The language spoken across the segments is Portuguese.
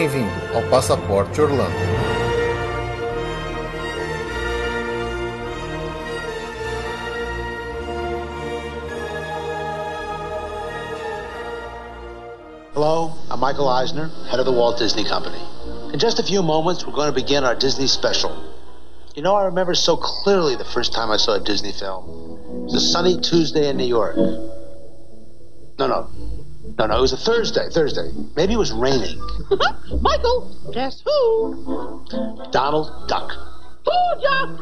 Bem-vindo ao Passaporte Orlando. Hello, I'm Michael Eisner, head of the Walt Disney Company. In just a few moments, we're going to begin our Disney special. You know, I remember so clearly the first time I saw a Disney film. It was a sunny Tuesday in New York. No, no. No, no, it was a Thursday, Thursday. Maybe it was raining. Michael, guess who? Donald Duck. Fooled ya!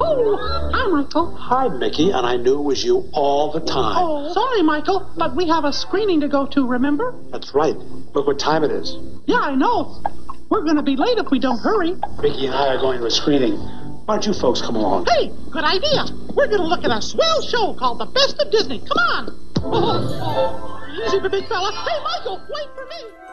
oh, hi, Michael. Hi, Mickey, and I knew it was you all the time. Oh, sorry, Michael, but we have a screening to go to, remember? That's right. Look what time it is. Yeah, I know. We're going to be late if we don't hurry. Mickey and I are going to a screening. Why don't you folks come along? Hey, good idea. We're going to look at a swell show called The Best of Disney. Come on. Easy, big fella. Hey, Michael, wait for me.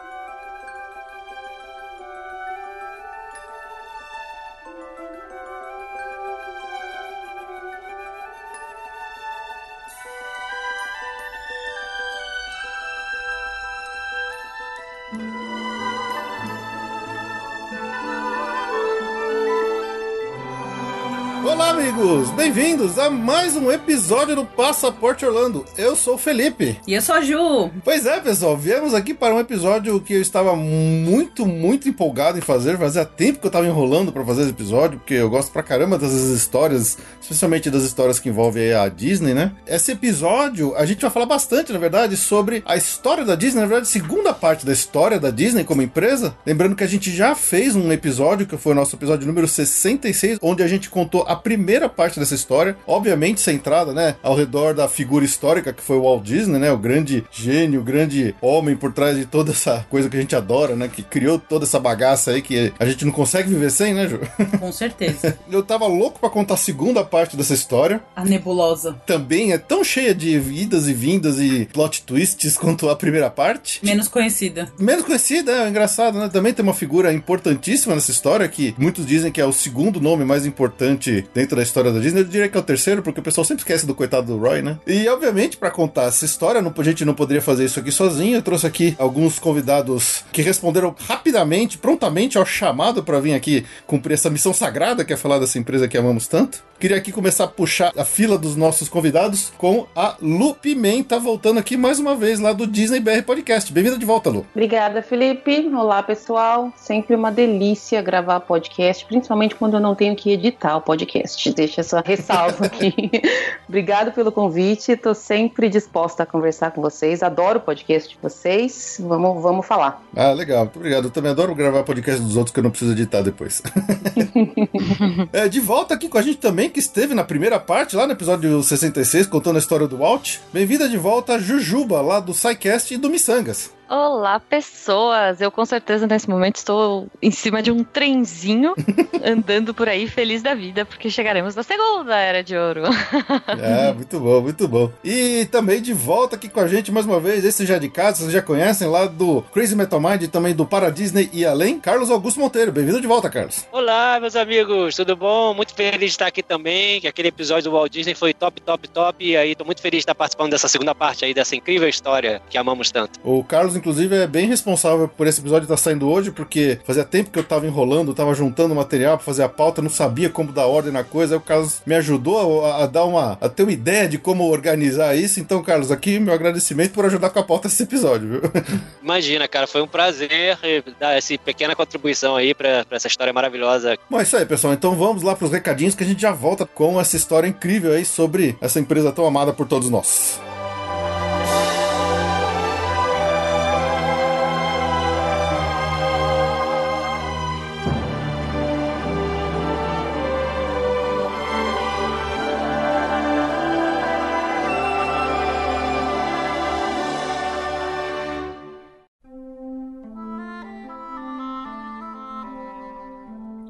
Amigos! Bem-vindos a mais um episódio do Passaporte Orlando. Eu sou o Felipe. E eu sou a Ju. Pois é, pessoal, viemos aqui para um episódio que eu estava muito, muito empolgado em fazer. Fazia tempo que eu estava enrolando para fazer esse episódio, porque eu gosto pra caramba dessas histórias, especialmente das histórias que envolvem a Disney, né? Esse episódio, a gente vai falar bastante, na verdade, sobre a história da Disney, na verdade, segunda parte da história da Disney como empresa. Lembrando que a gente já fez um episódio, que foi o nosso episódio número 66, onde a gente contou a primeira parte dessa história, obviamente centrada, né, ao redor da figura histórica que foi o Walt Disney, né, o grande gênio, o grande homem por trás de toda essa coisa que a gente adora, né, que criou toda essa bagaça aí que a gente não consegue viver sem, né, Ju? Com certeza. Eu tava louco para contar a segunda parte dessa história. A nebulosa. Também é tão cheia de idas e vindas e plot twists quanto a primeira parte. Menos conhecida. Menos conhecida, é engraçado, né? Também tem uma figura importantíssima nessa história que muitos dizem que é o segundo nome mais importante dentro da história da Disney. Eu diria que é o terceiro, porque o pessoal sempre esquece do coitado do Roy, né? E obviamente, para contar essa história, não, a gente não poderia fazer isso aqui sozinho. Eu trouxe aqui alguns convidados que responderam rapidamente, prontamente ao chamado para vir aqui cumprir essa missão sagrada que é falar dessa empresa que amamos tanto. Queria aqui começar a puxar a fila dos nossos convidados com a Lu Pimenta, voltando aqui mais uma vez lá do Disney BR Podcast. Bem-vinda de volta, Lu. Obrigada, Felipe. Olá, pessoal. Sempre uma delícia gravar podcast, principalmente quando eu não tenho que editar o podcast. Deixa essa ressalva aqui. Obrigado pelo convite. Estou sempre disposta a conversar com vocês. Adoro o podcast de vocês. Vamos, vamos falar. Ah, legal. Muito obrigado. Eu também adoro gravar podcast dos outros que eu não preciso editar depois. é, de volta aqui com a gente também, que esteve na primeira parte, lá no episódio 66, contando a história do Walt. Bem-vinda de volta, Jujuba, lá do SciCast e do Missangas. Olá, pessoas! Eu com certeza nesse momento estou em cima de um trenzinho andando por aí feliz da vida, porque chegaremos na segunda era de ouro. é, muito bom, muito bom. E também de volta aqui com a gente mais uma vez, esse já de casa, vocês já conhecem lá do Crazy Metal Mind e também do Para Disney e além, Carlos Augusto Monteiro. Bem-vindo de volta, Carlos. Olá, meus amigos, tudo bom? Muito feliz de estar aqui também, que aquele episódio do Walt Disney foi top, top, top, e aí tô muito feliz de estar participando dessa segunda parte aí, dessa incrível história que amamos tanto. O Carlos inclusive, é bem responsável por esse episódio estar saindo hoje, porque fazia tempo que eu tava enrolando, tava juntando material pra fazer a pauta, não sabia como dar ordem na coisa. Aí o Carlos me ajudou a, a, dar uma. a ter uma ideia de como organizar isso. Então, Carlos, aqui meu agradecimento por ajudar com a pauta desse episódio, viu? Imagina, cara, foi um prazer dar essa pequena contribuição aí pra, pra essa história maravilhosa. Bom, é isso aí, pessoal. Então vamos lá pros recadinhos que a gente já volta com essa história incrível aí sobre essa empresa tão amada por todos nós.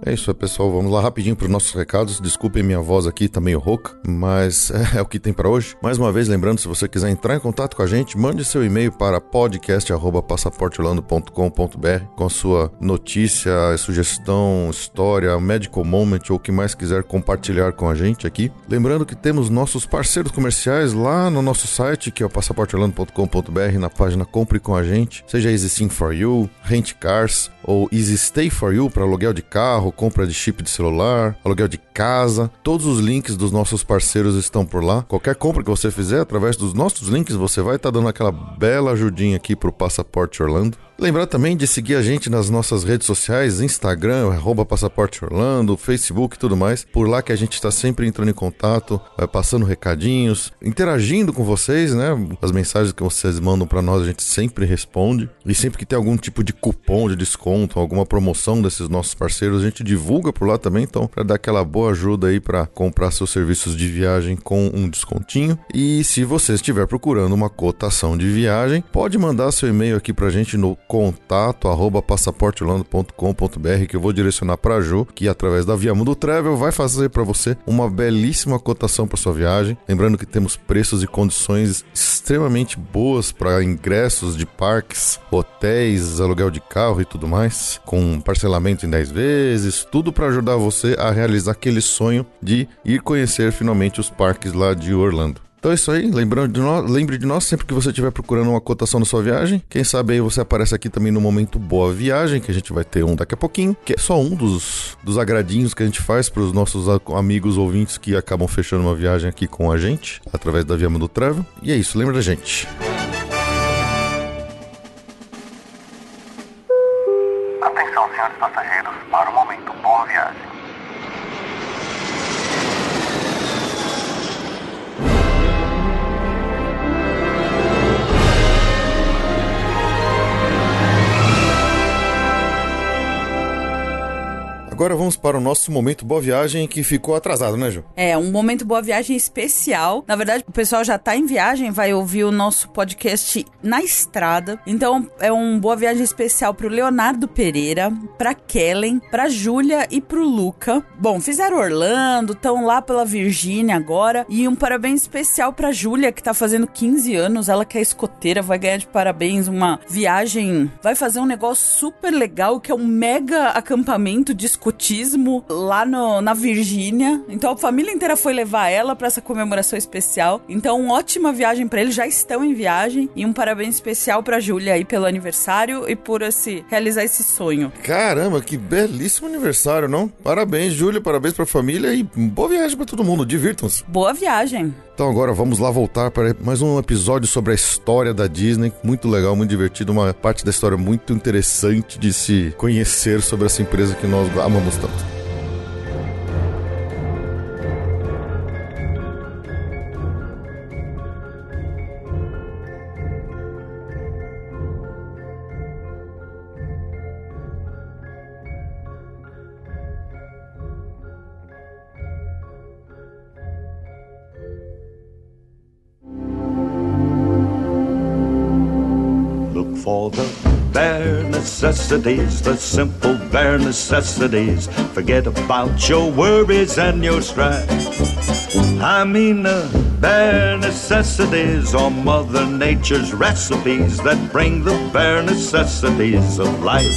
É isso, pessoal. Vamos lá rapidinho para os nossos recados. Desculpem minha voz aqui, tá meio rouca, mas é, o que tem para hoje. Mais uma vez, lembrando, se você quiser entrar em contato com a gente, mande seu e-mail para podcast@passaporteorlando.com.br com a sua notícia, sugestão, história, medical moment ou o que mais quiser compartilhar com a gente aqui. Lembrando que temos nossos parceiros comerciais lá no nosso site, que é o passaporteorlando.com.br, na página Compre com a gente, seja Easy Sim for You, Rent Cars ou Easy Stay for You para aluguel de carro, compra de chip de celular, aluguel de casa. Todos os links dos nossos parceiros estão por lá. Qualquer compra que você fizer através dos nossos links, você vai estar dando aquela bela ajudinha aqui pro Passaporte Orlando. Lembrar também de seguir a gente nas nossas redes sociais, Instagram, arroba Passaporte Orlando, Facebook e tudo mais. Por lá que a gente está sempre entrando em contato, passando recadinhos, interagindo com vocês, né? As mensagens que vocês mandam para nós a gente sempre responde. E sempre que tem algum tipo de cupom de desconto, alguma promoção desses nossos parceiros, a gente divulga por lá também. Então, para dar aquela boa ajuda aí para comprar seus serviços de viagem com um descontinho. E se você estiver procurando uma cotação de viagem, pode mandar seu e-mail aqui para a gente no contato que eu vou direcionar para Ju, que através da Via Mundo Travel vai fazer para você uma belíssima cotação para sua viagem. Lembrando que temos preços e condições extremamente boas para ingressos de parques, hotéis, aluguel de carro e tudo mais, com parcelamento em 10 vezes, tudo para ajudar você a realizar aquele sonho de ir conhecer finalmente os parques lá de Orlando. Então é isso aí, lembrando de nós, lembre de nós sempre que você estiver procurando uma cotação na sua viagem. Quem sabe aí você aparece aqui também no momento Boa Viagem, que a gente vai ter um daqui a pouquinho, que é só um dos, dos agradinhos que a gente faz para os nossos amigos ouvintes que acabam fechando uma viagem aqui com a gente, através da Via do Travel. E é isso, lembra da gente. Atenção, senhores passageiros, Agora vamos para o nosso momento Boa Viagem que ficou atrasado, né, Ju? É, um momento boa viagem especial. Na verdade, o pessoal já tá em viagem, vai ouvir o nosso podcast na estrada. Então, é um boa viagem especial pro Leonardo Pereira, pra Kellen, pra Júlia e pro Luca. Bom, fizeram Orlando, estão lá pela Virgínia agora. E um parabéns especial pra Júlia, que tá fazendo 15 anos. Ela que é escoteira, vai ganhar de parabéns uma viagem. Vai fazer um negócio super legal, que é um mega acampamento de escotismo lá no, na Virgínia. Então a família inteira foi levar ela para essa comemoração especial. Então, uma ótima viagem para eles, já estão em viagem. E um parabéns especial pra Júlia aí pelo aniversário e por esse, realizar esse sonho. Caramba, que belíssimo aniversário, não? Parabéns, Júlia, parabéns pra família e boa viagem pra todo mundo. Divirtam-se. Boa viagem! Então agora vamos lá voltar para mais um episódio sobre a história da Disney. Muito legal, muito divertido, uma parte da história muito interessante de se conhecer sobre essa empresa que nós amamos tanto. Necessities, the simple bare necessities. Forget about your worries and your strife. I mean bare necessities are Mother Nature's recipes that bring the bare necessities of life.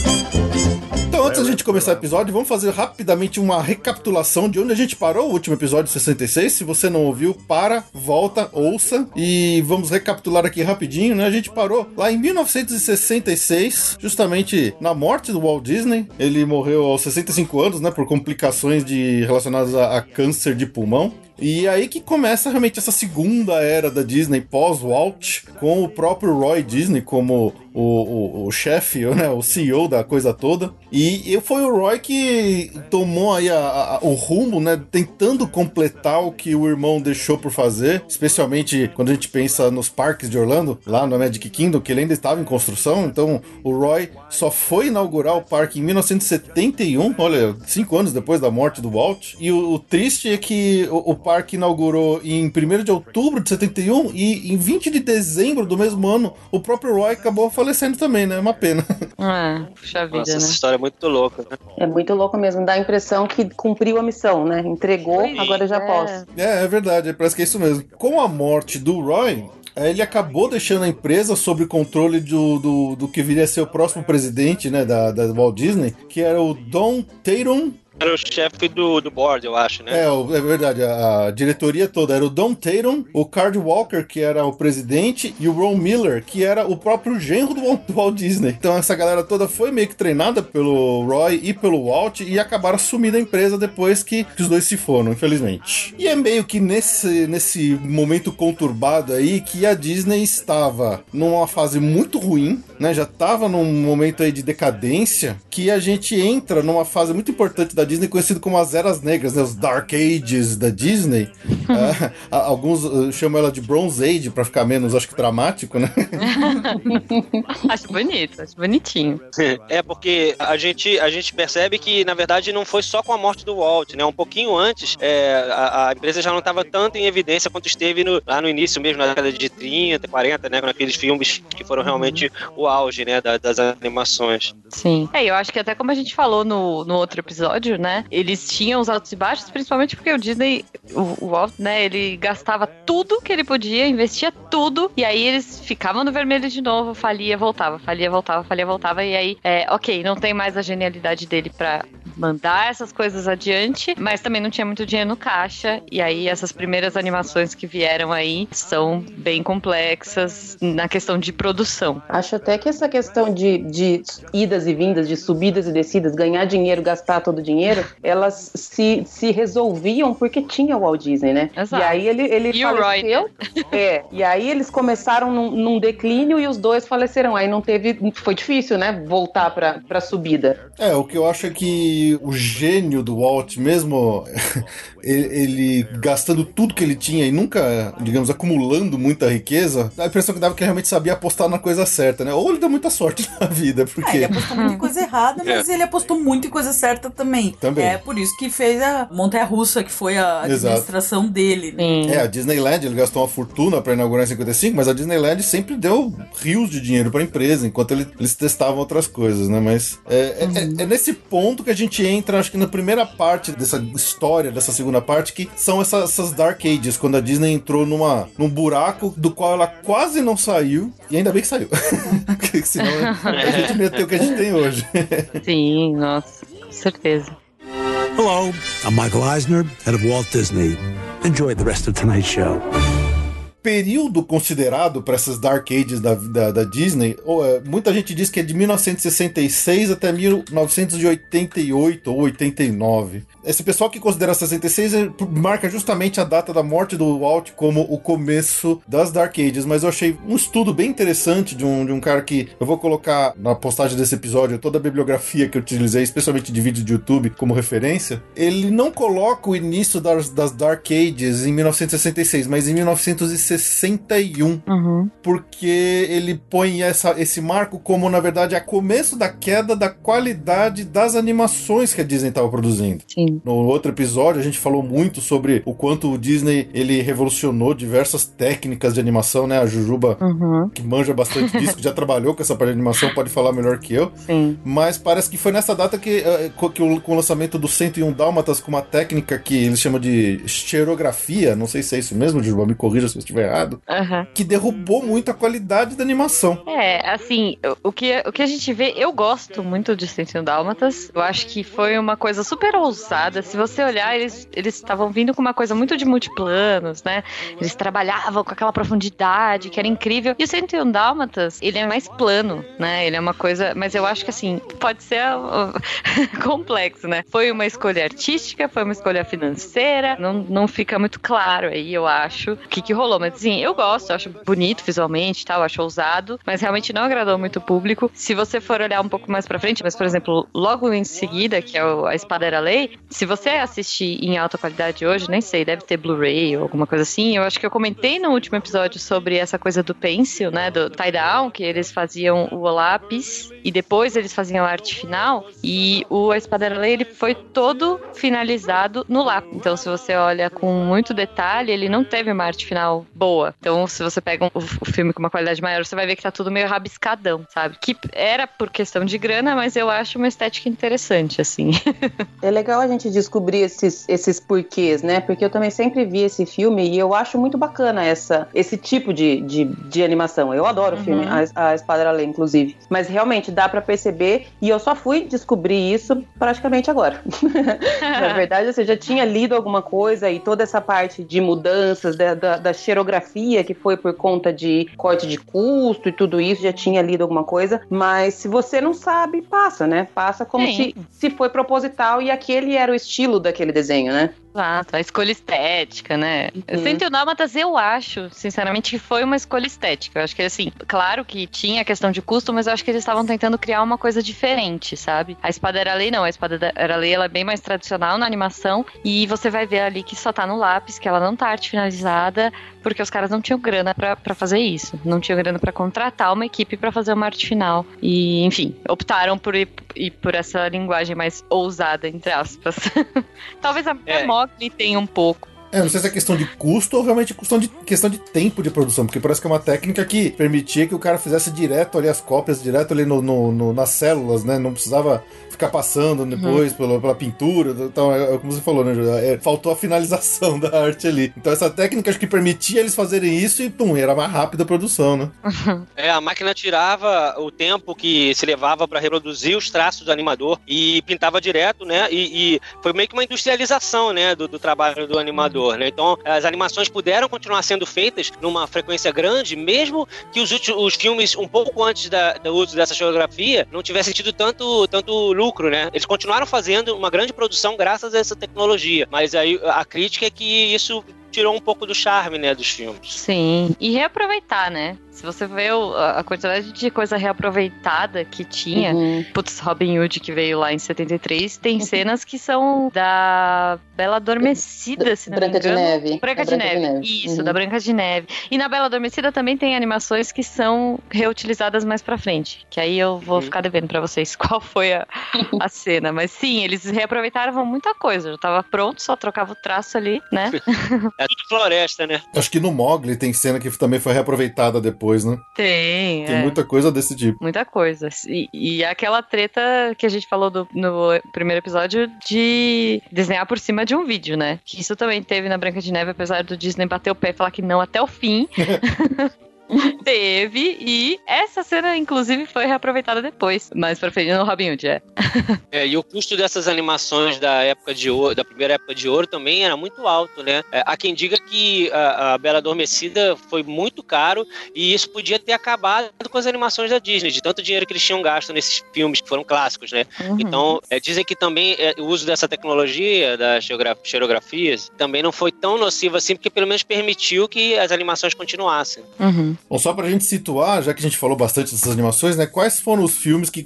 Então, antes da gente começar o episódio, vamos fazer rapidamente uma recapitulação de onde a gente parou o último episódio 66. Se você não ouviu, para, volta, ouça e vamos recapitular aqui rapidinho, né? A gente parou lá em 1966, justamente na morte do Walt Disney. Ele morreu aos 65 anos, né, por complicações de relacionadas a, a câncer de pulmão. E aí que começa realmente essa segunda era da Disney pós-Walt, com o próprio Roy Disney como o, o, o chefe, né, o CEO da coisa toda. E, e foi o Roy que tomou aí a, a, o rumo, né, tentando completar o que o irmão deixou por fazer, especialmente quando a gente pensa nos parques de Orlando, lá no Magic Kingdom, que ele ainda estava em construção. Então o Roy só foi inaugurar o parque em 1971, olha, cinco anos depois da morte do Walt. E o, o triste é que o, o parque inaugurou em 1 de outubro de 71 e em 20 de dezembro do mesmo ano o próprio Roy acabou falecendo também, né? É uma pena. É, puxa vida, Nossa, né? essa história é muito louca. né? É muito louco mesmo, dá a impressão que cumpriu a missão, né? Entregou, Sim. agora já É. posso. É, é verdade, parece que é isso mesmo. Com a morte do Roy, eh, ele acabou deixando a empresa sob controle do, do, do que viria a ser o próximo presidente né, da, da Walt Disney, que era o Don Tatum. Era o chefe do, do board, eu acho, né? É, é verdade, a, diretoria toda era o Don Tatum, o Card Walker, que era o presidente, e o Ron Miller, que era o próprio genro do Walt, do Walt Disney. Então essa galera toda foi meio que treinada pelo Roy e pelo Walt e acabaram assumindo a empresa depois que, que os dois se foram, infelizmente. E é meio que nesse, nesse momento conturbado aí que a Disney estava numa fase muito ruim, né? Já estava num momento aí de decadência que a gente entra numa fase muito importante da Disney conhecido como as eras negras, né? Os Dark Ages da Disney. A- alguns ah, chamam ela de Bronze Age pra ficar menos, acho que dramático, né? Acho bonito, acho bonitinho. É porque a gente, a gente percebe que, na verdade, não foi só com a morte do Walt, né? Um pouquinho antes, é, a, a empresa já não estava tanto em evidência quanto esteve no- lá no início mesmo, na década de 30, 40, né? Naqueles filmes que foram realmente o auge, né? da- das animações. Sim. É, eu acho que até como a gente falou no, no outro episódio, né? Eles tinham os altos e baixos, principalmente porque o Disney, o, Walt, né? Ele gastava tudo que ele podia, investia tudo, e aí eles ficavam no vermelho de novo, falia, voltava, falia, voltava, falia, voltava, e aí, é, ok, não tem mais a genialidade dele pra mandar essas coisas adiante, mas também não tinha muito dinheiro no caixa, e aí essas primeiras animações que vieram aí são bem complexas na questão de produção. Acho até que essa questão de, de idas e vindas, de subidas e descidas, ganhar dinheiro, gastar todo o dinheiro, elas se, se resolviam porque tinha o Walt Disney, né? Exato. E aí ele, ele E faleceu. É, e aí eles começaram num, num declínio e os dois faleceram. Aí não teve. Foi difícil, né? Voltar pra, pra subida. É, o que eu acho é que o gênio do Walt, mesmo ele, ele gastando tudo que ele tinha e nunca, digamos, acumulando muita riqueza, a impressão que dava que ele realmente sabia apostar na coisa certa, né? Ou ele deu muita sorte na vida, Ah, porque. ele apostou muito em coisa errada, mas ele apostou muito em coisa certa também. Também. É por isso que fez a Montanha Russa, que foi a Exato. administração dele. né? É, a Disneyland, ele gastou uma fortuna pra inaugurar em 55, mas a Disneyland sempre deu rios de dinheiro pra empresa, enquanto ele- eles testavam outras coisas, né? Mas é, é- é- é nesse ponto que a gente entra, acho que na primeira parte dessa história, dessa segunda parte, que são essas, essas Dark Ages, quando a Disney entrou numa, num buraco do qual ela quase não saiu, e ainda bem que saiu. Porque senão a gente não ia ter o que a gente tem hoje. Sim, nossa, com certeza. Hello, I'm Michael Eisner, head of Walt Disney. Enjoy the rest of tonight's show. Período considerado para essas Dark Ages da, da, da Disney, é, muita gente diz que é de 1966 até 1988 ou 89. Esse pessoal que considera 66 é, marca justamente a data da morte do Walt como o começo das Dark Ages, mas eu achei um estudo bem interessante de um, de um cara que eu vou colocar na postagem desse episódio toda a bibliografia que eu utilizei, especialmente de vídeos de YouTube, como referência. Ele não coloca o início das, das Dark Ages em 1966, mas em 1961 Uhum. porque ele põe essa, esse marco como, na verdade, a começo da queda da qualidade das animações que a Disney estava produzindo. Sim. No outro episódio, a gente falou muito sobre o quanto o Disney ele revolucionou diversas técnicas de animação, né? A Jujuba, Uhum. que manja bastante disso, que já trabalhou com essa parte de animação, pode falar melhor que eu. Sim. Mas parece que foi nessa data que, eh, que o, com o lançamento do 101 Dálmatas, com uma técnica que eles chamam de xerografia, não sei se é isso mesmo, Jujuba, me corrija se eu estiver Aham. que derrubou muito a qualidade da animação. É, assim, o- que, o que a gente vê, eu gosto muito de 101 Dálmatas. Eu acho que foi uma coisa super ousada. Se você olhar, eles eles estavam vindo com uma coisa muito de multiplanos, né? Eles trabalhavam com aquela profundidade que era incrível. E o 101 Dálmatas, ele é mais plano, né? Ele é uma coisa. Mas eu acho que, assim, pode ser complexo, né? Foi uma escolha artística, foi uma escolha financeira. Não, não fica muito claro aí, eu acho, o que, que rolou. Mas assim, eu gosto, eu acho bonito visualmente tal, acho ousado, mas realmente não agradou muito o público. Se você for olhar um pouco mais pra frente, mas, por exemplo, logo em seguida, que é o, a Espada Era Lei, se você assistir em alta qualidade hoje, nem sei, deve ter Blu-ray ou alguma coisa assim, eu acho que eu comentei no último episódio sobre essa coisa do pencil, né, do tie-down, que eles faziam o lápis e depois eles faziam a arte final, e o A Espada Era Lei, ele foi todo finalizado no lápis. Então, se você olha com muito detalhe, ele não teve uma arte final boa. Então, se você pega um, o, o filme com uma qualidade maior, você vai ver que tá tudo meio rabiscadão, sabe? Que era por questão de grana, mas eu acho uma estética interessante, assim. É legal a gente descobrir esses, esses porquês, né? Porque eu também sempre vi esse filme e eu acho muito bacana essa, esse tipo de, de, de animação. Eu adoro o Uhum. filme, a, a Espada Lei, inclusive. Mas realmente dá pra perceber e eu só fui descobrir isso praticamente agora. Na verdade, assim, eu já tinha lido alguma coisa e toda essa parte de mudanças da, da, da xerografia que foi por conta de corte de custo e tudo isso, já tinha lido alguma coisa. Mas se você não sabe, passa, né? Passa como Sim. se, se foi proposital e aquele era o estilo daquele desenho, né? Exato, a escolha estética, né? Uhum. 101 Dálmatas, eu acho, sinceramente, que foi uma escolha estética. Eu acho que, assim, claro que tinha a questão de custo, mas eu acho que eles estavam tentando criar uma coisa diferente, sabe? A Espada Era Lei, não. A Espada Era Lei, ela é bem mais tradicional na animação e você vai ver ali que só tá no lápis, que ela não tá arte finalizada, porque os caras não tinham grana pra, pra fazer isso. Não tinham grana pra contratar uma equipe pra fazer uma arte final. E, enfim, optaram por ir, ir por essa linguagem mais ousada, entre aspas. Talvez a, É. Mogli tenha um pouco. É, não sei se é questão de custo ou realmente questão de, questão de tempo de produção, porque parece que é uma técnica que permitia que o cara fizesse direto ali as cópias, direto ali no, no- no- nas células, né? Não precisava ficar passando depois pela, pela pintura. Então, é, é como você falou, né, Julia? É, faltou a finalização da arte ali. Então, essa técnica acho que permitia eles fazerem isso e, pum, era mais rápida a produção, né? É, a máquina tirava o tempo que se levava para reproduzir os traços do animador e pintava direto, né? E, e foi meio que uma industrialização, né, do, do trabalho do animador, né? Então, as animações puderam continuar sendo feitas numa frequência grande, mesmo que os, últimos, os filmes um pouco antes da- do uso dessa geografia não tivessem tido tanto, tanto lucro, né? Eles continuaram fazendo uma grande produção graças a essa tecnologia, mas aí a crítica é que isso tirou um pouco do charme, né, dos filmes. Sim. E reaproveitar, né? Se você vê a quantidade de coisa reaproveitada que tinha, Uhum. Putz, Robin Hood, que veio lá em 73, tem cenas que são da Bela Adormecida, se não Branca me de engano. Neve. Branca, de, Branca de neve. Neve. Isso, Uhum. da Branca de Neve. E na Bela Adormecida também tem animações que são reutilizadas mais pra frente. Que aí eu vou Uhum. ficar devendo pra vocês qual foi a, a cena. Mas sim, eles reaproveitaram muita coisa. Já tava pronto, só trocava o traço ali, né? É tudo floresta, né? Acho que no Mogli tem cena que também foi reaproveitada depois, né? Tem, Tem é. muita coisa desse tipo. Muita coisa. E, e aquela treta que a gente falou do- no primeiro episódio de desenhar por cima de um vídeo, né? Que isso também teve na Branca de Neve, apesar do Disney bater o pé e falar que não até o fim. teve. E essa cena, inclusive, foi reaproveitada depois. Mais pra frente, no Robin Hood, é. É, e o custo dessas animações da época de ouro, da primeira época de ouro também era muito alto, né? É, há quem diga que a, a Bela Adormecida foi muito caro e isso podia ter acabado com as animações da Disney, de tanto dinheiro que eles tinham gasto nesses filmes que foram clássicos, né? Uhum. Então, é, dizem que também é, o uso dessa tecnologia, das xerografias, também não foi tão nocivo assim, porque pelo menos permitiu que as animações continuassem. Uhum. Bom, só pra gente situar, já que a gente falou bastante dessas animações, né? Quais foram os filmes que.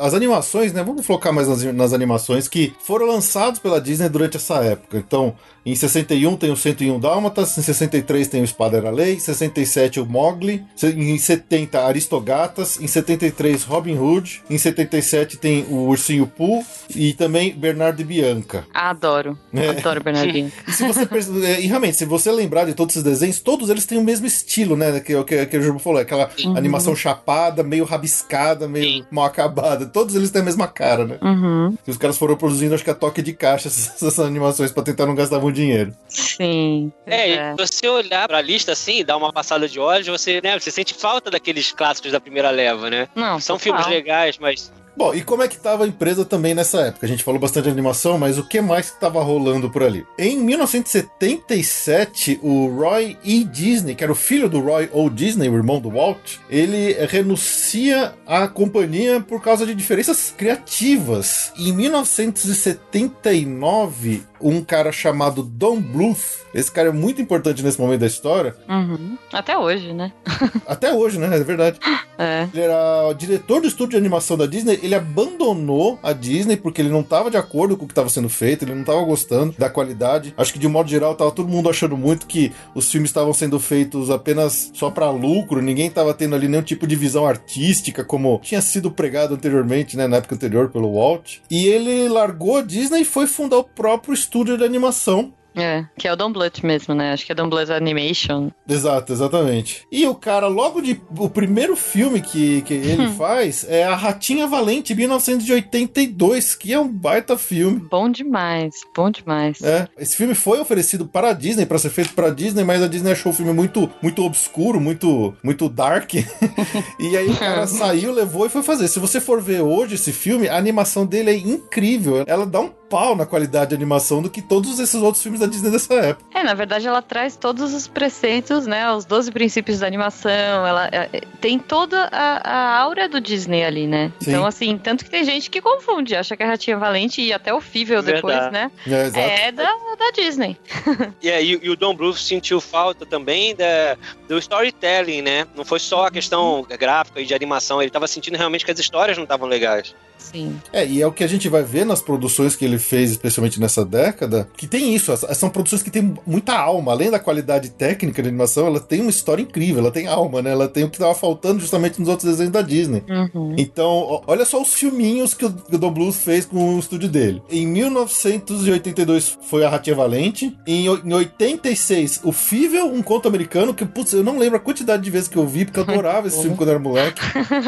As animações, né? Vamos focar mais nas, nas animações que foram lançados pela Disney durante essa época. Então, em 61 tem o 101 Dálmatas, em 63 tem o Espada Era Lei, em 67 o Mogli, em 70 Aristogatas, em 73 Robin Hood, em 77 tem o Ursinho Pooh e também Bernardo e Bianca. Adoro. É. Adoro Bernardinho. E se você é, e realmente, se você lembrar de todos esses desenhos, todos eles têm o mesmo estilo, né? Que, é que, que o Júlio falou, aquela animação chapada, meio rabiscada, meio mal acabada. Todos eles têm a mesma cara, né? Uhum. E os caras foram produzindo, acho que a toque de caixa, essas, essas animações pra tentar não gastar muito dinheiro. Sim. É, É. e você olhar pra lista assim, dar uma passada de olhos, você, né, você sente falta daqueles clássicos da primeira leva, né? Não, São filmes legais, mas Bom, e como é que tava a empresa também nessa época? A gente falou bastante de animação, mas o que mais que tava rolando por ali? Em 1977, o Roy E. Disney, que era o filho do Roy O. Disney, o irmão do Walt, ele renuncia à companhia por causa de diferenças criativas. Em 1979, um cara chamado Don Bluth. Esse cara é muito importante nesse momento da história. Uhum. Até hoje, né? Até hoje, né? É verdade. É. Ele era o diretor do estúdio de animação da Disney. Ele abandonou a Disney porque ele não estava de acordo com o que estava sendo feito, ele não estava gostando da qualidade. Acho que de modo geral tava todo mundo achando muito que os filmes estavam sendo feitos apenas só para lucro, ninguém estava tendo ali nenhum tipo de visão artística como tinha sido pregado anteriormente, né, na época anterior pelo Walt. E ele largou a Disney e foi fundar o próprio estúdio de animação É, que é o Don Bluth mesmo, né? Acho que é Don Bluth Animation. Exato, exatamente. E o cara, logo de. O primeiro filme que, que ele faz é A Ratinha Valente, 1982, que é um baita filme. Bom demais, bom demais. É, esse filme foi oferecido para a Disney, para ser feito para a Disney, mas a Disney achou o filme muito, muito obscuro, muito, muito dark. e aí o cara saiu, levou e foi fazer. Se você for ver hoje esse filme, a animação dele é incrível. Ela dá um pau na qualidade de animação do que todos esses outros filmes da Disney dessa época. É, na verdade ela traz todos os preceitos, né? Os 12 princípios da animação. Ela é, tem toda a, a aura do Disney ali, né? Sim. Então, assim, tanto que tem gente que confunde, acha que a Ratinha Valente e até o Fível depois, né? É, exato. É da, da Disney. E, é, e, e o Don Bluth sentiu falta também da, do storytelling, né? Não foi só a questão gráfica e de animação, ele tava sentindo realmente que as histórias não estavam legais. Sim. É, e é o que a gente vai ver nas produções que ele fez, especialmente nessa década, que tem isso. São produções que têm muita alma. Além da qualidade técnica de animação, ela tem uma história incrível, ela tem alma, né? Ela tem o que tava faltando justamente nos outros desenhos da Disney. Uhum. Então, olha só os filminhos que o, Don Bluth fez com o estúdio dele. Em 1982 foi A Ratinha Valente. Em, o- em 86, O Fível, um conto americano, que, putz, eu não lembro a quantidade de vezes que eu vi, porque eu adorava esse filme quando eu era moleque.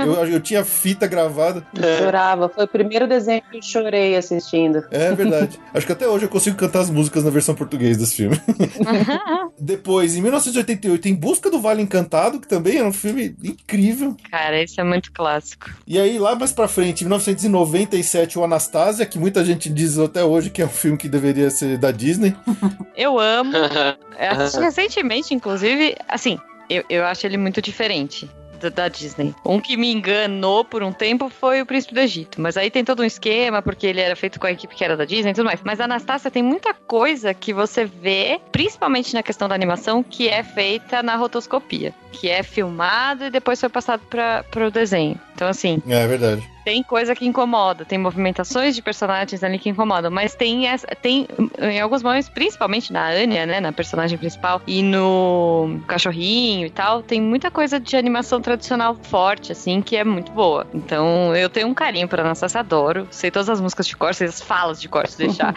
Eu, eu tinha fita gravada. Foi o primeiro desenho que eu chorei assistindo. É verdade. Acho que até hoje eu consigo cantar as músicas na versão português desse filme. Depois, em 1988, Em Busca do Vale Encantado, que também era um filme incrível. Cara, esse é muito clássico. E aí, lá mais pra frente, em 1997, o Anastasia, que muita gente diz até hoje que é um filme que deveria ser da Disney. Eu amo. Eu assisti recentemente, inclusive, assim, eu, eu acho ele muito diferente. Da, da Disney. Um que me enganou por um tempo foi o Príncipe do Egito. Mas aí tem todo um esquema, porque ele era feito com a equipe que era da Disney e tudo mais. Mas a Anastácia tem muita coisa que você vê, principalmente na questão da animação, que é feita na rotoscopia. Que é filmado e depois foi passado para o desenho. Então, assim, É verdade. Tem coisa que incomoda, tem movimentações de personagens ali que incomodam, mas tem essa, tem em alguns momentos, principalmente na Anya, né, na personagem principal e no cachorrinho e tal, tem muita coisa de animação tradicional forte assim que é muito boa. Então, eu tenho um carinho por Anastasia, adoro, sei todas as músicas de cor, sei as falas de cor se deixar.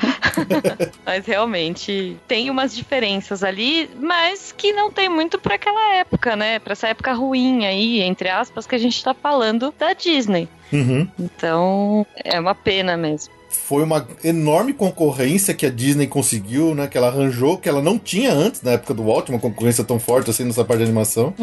mas realmente tem umas diferenças ali, mas que não tem muito pra aquela época, né? Pra essa época ruim aí, entre aspas, que a gente tá falando da Disney. Uhum. Então, é uma pena mesmo. Foi uma enorme concorrência que a Disney conseguiu, né? Que ela arranjou, que ela não tinha antes, na época do Walt, uma concorrência tão forte assim nessa parte de animação.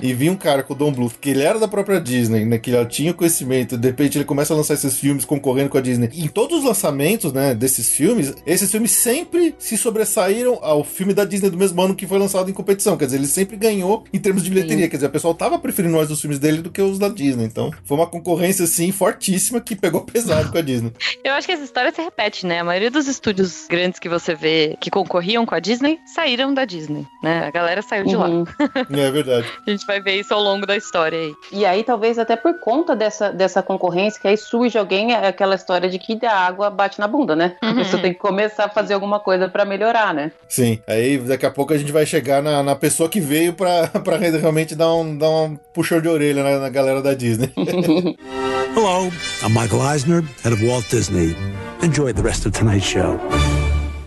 E vinha um cara com o Don Bluth, que ele era da própria Disney, né? Que já tinha conhecimento. De repente ele começa a lançar esses filmes concorrendo com a Disney. E em todos os lançamentos, né, desses filmes, esses filmes sempre se sobressaíram ao filme da Disney do mesmo ano que foi lançado em competição. Quer dizer, ele sempre ganhou em termos de bilheteria. Quer dizer, o pessoal tava preferindo mais os filmes dele do que os da Disney. Então, foi uma concorrência, assim, fortíssima que pegou pesado com a Disney. Eu acho que essa história se repete, né? A maioria dos estúdios grandes que você vê que concorriam com a Disney saíram da Disney, né? A galera saiu de lá. Uhum. é verdade. A gente vai ver isso ao longo da história aí. E aí, talvez até por conta dessa, dessa concorrência, que aí surge alguém, é aquela história de que a água bate na bunda, né? A Uhum. pessoa tem que começar a fazer alguma coisa pra melhorar, né? Sim, aí daqui a pouco a gente vai chegar na, na pessoa que veio pra, pra realmente dar um, dar um puxão de orelha na, na galera da Disney. Hello, I'm Michael Eisner, head of Walt Disney. Enjoy the rest of tonight's show.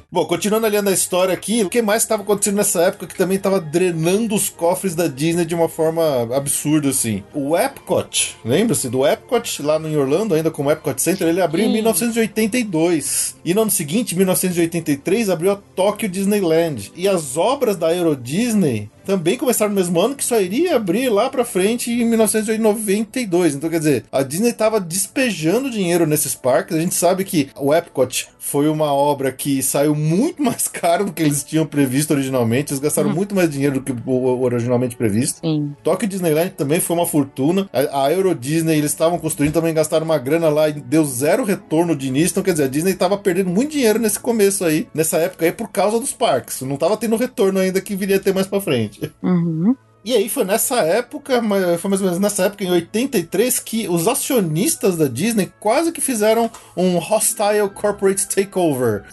Bom, continuando olhando a história aqui, o que mais estava acontecendo nessa época que também estava drenando os cofres da Disney de uma forma absurda, assim? O Epcot, lembra-se do Epcot lá no em Orlando, ainda como Epcot Center, ele abriu em 1982. E no ano seguinte, 1983, abriu a Tokyo Disneyland. E as obras da Euro Disney também começaram no mesmo ano, que só iria abrir lá pra frente em 1992. Então, quer dizer, a Disney tava despejando dinheiro nesses parques. A gente sabe que o Epcot foi uma obra que saiu muito mais caro do que eles tinham previsto originalmente. Eles gastaram Uhum. muito mais dinheiro do que o originalmente previsto. Sim. Tokyo Disneyland também foi uma fortuna. A, a Euro Disney, eles estavam construindo, também gastaram uma grana lá e deu zero retorno de início. Então, quer dizer, a Disney tava perdendo muito dinheiro nesse começo aí, nessa época aí, por causa dos parques. Não tava tendo retorno ainda que viria a ter mais pra frente. Uhum. E aí foi nessa época, foi mais ou menos nessa época, em 83, que os acionistas da Disney quase que fizeram um hostile corporate takeover.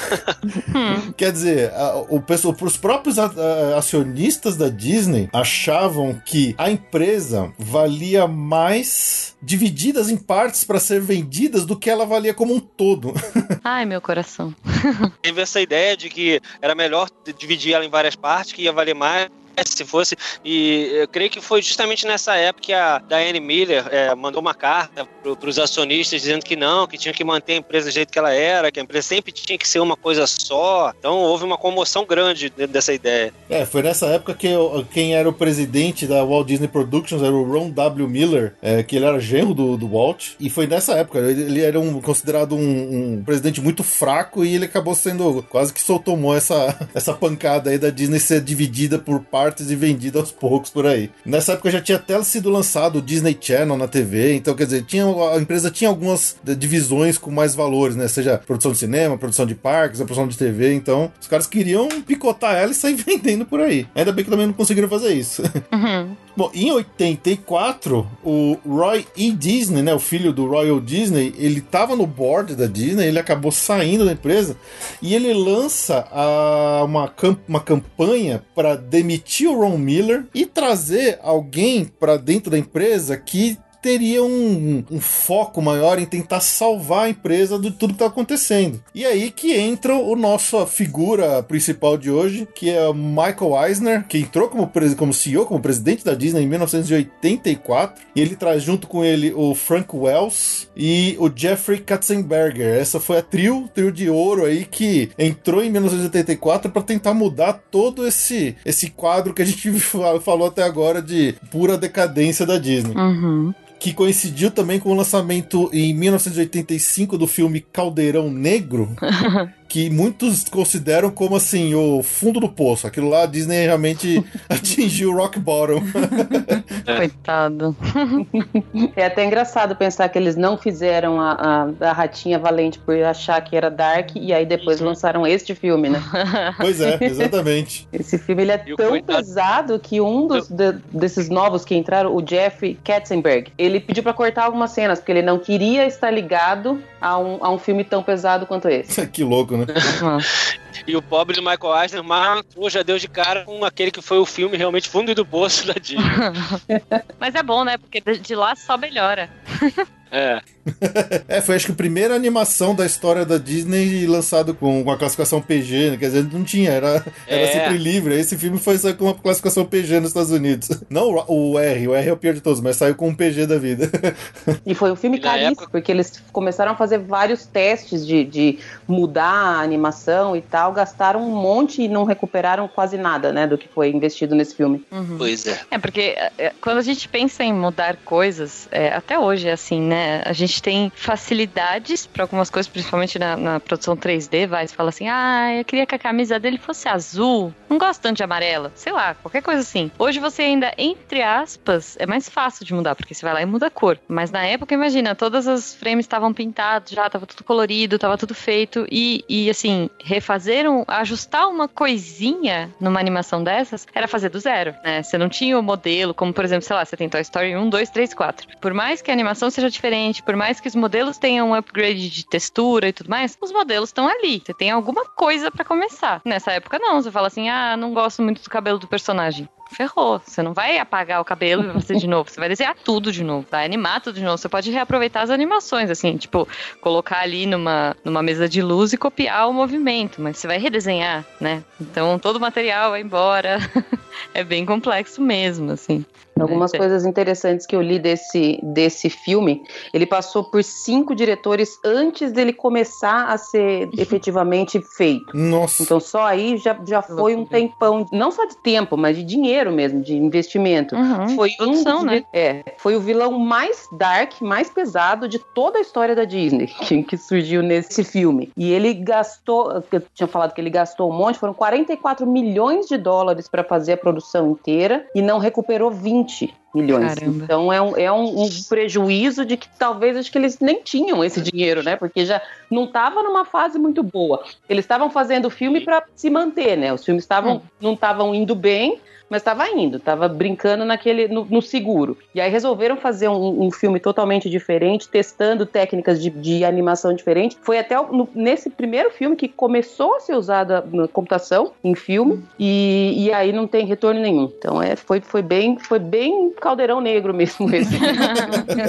Quer dizer, o pessoal, os próprios acionistas da Disney achavam que a empresa valia mais divididas em partes para ser vendidas do que ela valia como um todo. Ai, meu coração. Teve essa ideia de que era melhor dividir ela em várias partes, que ia valer mais se fosse. E eu creio que foi justamente nessa época que a Diane Miller eh, mandou uma carta para os acionistas dizendo que não, que tinha que manter a empresa do jeito que ela era, que a empresa sempre tinha que ser uma coisa só. Então houve uma comoção grande dentro dessa ideia. É, foi nessa época que o- quem era o presidente da Walt Disney Productions era o Ron W. Miller, é, que ele era genro do, do Walt. E foi nessa época, ele, ele era um, considerado um, um presidente muito fraco e ele acabou sendo, quase que soltou essa, essa pancada aí da Disney ser dividida por partes e vendida aos poucos por aí. Nessa época já tinha até sido lançado o Disney Channel na TV, então quer dizer, tinha, a empresa tinha algumas eh, divisões com mais valores, né? Seja produção de cinema, produção de parques, produção de TV, então os caras queriam picotar ela e sair vendendo por aí. Ainda bem que também não conseguiram fazer isso. Uhum. Bom, em 84, o Roy E. Disney, né, o filho do Royal Disney, ele tava no board da Disney, ele acabou saindo da empresa e ele lança a- uma, cam- uma campanha para demitir o Ron Miller e trazer alguém para dentro da empresa que teria um, um foco maior em tentar salvar a empresa de tudo que tá acontecendo. E aí que entra o nossa figura principal de hoje, que é o Michael Eisner, que entrou como, como CEO, como presidente da Disney em 1984. E ele traz junto com ele o Frank Wells e o Jeffrey Katzenberger. Essa foi a trio, trio de ouro aí que entrou em 1984 para tentar mudar todo esse, esse quadro que a gente falou até agora de pura decadência da Disney Uhum. Que coincidiu também com o lançamento em 1985 do filme Caldeirão Negro, que muitos consideram como assim o fundo do poço. Aquilo lá a Disney realmente atingiu o rock bottom. Coitado. É até engraçado pensar que eles não fizeram a, a, a Ratinha Valente por achar que era Dark e aí depois lançaram este filme, né? pois é, exatamente. Esse filme ele é E tão coitado- pesado que um dos de- desses novos que entraram, o Jeffrey Katzenberg, ele pediu pra cortar algumas cenas porque ele não queria estar ligado a um, a um filme tão pesado quanto esse. que louco, né? Nossa. E o pobre do Michael Eisner, mas já deu de cara com aquele que foi o filme realmente fundo do poço da Disney. Mas é bom, né? Porque de lá só melhora. É. É, foi acho que a primeira animação da história da Disney lançado com uma classificação PG, né? quer dizer, não tinha, era, era É. sempre livre. Esse filme foi só com uma classificação PG nos Estados Unidos. Não o R, o R é o pior de todos, mas saiu com um PG da vida. E foi um filme E caríssimo, época- porque eles começaram a fazer vários testes de, de mudar a animação e tal, gastaram um monte e não recuperaram quase nada, né, do que foi investido nesse filme. Uhum. Pois é. É, porque é, quando a gente pensa em mudar coisas, é, até hoje é assim, né? A gente tem facilidades para algumas coisas, principalmente na, na produção 3D, vai, você fala assim, ah, eu queria que a camisa dele fosse azul, não gosto tanto de amarela, sei lá, qualquer coisa assim. Hoje você ainda, entre aspas, é mais fácil de mudar, porque você vai lá e muda a cor. Mas na época, imagina, todas as frames estavam pintados já, tava tudo colorido, tava tudo feito, e, e assim, refazer, um, ajustar uma coisinha numa animação dessas era fazer do zero, né? Você não tinha o modelo, como por exemplo, sei lá, você tem Toy Story 1, 2, 3, 4. Por mais que a animação seja diferente, por mais que os modelos tenham um upgrade de textura e tudo mais, os modelos estão ali. Você tem alguma coisa pra começar. Nessa época, não. Você fala assim, ah, não gosto muito do cabelo do personagem. Ferrou. Você não vai apagar o cabelo e fazer de novo. Você vai desenhar tudo de novo. Vai animar tudo de novo. Você pode reaproveitar as animações, assim, tipo, colocar ali numa, numa mesa de luz e copiar o movimento. Mas você vai redesenhar, né? Então todo o material vai embora. é bem complexo mesmo, assim. Algumas É. coisas interessantes que eu li desse, desse filme. Ele passou por cinco diretores antes dele começar a ser efetivamente feito. Nossa. Então só aí já, já foi um tempão, não só de tempo, mas de dinheiro mesmo, de investimento. Uhum, Foi produção, um, né? É, foi o vilão mais dark, mais pesado de toda a história da Disney que, que surgiu nesse filme. E ele gastou, eu tinha falado que ele gastou um monte, foram 44 milhões de dólares para fazer a produção inteira e não recuperou 20 milhões. Caramba. Então é, um, é um, um prejuízo de que talvez acho que eles nem tinham esse dinheiro, né? Porque já não estava numa fase muito boa. Eles estavam fazendo filme para se manter, né? Os filmes estavam Hum. não estavam indo bem, mas estava indo, estava brincando naquele no, no seguro. E aí resolveram fazer um, um filme totalmente diferente, testando técnicas de, de animação diferente. Foi até o- no- nesse primeiro filme que começou a ser usada na computação em filme e, e aí não tem retorno nenhum. Então é, foi, foi bem foi bem caldeirão negro mesmo esse.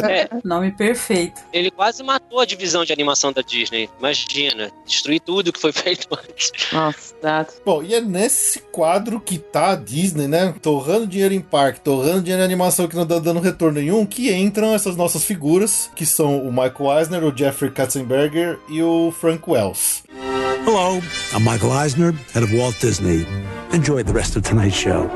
É, Nome perfeito. ele quase matou a divisão de animação da Disney. Imagina, destruir tudo que foi feito antes. Nossa, exato. Bom, e é nesse quadro que tá a Disney, né? Torrando dinheiro em parque, torrando dinheiro em animação que não tá dando retorno nenhum, que entram essas nossas figuras, que são o Michael Eisner, o Jeffrey Katzenberger e o Frank Wells. Hello, I'm Michael Eisner, head of Walt Disney. Enjoy the rest of tonight's show.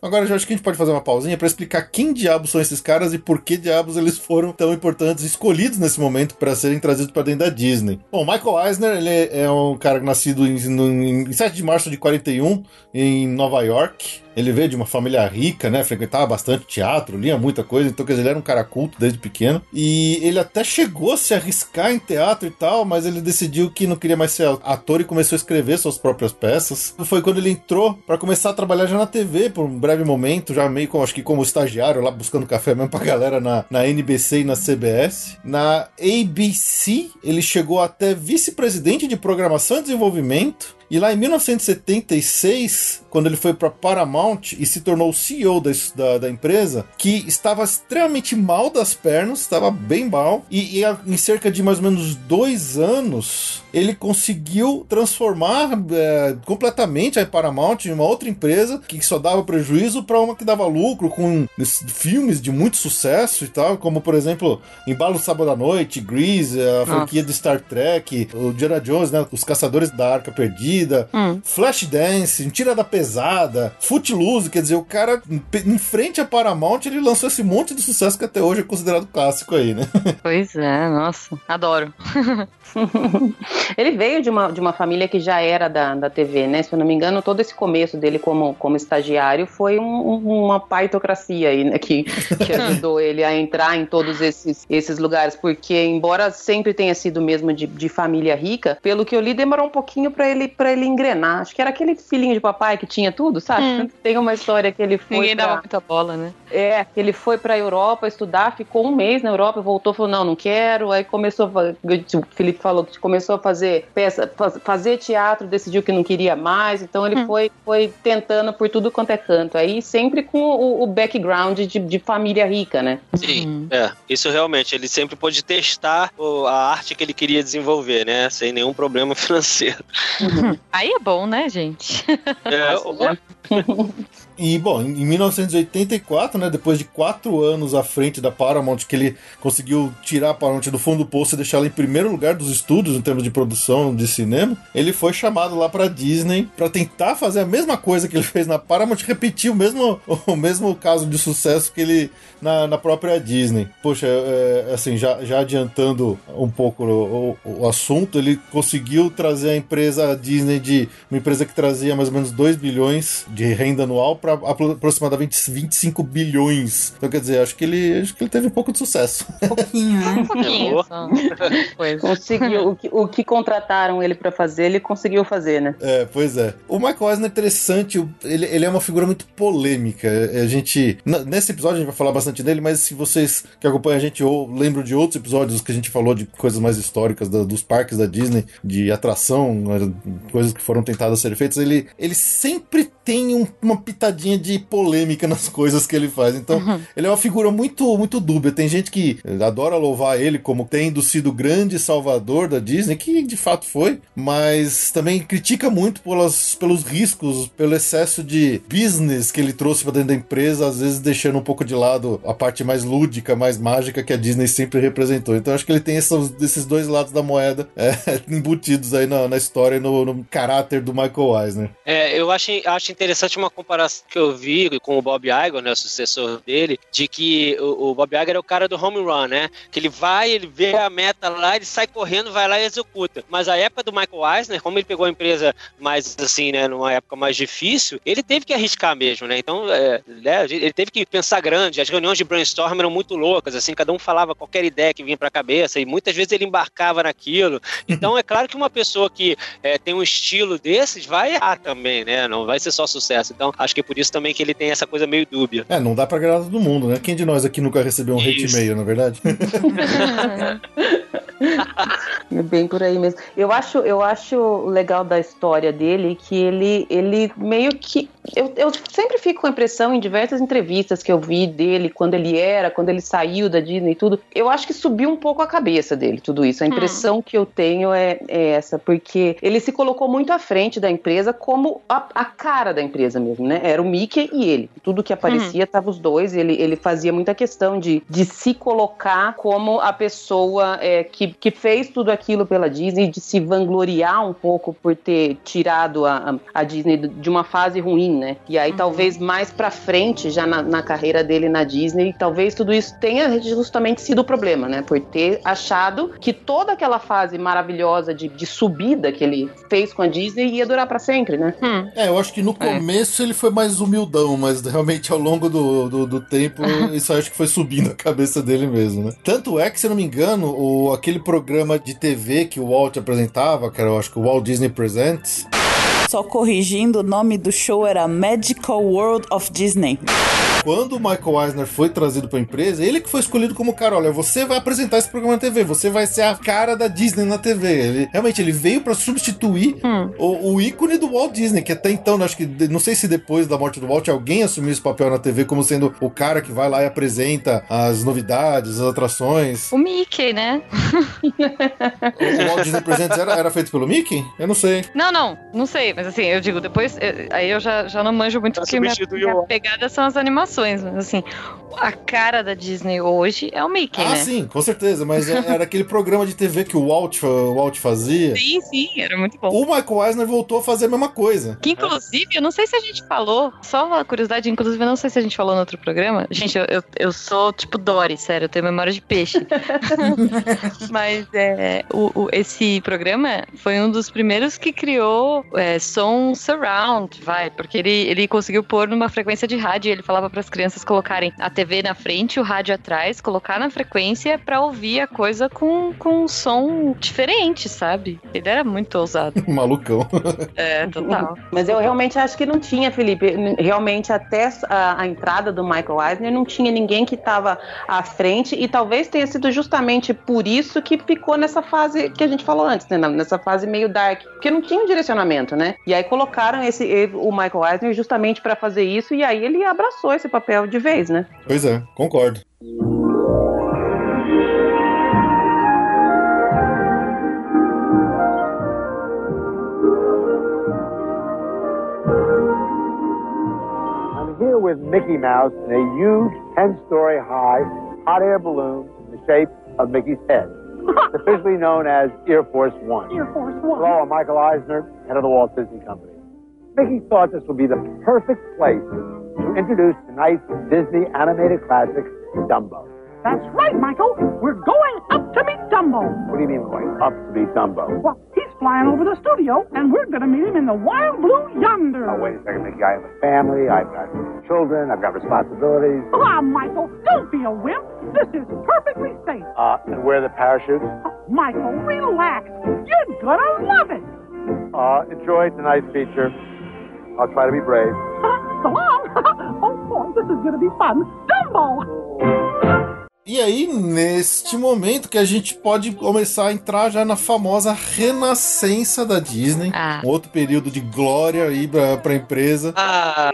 Agora, acho que a gente pode fazer uma pausinha pra explicar quem diabos são esses caras e por que diabos eles foram tão importantes, escolhidos nesse momento para serem trazidos para dentro da Disney. Bom, Michael Eisner, ele é um cara nascido em, em 7 de março de 41 em Nova York. Ele veio de uma família rica, né? Frequentava bastante teatro, lia muita coisa, então quer dizer, ele era um cara culto desde pequeno. E ele até chegou a se arriscar em teatro e tal, mas ele decidiu que não queria mais ser ator e começou a escrever suas próprias peças. Foi quando ele entrou para começar a trabalhar já na TV por um breve momento, já meio acho que como estagiário lá buscando café mesmo pra galera na, na NBC e na CBS. Na ABC, ele chegou até vice-presidente de programação e desenvolvimento. E lá em 1976, quando ele foi para Paramount e se tornou o CEO da, da, da empresa, que estava extremamente mal das pernas, estava bem mal, e, e em cerca de mais ou menos dois anos, ele conseguiu transformar é, completamente a Paramount em uma outra empresa que só dava prejuízo para uma que dava lucro, com es- filmes de muito sucesso e tal, como por exemplo, Embalo Sábado à Noite, Grease, a franquia de Star Trek, o Indiana Jones, né, Os Caçadores da Arca Perdida, Hum. Flashdance, Tira da Pesada, Footloose, quer dizer, o cara, em frente à Paramount, ele lançou esse monte de sucesso que até hoje é considerado clássico aí, né? Pois é, nossa, adoro. Ele veio de uma, de uma família que já era da, da TV, né? Se eu não me engano, todo esse começo dele como, como estagiário foi um- um- uma paitocracia aí, né? Que, que ajudou ele a entrar em todos esses, esses lugares. Porque, embora sempre tenha sido mesmo de, de família rica, pelo que eu li, demorou um pouquinho pra ele, pra ele engrenar. Acho que era aquele filhinho de papai que tinha tudo, sabe? Hum. Tem uma história que ele foi. Ninguém pra- dava muita bola, né? é, que ele foi pra Europa estudar, ficou um mês na Europa, voltou, falou, não, não quero, aí começou, o Felipe falou que começou a fazer peça, faz- fazer teatro, decidiu que não queria mais, então ele foi, foi tentando por tudo quanto é canto, aí sempre com o, o background de, de família rica, né? Sim, é. Isso realmente, ele sempre pôde testar a arte que ele queria desenvolver, né? Sem nenhum problema financeiro. Aí é bom, né, gente? É, o- E, bom, em 1984, né, depois de quatro anos à frente da Paramount, que ele conseguiu tirar a Paramount do fundo do poço e deixá-la em primeiro lugar dos estúdios em termos de produção de cinema, ele foi chamado lá pra Disney pra tentar fazer a mesma coisa que ele fez na Paramount, repetir o mesmo, o mesmo caso de sucesso que ele na, na própria Disney. Poxa, é, assim, já, já adiantando um pouco o, o- o assunto, ele conseguiu trazer a empresa Disney de uma empresa que trazia mais ou menos 2 bilhões de renda anual para aproximadamente 25 bilhões. Então, quer dizer, acho que ele, acho que ele teve um pouco de sucesso. Pouquinho, né? Um pouquinho. Pois. Conseguiu, o que, o que contrataram ele pra fazer, ele conseguiu fazer, né? É, pois é. O Michael Eisner é interessante, ele, ele é uma figura muito polêmica. É, A gente. Nesse episódio a gente vai falar bastante dele, mas se vocês que acompanham a gente ou lembram de outros episódios que a gente falou de coisas mais históricas da- dos parques da Disney, de atração, né, coisas que foram tentadas ser feitas, ele, ele sempre tem um- uma pitadinha pitadinha de polêmica nas coisas que ele faz. Então, ele é uma figura muito, muito dúbia. Tem gente que adora louvar ele como tendo sido grande salvador da Disney, que de fato foi, mas também critica muito pelas, pelos riscos, pelo excesso de business que ele trouxe para dentro da empresa, às vezes deixando um pouco de lado a parte mais lúdica, mais mágica que a Disney sempre representou. Então, acho que ele tem esses, esses dois lados da moeda é, embutidos aí na, na história e no, no caráter do Michael Eisner. É, eu acho, acho interessante uma comparação que eu vi com o Bob Iger, né, o sucessor dele, de que o, o Bob Iger é o cara do home run, né? Que ele vai, ele vê a meta lá, ele sai correndo, vai lá e executa. Mas a época do Michael Eisner, como ele pegou a empresa mais assim, né, numa época mais difícil, ele teve que arriscar mesmo, né? Então, é, né, ele teve que pensar grande. As reuniões de brainstorm eram muito loucas, assim, cada um falava qualquer ideia que vinha para a cabeça e muitas vezes ele embarcava naquilo. Então, é claro que uma pessoa que é, tem um estilo desses vai errar também, né? Não vai ser só sucesso. Então, acho que é por isso também que ele tem essa coisa meio dúbia. É, não dá pra agradar todo mundo, né? Quem de nós aqui nunca recebeu um hate Isso. mail, na é verdade? É bem por aí mesmo. Eu acho, eu acho legal da história dele que ele, ele meio que. Eu, eu sempre fico com a impressão em diversas entrevistas que eu vi dele, quando ele era, quando ele saiu da Disney e tudo. Eu acho que subiu um pouco a cabeça dele, tudo isso. A impressão que eu tenho é, é essa, porque ele se colocou muito à frente da empresa como a, a cara da empresa mesmo, né? Era o Mickey e ele. Tudo que aparecia tava os dois. Ele, ele fazia muita questão de, de se colocar como a pessoa é, que, que fez tudo aquilo pela Disney, de se vangloriar um pouco por ter tirado a, a, Disney de uma fase ruim, né? E aí talvez mais pra frente, já na, na carreira dele na Disney, talvez tudo isso tenha justamente sido o problema, né? Por ter achado que toda aquela fase maravilhosa de, de subida que ele fez com a Disney ia durar pra sempre, né? É, eu acho que no começo ele foi mais humildão, mas realmente ao longo do, do, do tempo isso acho que foi subindo a cabeça dele mesmo, né? Tanto é que, se eu não me engano, o, aquele programa de TV que o Walt apresentava, que era, eu acho que o Walt Disney Presents, Só corrigindo, o nome do show era Magical World of Disney. Quando o Michael Eisner foi trazido pra empresa, ele que foi escolhido como cara, olha, você vai apresentar esse programa na TV, você vai ser a cara da Disney na TV. Ele, realmente, ele veio pra substituir o, o ícone do Walt Disney, que até então, acho que, não sei se depois da morte do Walt, alguém assumiu esse papel na TV como sendo o cara que vai lá e apresenta as novidades, as atrações. O Mickey, né? O Walt Disney Presents era, era feito pelo Mickey? Eu não sei. Não, não, não sei, mas assim, eu digo, depois, aí eu já, já não manjo muito, Pra porque minha, o- pegada são as animações, mas assim, a cara da Disney hoje é o Mickey, Ah, né? sim, com certeza, mas é- era aquele programa de TV que o Walt, o Walt fazia. Sim, sim, era muito bom. O Michael Eisner voltou a fazer a mesma coisa. Que inclusive, eu não sei se a gente falou, só uma curiosidade, inclusive, eu não sei se a gente falou no outro programa. Gente, eu, eu, eu sou tipo Dory, sério, eu tenho memória de peixe. Mas é, o, o- esse programa foi um dos primeiros que criou é, som surround, vai, porque ele, ele conseguiu pôr numa frequência de rádio. e Ele falava para as crianças colocarem a TV na frente, o rádio atrás, colocar na frequência pra ouvir a coisa com, com um som diferente, sabe? Ele era muito ousado. Malucão. É, total. Mas eu realmente acho que não tinha, Felipe. Realmente, até a, a entrada do Michael Eisner, não tinha ninguém que estava à frente, e talvez tenha sido justamente por isso que ficou nessa fase que a gente falou antes, né? Nessa fase meio dark. Porque não tinha um direcionamento, né? E aí colocaram esse, o Michael Eisner justamente para fazer isso, e aí ele abraçou esse papel de vez, né? Pois é, concordo. I'm here with Mickey Mouse in a huge 10 story high hot air balloon in the shape of Mickey's head. It's officially known as Air Force One. Air Force One. Hello, I'm Michael Eisner, head of the Walt Disney Company. Mickey thought this would be the perfect place to introduce tonight's Disney animated classic, Dumbo. That's right, Michael. We're going up to meet Dumbo. What do you mean we're going up to meet Dumbo? Well, he's flying over the studio, and we're going to meet him in the wild blue yonder. Oh, wait a second, Mickey. I have a family, I've got children, I've got responsibilities. Ah, Michael, don't be a wimp. This is perfectly safe. Uh, and where are the parachutes? Michael, relax. You're gonna love it. Uh, enjoy tonight's feature. I'll try to be brave. So long. oh, boy, this is gonna be fun. Dumbo. E aí, neste momento que a gente pode começar a entrar já na famosa renascença da Disney, Ah. um outro período de glória aí pra, pra empresa. Ah,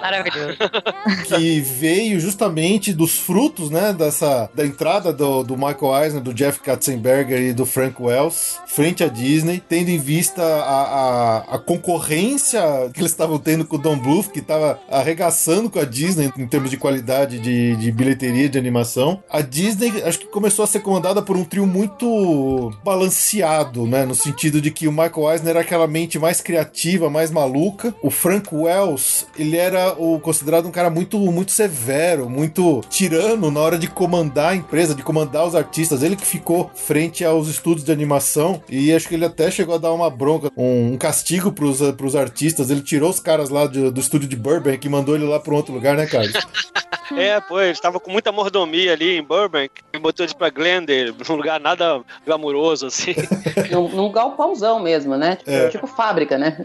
Maravilhoso. que veio justamente dos frutos, né, dessa da entrada do, do Michael Eisner, do Jeff Katzenberger e do Frank Wells frente à Disney, tendo em vista a, a, a concorrência que eles estavam tendo com o Don Bluth, que estava arregaçando com a Disney em termos de qualidade de, de bilheteria de animação. A Disney acho que começou a ser comandada por um trio muito balanceado, né, no sentido de que o Michael Eisner era aquela mente mais criativa, mais maluca. O Frank Wells, ele era o considerado um cara muito muito severo, muito tirano na hora de comandar a empresa, de comandar os artistas. Ele que ficou frente aos estudos de animação e acho que ele até chegou a dar uma bronca, um, um castigo pros, pros artistas. Ele tirou os caras lá de- do estúdio de Burbank e mandou ele lá pra um outro lugar, né, Carlos? É, pô, ele estava com muita mordomia ali em Burbank e botou eles pra Glendale, num lugar nada glamuroso, assim. Num, num galpãozão mesmo, né? Tipo, É. tipo fábrica, né?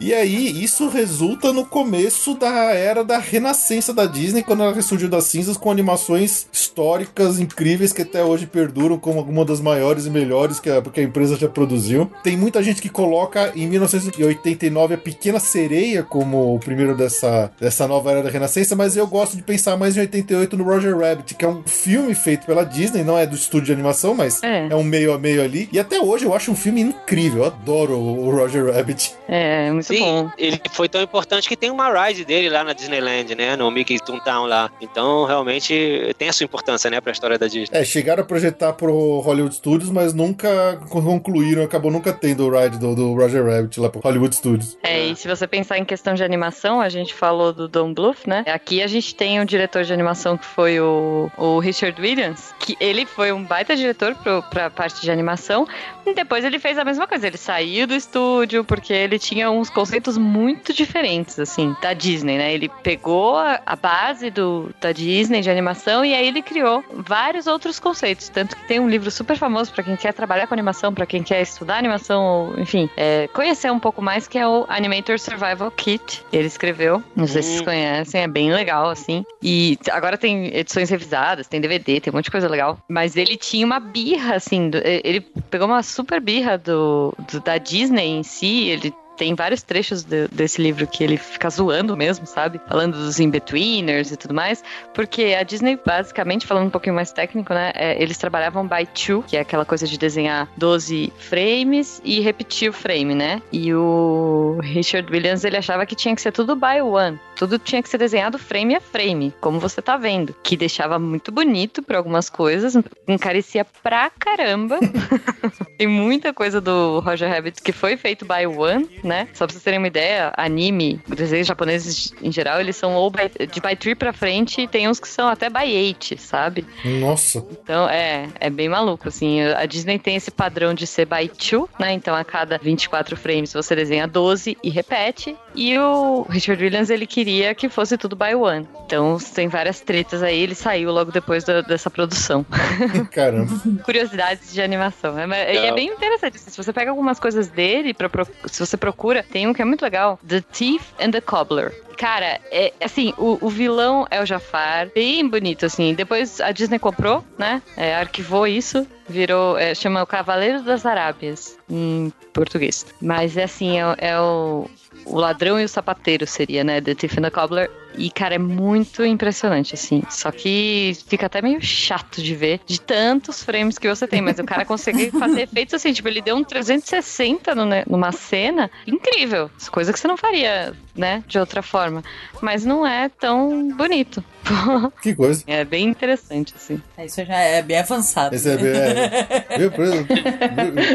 E aí, isso resulta no começo da era da renascença da Disney, quando ela ressurgiu das cinzas com animações históricas incríveis que até hoje perduram como alguma das maiores e melhores que a, que a empresa já produziu. Tem muita gente que coloca em 1989 a Pequena Sereia como o primeiro dessa, dessa nova era da renascença, mas eu gosto de pensar mais em 88 no Roger Rabbit, que é um filme feito pela Disney, não é do estúdio de animação, mas É. é um meio a meio ali. E até hoje eu acho um filme incrível, eu adoro o Roger Rabbit. É, muito Sim, bom. ele foi tão importante que tem uma dele lá na Disneyland, né? No Mickey Toontown lá. Então, realmente, tem a sua importância, né, pra história da Disney. É, chegaram a projetar pro Hollywood Studios, mas nunca concluíram, acabou nunca tendo o ride do, do Roger Rabbit lá pro Hollywood Studios. É, e se você pensar em questão de animação, a gente falou do Don Bluth, né? Aqui a gente tem o diretor de animação que foi o, o Richard Williams, que ele foi um baita diretor pro, pra parte de animação, e depois ele fez a mesma coisa. Ele saiu do estúdio porque ele tinha uns conceitos muito diferentes, assim, da Disney, né? Ele pegou a, a base do, da Disney de animação e aí ele criou vários outros conceitos. Tanto que tem um livro super famoso pra quem quer trabalhar com animação, pra quem quer estudar animação, ou, enfim, é, conhecer um pouco mais, que é o Animator Survival Kit. Ele escreveu. Não sei se vocês Hum. conhecem, é bem legal, assim. E agora tem edições revisadas, tem DVD, tem um monte de coisa legal. Mas ele tinha uma birra, assim. do- ele pegou uma super birra do, do- da Disney em si. Ele tem vários trechos de- desse livro que ele fica zoando mesmo, sabe? Falando dos in-betweeners e tudo mais. Porque a Disney, basicamente, falando um pouquinho mais técnico, né? é, eles trabalhavam by two, que é aquela coisa de desenhar 12 frames e repetir o frame, né? E o Richard Williams, ele achava que tinha que ser tudo by one. Tudo tinha que ser desenhado frame a frame, como você tá vendo. Que deixava muito bonito pra algumas coisas, encarecia pra caramba. Tem muita coisa do Roger Rabbit que foi feito by one, né? Só pra vocês terem uma ideia, anime, desenhos japoneses em geral, eles são ou by, de by three pra frente e tem uns que são até by eight, sabe? Nossa, Então, é, é bem maluco, assim. A Disney tem esse padrão de ser by two, né? Então, a cada 24 frames você desenha 12 e repete. E o Richard Williams, ele queria que fosse tudo by one. Então, tem várias tretas aí. Ele saiu logo depois da- dessa produção. caramba. Curiosidades de animação. É, mas- e é Legal. bem interessante. assim, Se você pega algumas coisas dele, pra, se você procura, tem um que é muito legal: The Thief and the Cobbler. Cara, é assim, o, o vilão é o Jafar, bem bonito, assim. Depois a Disney comprou, né? é, arquivou isso, virou. é, chama o Cavaleiro das Arábias, em português. Mas é assim, é, é o. O ladrão e o sapateiro seria, né? The the Cobbler. E, cara, é muito impressionante, assim. Só que fica até meio chato de ver, de tantos frames que você tem. Mas o cara consegue fazer efeitos assim, tipo, ele deu um 360 no, numa cena incrível. Coisa que você não faria, né? De outra forma. Mas não é tão bonito. Que coisa. É bem interessante, assim. Isso já é bem avançado. Esse é, bem- é, viu?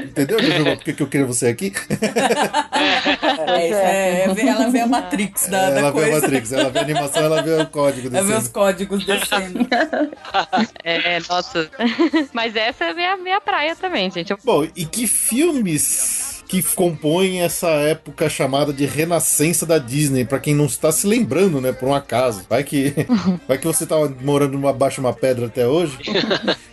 Entendeu? Por que que eu queria você aqui? É, isso é, é ela vê a Matrix da, da ela vê coisa. a Matrix, ela vê a animação, ela vê o código Ela vê os códigos descendo. É, nossa. Mas essa é a minha, minha praia também, gente. Eu- Bom, e que filmes que compõem essa época chamada de renascença da Disney, pra quem não está se lembrando, né, por um acaso. Vai que vai que você tava morando numa- abaixo de uma pedra até hoje.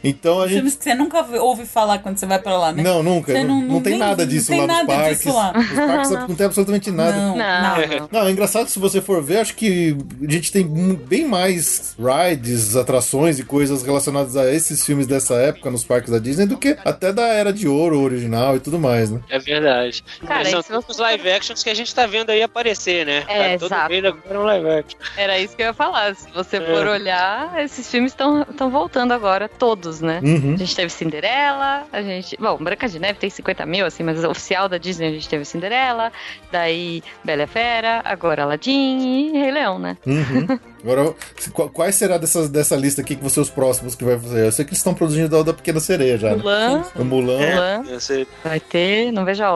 Então a gente Filmes que você nunca ouve falar quando você vai pra lá, né? Não, nunca. Você Não, não- não tem nem- nada não disso tem lá nos nada parques. disso lá. Os parques não tem absolutamente nada. Não, Não. Não, é engraçado se você for ver, acho que a gente tem bem mais rides, atrações e coisas relacionadas a esses filmes dessa época nos parques da Disney do que até da Era de Ouro original e tudo mais, né? É verdade. Verdade. Cara, São todos os live actions que a gente tá vendo aí aparecer, né? É, tá todo exato. agora um live action. Era isso que eu ia falar. Se você É. for olhar, esses filmes estão voltando agora, todos, né? Uhum. A gente teve Cinderela, a gente. Bom, Branca de Neve tem 50 mil, assim, mas oficial da Disney a gente teve Cinderela, daí Bela e Fera, agora Aladdin e Rei Leão, né? Uhum. Agora, quais será dessas, dessa lista aqui que vão ser os próximos que vai fazer? Eu sei que eles estão produzindo da, da Pequena Sereia já, né? Mulan, O Mulan. Mulan, Eu sei. vai ter, não vejo a hora.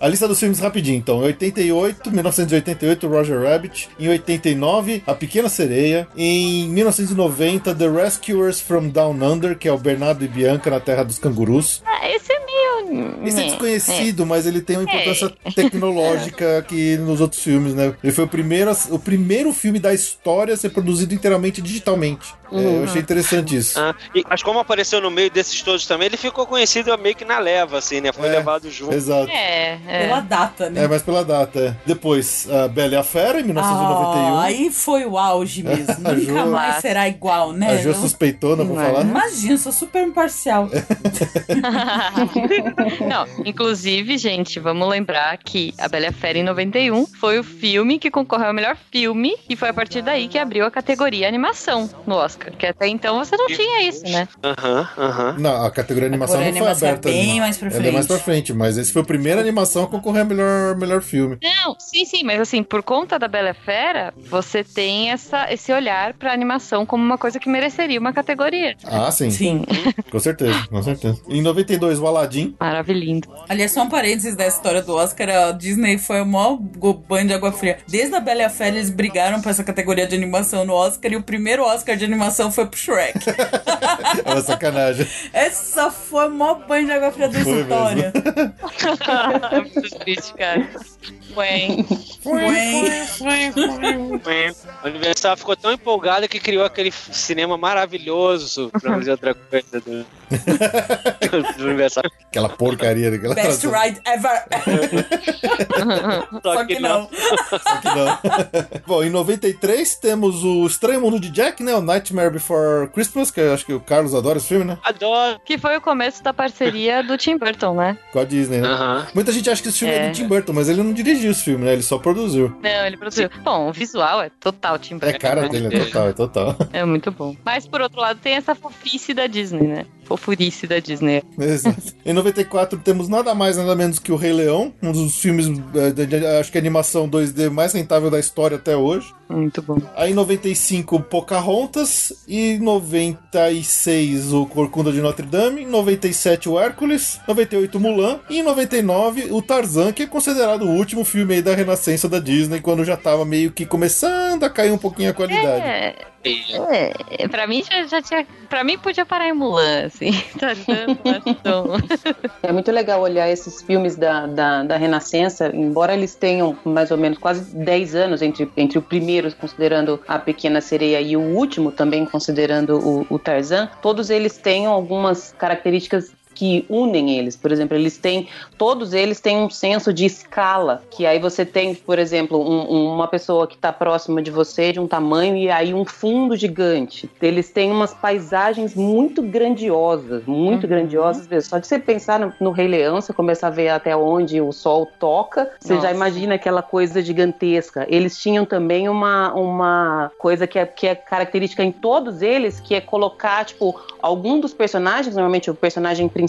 A lista dos filmes rapidinho, então. Em 88, 1988, Roger Rabbit. Em 89, A Pequena Sereia. Em 1990, The Rescuers from Down Under, que é o Bernardo e Bianca na Terra dos Cangurus. Ah, esse é meio. Esse é né, desconhecido, mas ele tem uma importância tecnológica que nos outros filmes, né? Ele foi o primeiro, o primeiro filme da história a ser produzido inteiramente digitalmente. É, eu achei interessante isso. Ah, e- mas como apareceu no meio desses todos também, ele ficou conhecido meio que na leva, assim, né? Foi É, levado junto. Exato. É, Pela é. data, né? É, mas pela data. é. Depois, a Bela e a Fera, em 1991. Ah, aí foi o auge mesmo. A Nunca Jo- mais será igual, né? a suspeitona pra Não é. falar. Imagina, eu sou super imparcial. Não, inclusive, gente, vamos lembrar que A Bela e a Fera em 91 foi o filme que concorreu ao melhor filme e foi a partir daí que abriu a categoria animação no Oscar, que até então você não tinha isso, né? Aham, aham. Não, a categoria animação a não foi animação é aberta. bem ainda. mais pra Ela é mais frente. pra frente, mas esse foi a primeira animação a concorrer a melhor, melhor filme. Não, sim, sim, mas assim, por conta da Bela Fera, você tem essa, esse olhar pra animação como uma coisa que mereceria uma categoria. Ah, sim. Sim. Com certeza, com certeza. Em 92, o Aladdin. Maravilhindo. Aliás, só um parênteses da história do Oscar, a Disney foi o maior banho de água fria. Desde a Bela Fera, eles brigaram pra essa categoria de animação no Oscar e o primeiro Oscar de animação foi pro Shrek. É uma sacanagem. Essa foi o maior banho de água fria da Foi história. é muito cara. Ué. A Universal ficou tão empolgada que criou aquele cinema maravilhoso pra fazer outra coisa do, do Universal. Aquela porcaria daquela Best ride ever. Só que não. Só que não. Bom, em 93 temos o Estranho Mundo de Jack, né? O Nightmare Before Christmas, que eu acho que o Carlos adora esse filme, né? Adoro. Que foi o começo da parceria do Tim Burton, né? Com a Disney, né? Aham. Muita gente acha que esse filme é. É. do Tim Burton, mas ele não dirigiu esse filme, né? Ele só produziu. Não, ele produziu. Bom, o visual é total Tim É Burton. cara dele, é total, é total. É muito bom. Mas por outro lado, tem essa fofice da Disney, né? Fofurice da Disney. Exato. Em 94 temos nada mais, nada menos que o Rei Leão, um dos filmes, eh, acho que a animação 2D mais rentável da história até hoje. Muito bom. Aí em 95, Pocahontas. E 96, o Corcunda de Notre Dame. Em 97, o Hércules. 98, Mulan. E em 99, o Tarzan, que é considerado o último filme aí da renascença da Disney, quando já tava meio que começando a cair um pouquinho a qualidade. É, é, pra mim já, já tinha. Pra mim podia parar em Mulan, assim. Tá dando. É muito legal olhar esses filmes da, da, da Renascença, embora eles tenham mais ou menos quase 10 anos entre, entre o primeiro, considerando a Pequena Sereia, e o último, também considerando o, o Tarzan, todos eles têm algumas características que unem eles. Por exemplo, eles têm, todos eles têm um senso de escala, que aí você tem, por exemplo, um- um- uma pessoa que está próxima de você de um tamanho e aí um fundo gigante. Eles têm umas paisagens muito grandiosas, muito grandiosas mesmo. Só de você pensar no, no Rei Leão, você começar a ver até onde o sol toca, você já Nossa. imagina aquela coisa gigantesca. Eles tinham também uma, uma coisa que é, que é característica em todos eles, que é colocar, tipo, algum dos personagens, normalmente o personagem principal,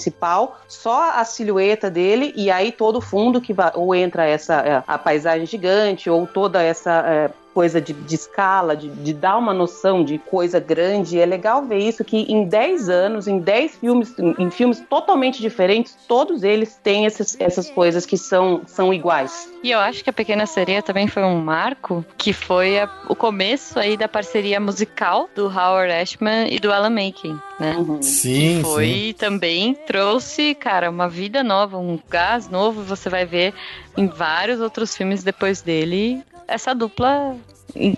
só a silhueta dele e aí todo o fundo que vai, ou entra essa é, a paisagem gigante ou toda essa é, coisa de, de escala, de, de dar uma noção de coisa grande. É legal ver isso que em 10 anos, em 10 filmes, em, em filmes totalmente diferentes, todos eles têm esses, essas coisas que são, são iguais. E eu acho que a Pequena Sereia também foi um marco, que foi a- o começo aí da parceria musical do Howard Ashman e do Alan Menken, né? Sim, Foi sim. também trouxe, cara, uma vida nova, um gás novo. Você vai ver em vários outros filmes depois dele essa dupla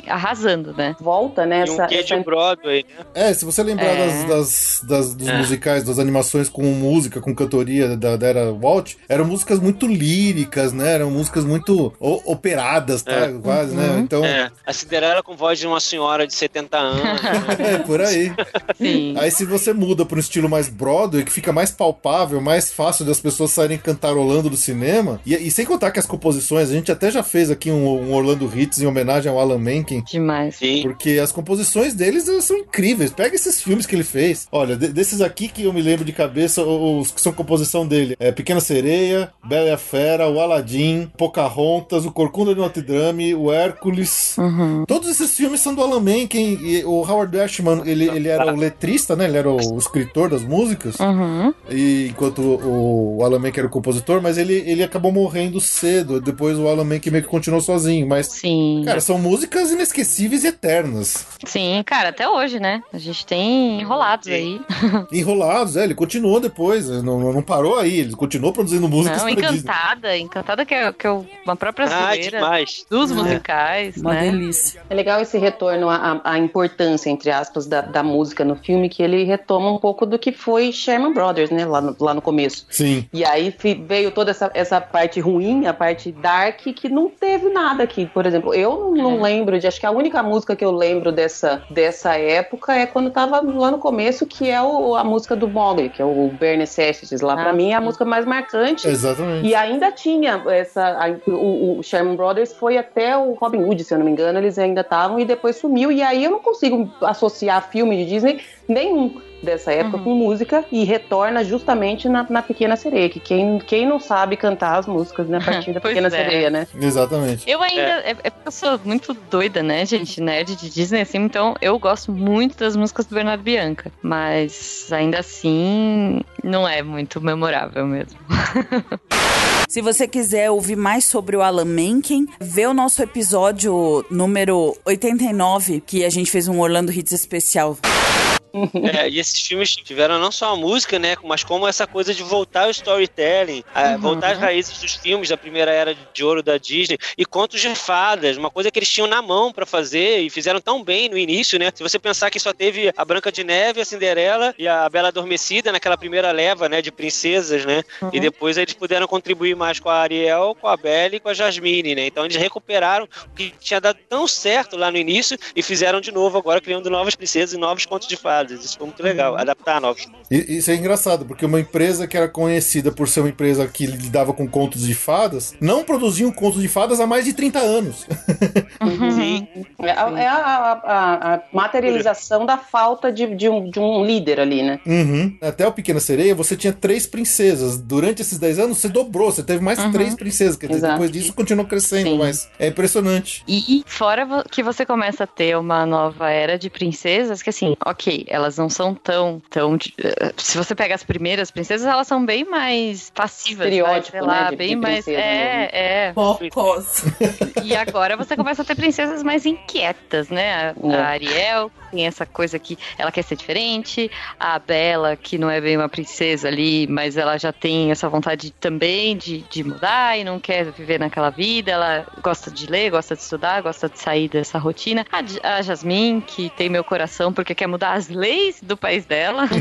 arrasando, né? Volta, né? E um Essa, quê de essa- Broadway, né? É, se você lembrar É. das, das, das- dos É. musicais, das animações com música, com cantoria da, da era Walt, eram músicas muito líricas, né? Eram músicas muito o- operadas, tá? É. Quase, né? Então, é. É, a Cinderela com voz de uma senhora de 70 anos. né? por aí. Sim. Aí se você muda para um estilo mais Broadway, que fica mais palpável, mais fácil das pessoas saírem cantarolando do cinema, e, e sem contar que as composições, a gente até já fez aqui um, um Orlando Hits em homenagem ao Alan Menken, Demais. Sim. Porque as composições deles são incríveis. Pega esses filmes que ele fez. Olha, de- desses aqui que eu me lembro de cabeça, os que são composição dele: é Pequena Sereia, Bela e a Fera, o Aladdin, Pocahontas, o Corcunda de Notre Dame, o Hércules. Uhum. Todos esses filmes são do Alan Menken e o Howard Ashman, ele, ele era o letrista, né? Ele era o, escritor das músicas. Uhum. E enquanto o, o Alan Menken era o compositor, mas ele, ele acabou morrendo cedo. Depois o Alan Menken meio que continuou sozinho. Mas, Sim. cara, são músicas inesquecíveis e eternas. Sim, cara, até hoje, né? A gente tem enrolados aí. Enrolados, é, ele continuou depois, não, não parou aí, ele continuou produzindo músicas Não, pra Disney. Encantada, Encantada que é, que é uma própria Ah, zoeira demais. dos É. musicais, Uma né? delícia. É legal esse retorno à, à importância, entre aspas, da, da música no filme, que ele retoma um pouco do que foi Sherman Brothers, né? Lá no, lá no começo. Sim. E aí veio toda essa, essa parte ruim, a parte dark, que não teve nada aqui. Por exemplo, eu não, não lembro de. Acho que a única música que eu lembro dessa, dessa época é quando tava lá no começo, que é o- a música do Mogli, que é o Bare Necessities. Lá, pra Ah, mim, é a música mais marcante. Exatamente. E ainda tinha essa. a- o, o Sherman Brothers foi até o Robin Hood, se eu não me engano, eles ainda estavam e depois sumiu. E aí eu não consigo associar filme de Disney nenhum dessa época Uhum. com música e retorna justamente na, na Pequena Sereia. Que quem, quem não sabe cantar as músicas né, a partir da Pequena é. Sereia, né? Exatamente. Eu ainda. É. é porque eu sou muito doida, né, gente? Nerd de Disney, assim. Então eu gosto muito das músicas do Bernardo Bianca. Mas ainda assim, não é muito memorável mesmo. Se você quiser ouvir mais sobre o Alan Menken, vê o nosso episódio número 89, que a gente fez um Orlando Hits especial. É, e esses filmes tiveram não só a música, né, mas como essa coisa de voltar ao storytelling, a- voltar às raízes dos filmes da primeira era de ouro da Disney e contos de fadas, uma coisa que eles tinham na mão pra fazer e fizeram tão bem no início, né? Se você pensar que só teve a Branca de Neve, a Cinderela e a Bela Adormecida naquela primeira leva, né, de princesas, né? E depois eles puderam contribuir mais com a Ariel, com a Belle e com a Jasmine, né? Então eles recuperaram o que tinha dado tão certo lá no início e fizeram de novo agora criando novas princesas e novos contos de fadas. Isso foi muito legal, adaptar novos. E isso é engraçado, porque uma empresa que era conhecida por ser uma empresa que lidava com contos de fadas, não produzia um conto de fadas há mais de 30 anos. Sim. É, a, é a- a- a materialização da falta de, de um, de um líder ali, né? Uhum. Até o Pequena Sereia, você tinha três princesas. Durante esses 10 anos, você dobrou, você teve mais três princesas. Quer dizer, Exato. depois disso, continuou crescendo, Sim. mas é impressionante. E fora que você começa a ter uma nova era de princesas, que assim, ok, elas não são tão. tão eh, se você pega as primeiras princesas, elas são bem mais passivas. Estereótipo, sei lá, né, de- bem de mais. É, é. Pocos. E agora você começa a ter princesas mais inquietas, né? A, É. a Ariel tem essa coisa que ela quer ser diferente, a Bela, que não é bem uma princesa ali, mas ela já tem essa vontade também de, de mudar e não quer viver naquela vida. Ela gosta de ler, gosta de estudar, gosta de sair dessa rotina. A, a Jasmine, que tem meu coração porque quer mudar as leis do país dela.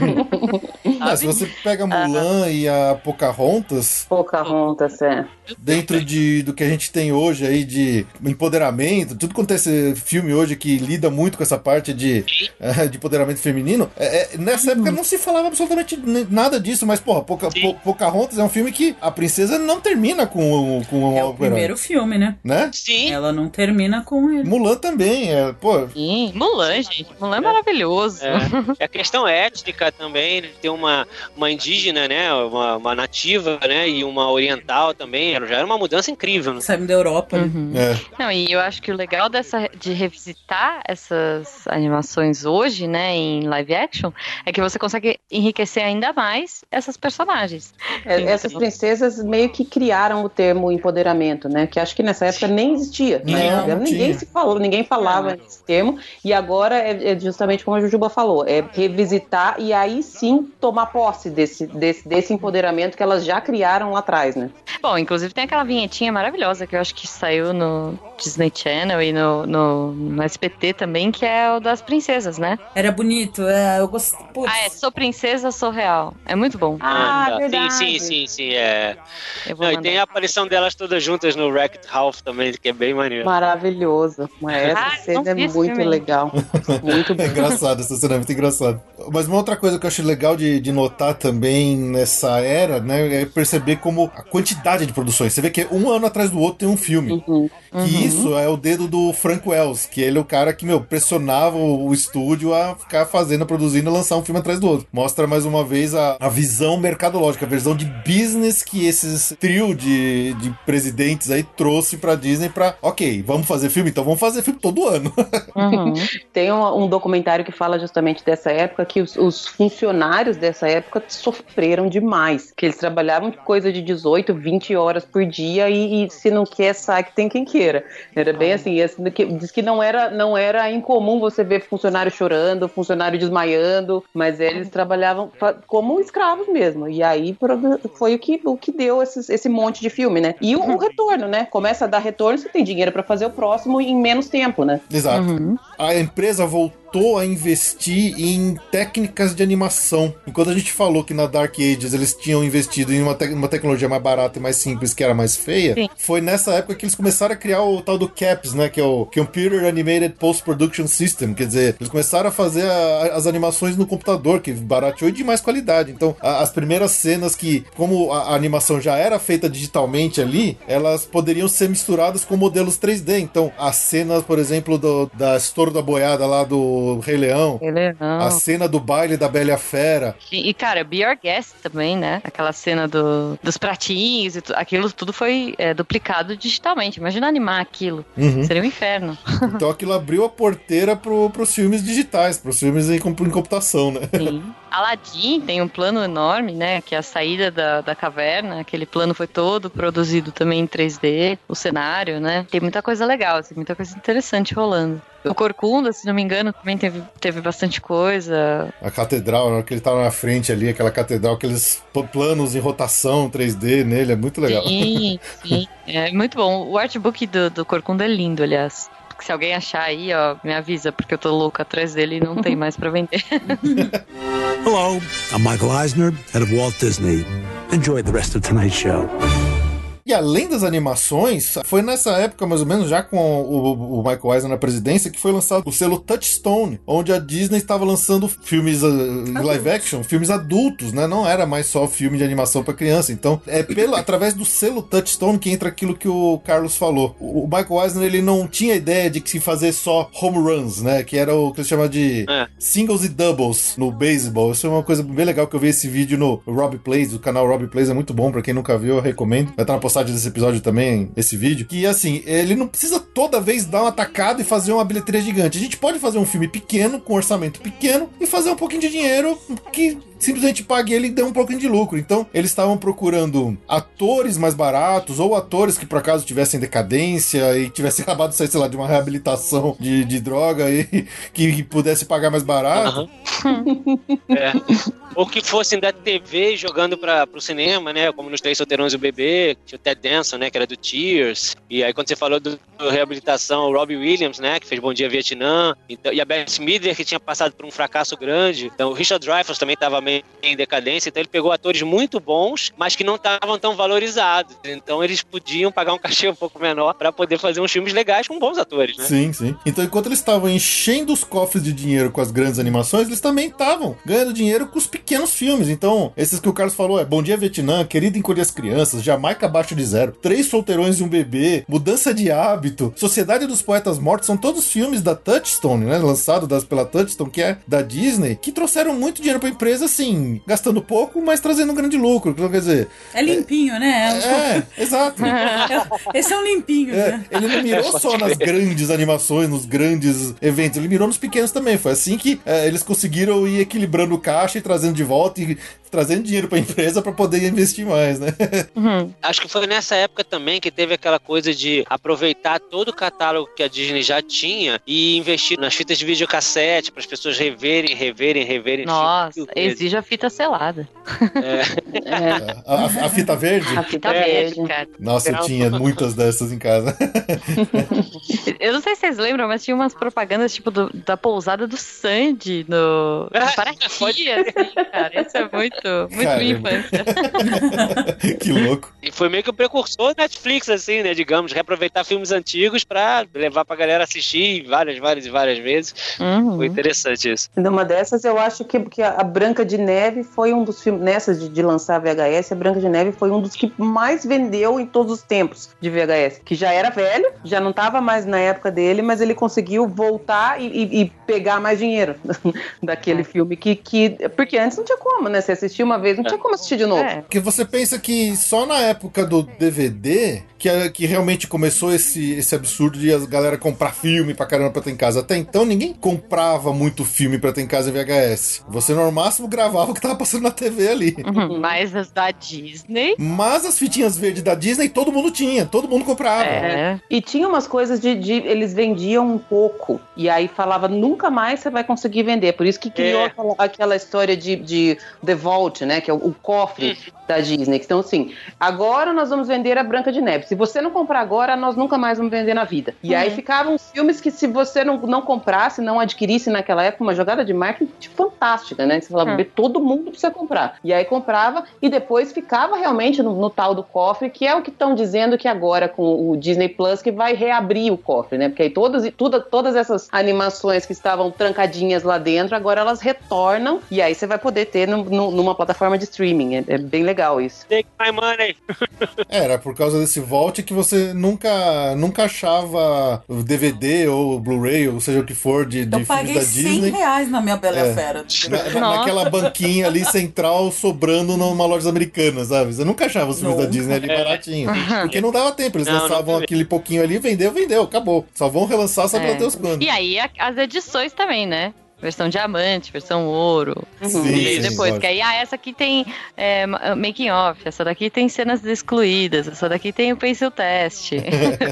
Ah, se você pega Mulan e a Pocahontas, Pocahontas, é. Dentro de, do que a gente tem hoje aí de empoderamento, tudo quanto é esse filme hoje que lida muito com essa parte de, eh, de empoderamento feminino, é- é, nessa época não se falava absolutamente nada disso, mas, porra, Poca, Po- Pocahontas é um filme que a princesa não termina com, o- com É o o primeiro filme, né? Né? Sim. Ela não termina com ele. Mulan também, é, pô, Sim, Mulan, gente. Mulan é maravilhoso. É. É a questão étnica também, né? tem uma, uma indígena, né? Uma, uma nativa, né? E uma oriental também. Era- Já era uma mudança incrível. Né? Saímos da Europa. né? Uhum. é. Não, e eu acho que o legal dessa de revisitar essas animações hoje, né, em live action, é que você consegue enriquecer ainda mais essas personagens. É, essas princesas meio que criaram o termo empoderamento, né? Que acho que nessa época nem existia. Não, né? não ninguém tinha. se falou, ninguém falava nesse termo. E agora é, é justamente como a Jujuba falou, é revisitar e aí sim tomar posse desse, desse, desse empoderamento que elas já criaram lá atrás, né? Bom, inclusive tem aquela vinhetinha maravilhosa que eu acho que saiu no Disney Channel e no, no, no SPT também, que é o das princesas, né? Era bonito, é, eu gostei. Putz, Ah, é Sou Princesa, Sou Real. É muito bom. Ah, sim, verdade. sim, sim, sim. É. Eu vou Não, e tem a aparição delas todas juntas no Wreck-It Ralph também, que é bem maneiro. Maravilhoso. Mas essa Ah, cena é muito legal. Muito É bom. engraçado, essa cena é muito engraçada. Mas uma outra coisa que eu acho legal de, de notar também nessa era, né, é perceber como a quantidade de Você vê que um ano atrás do outro tem um filme. Uhum. Que isso é o dedo do Frank Wells, que ele é o cara que, meu, pressionava o, o estúdio a ficar fazendo, produzindo e lançar um filme atrás do outro. Mostra mais uma vez a, a visão mercadológica, a visão de business que esses trio de, de presidentes aí trouxe pra Disney pra, ok, vamos fazer filme? Então vamos fazer filme todo ano. Uhum. Tem um, um documentário que fala justamente dessa época, que os, os funcionários dessa época sofreram demais. Que eles trabalhavam coisa de 18, 20 horas por dia e, e se não quer, sai que tem quem queira. Era bem assim, esse, que, diz que não era, não era incomum você ver funcionário chorando, funcionário desmaiando, mas eles trabalhavam fa- como escravos mesmo. E aí foi o que, o que deu esses- esse monte de filme, né? E o, o retorno, né? Começa a dar retorno, você tem dinheiro pra fazer o próximo em menos tempo, né? Exato. A empresa voltou a investir em técnicas de animação. Enquanto a gente falou que na Dark Ages eles tinham investido em uma, te- uma tecnologia mais barata e mais simples, que era mais feia, Sim. foi nessa época que eles começaram a criar o tal do CAPS, né? Que é o Computer Animated Post-Production System. Quer dizer, eles começaram a fazer a- as animações no computador, que barateou e de mais qualidade. Então, a- as primeiras cenas que, como a, a animação já era feita digitalmente ali, elas poderiam ser misturadas com modelos 3D. Então, as cenas, por exemplo, do, da estouro da boiada lá do Rei Leão, Ele é a cena do baile da Bela Fera. E, e, cara, Be Your Guest também, né? Aquela cena do, dos pratinhos e tu- aquilo tudo foi é, duplicado digitalmente. Imagina animar aquilo. Uhum. Seria um inferno. Então aquilo abriu a porteira pro, pros filmes digitais, pros filmes em, em computação, né? Sim. Aladdin tem um plano enorme, né? Que é a saída da, da caverna. Aquele plano foi todo produzido também em 3D. O cenário, né? Tem muita coisa legal, assim, muita coisa interessante rolando. O Corcunda, se não me engano, também teve, teve bastante coisa. A catedral, na hora que ele tava na frente ali, aquela catedral, aqueles planos em rotação 3D nele, é muito legal. Sim, sim. É muito bom. O artbook do, do Corcunda é lindo, aliás. Se alguém achar aí, ó, me avisa, porque eu tô louca atrás dele e não tem mais pra vender. Hello, I'm Michael Eisner, head of Walt Disney. Enjoy the rest of tonight's show. E além das animações, foi nessa época, mais ou menos, já com o, o Michael Eisner na presidência, que foi lançado o selo Touchstone, onde a Disney estava lançando filmes uh, live action, filmes adultos, né? Não era mais só filme de animação para criança. Então, é pela, através do selo Touchstone que entra aquilo que o Carlos falou. O, o Michael Eisner, ele não tinha ideia de que se fazer só home runs, né? Que era o que eles chamam de É. singles e doubles no beisebol. Isso é uma coisa bem legal que eu vi esse vídeo no Rob Plays, o canal Rob Plays é muito bom, pra quem nunca viu, eu recomendo. Vai estar na postagem desse episódio também, esse vídeo. Que assim, ele não precisa toda vez dar uma atacada e fazer uma bilheteria gigante. A gente pode fazer um filme pequeno, com orçamento pequeno, e fazer um pouquinho de dinheiro que simplesmente pague ele e dê um pouquinho de lucro. Então, eles estavam procurando atores mais baratos ou atores que por acaso tivessem decadência e tivessem acabado de sair, sei lá, de uma reabilitação de, de droga e que pudesse pagar mais barato. É. Ou que fossem da TV jogando para pro cinema, né? Como nos Três Solteirões e o Bebê, tinha o Ted Danson, né? Que era do Tears. E aí quando você falou do, do reabilitação, o Robbie Williams, né? Que fez Bom Dia Vietnã. Então, e a Beth Midler, que tinha passado por um fracasso grande. Então o Richard Dreyfuss também estava meio em decadência. Então ele pegou atores muito bons, mas que não estavam tão valorizados. Então eles podiam pagar um cachê um pouco menor para poder fazer uns filmes legais com bons atores, né? Sim, sim. Então, enquanto eles estavam enchendo os cofres de dinheiro com as grandes animações, eles também estavam ganhando dinheiro com os pequenos filmes. Então, esses que o Carlos falou é Bom Dia Vietnã, Querido Encolher as Crianças, Jamaica Abaixo de Zero, Três Solteirões e um Bebê, Mudança de Hábito, Sociedade dos Poetas Mortos, são todos filmes da Touchstone, né? Lançados das, pela Touchstone, que é da Disney, que trouxeram muito dinheiro pra empresa, assim, gastando pouco, mas trazendo um grande lucro. Então, quer dizer. É limpinho, né? É, exato. Esse é um limpinho, É, né? ele não mirou só nas grandes animações, nos grandes eventos, ele mirou nos pequenos também. Foi assim que é, eles conseguiram ir equilibrando o caixa e trazendo de volta e trazendo dinheiro pra empresa pra poder investir mais, né? Acho que foi nessa época também que teve aquela coisa de aproveitar todo o catálogo que a Disney já tinha e investir nas fitas de videocassete para as pessoas reverem, reverem, reverem. Nossa, exige a fita selada. É. A, a- a fita verde? A fita É, verde. cara. Nossa, eu tinha muitas dessas em casa. Eu não sei se vocês lembram, mas tinha umas propagandas tipo do- da pousada do Sandy no, no Paraty, assim, cara. Isso é muito, muito Caramba. minha infância. que louco. E foi meio que o precursor da Netflix, assim, né? Digamos, reaproveitar filmes antigos pra levar pra galera assistir várias, várias e várias vezes. Uhum. Foi interessante isso. Numa dessas, eu acho que, que a Branca de Neve foi um dos filmes. Nessas de, de lançar VHS, a Branca de Neve foi um dos que mais vendeu em todos os tempos de VHS. Que já era velho, já não estava mais na época dele, mas ele conseguiu voltar e, e- e pegar mais dinheiro daquele É. filme. Que, que, porque antes não tinha como, né? Você assistia uma vez, não tinha como assistir de novo. É. Porque você pensa que só na época do DVD que, é- que realmente começou esse, esse absurdo de as galera comprar filme pra caramba pra ter em casa. Até então ninguém comprava muito filme pra ter em casa em VHS. Você no máximo gravava o que tava passando na TV ali. Uhum. Mas as da Disney. Mas as fitinhas verdes da Disney todo mundo tinha, todo mundo comprava. É. E tinha umas coisas de, de- Eles vendiam um pouco. E aí falava, nunca mais você vai conseguir vender. Por isso que criou É. aquela, aquela história de, de The Vault, né? Que é o, o cofre da Disney. Então, assim, agora nós vamos vender a Branca de Neve. Se você não comprar agora, nós nunca mais vamos vender na vida. E aí ficavam filmes que, se você não, não comprasse, não adquirisse naquela época, uma jogada de marketing fantástica, né? Você falava, Hum. todo mundo precisa comprar. E aí comprava e depois ficava realmente no, no tal do cofre, que é o que estão dizendo que agora com o Disney Plus que vai reabrir o cofre, né? Porque aí todas, tudo, todas essas animações que estavam trancadinhas lá dentro, agora elas retornam e aí você vai poder ter no- no- numa plataforma de streaming. É, é bem legal isso. Take my money. Era por causa desse Vault que você nunca, nunca achava DVD ou Blu-ray, ou seja o que for, de, de Eu filmes paguei da 100 Disney. reais na minha Bela É. Fera. Na- na- naquela banquinha ali central sobrando numa loja americana, sabe? Você nunca achava os filmes da. Disney ali baratinho. Porque não dava tempo, eles Não, lançavam não aquele pouquinho ali, vendeu, vendeu, acabou. Só vão relançar só É. pra os quando. E aí as edições também, né? Versão diamante, versão ouro. Sim, Veio sim, depois, lógico. que aí, ah, essa aqui tem é, ma- making off, essa daqui tem cenas excluídas, essa daqui tem o pencil test.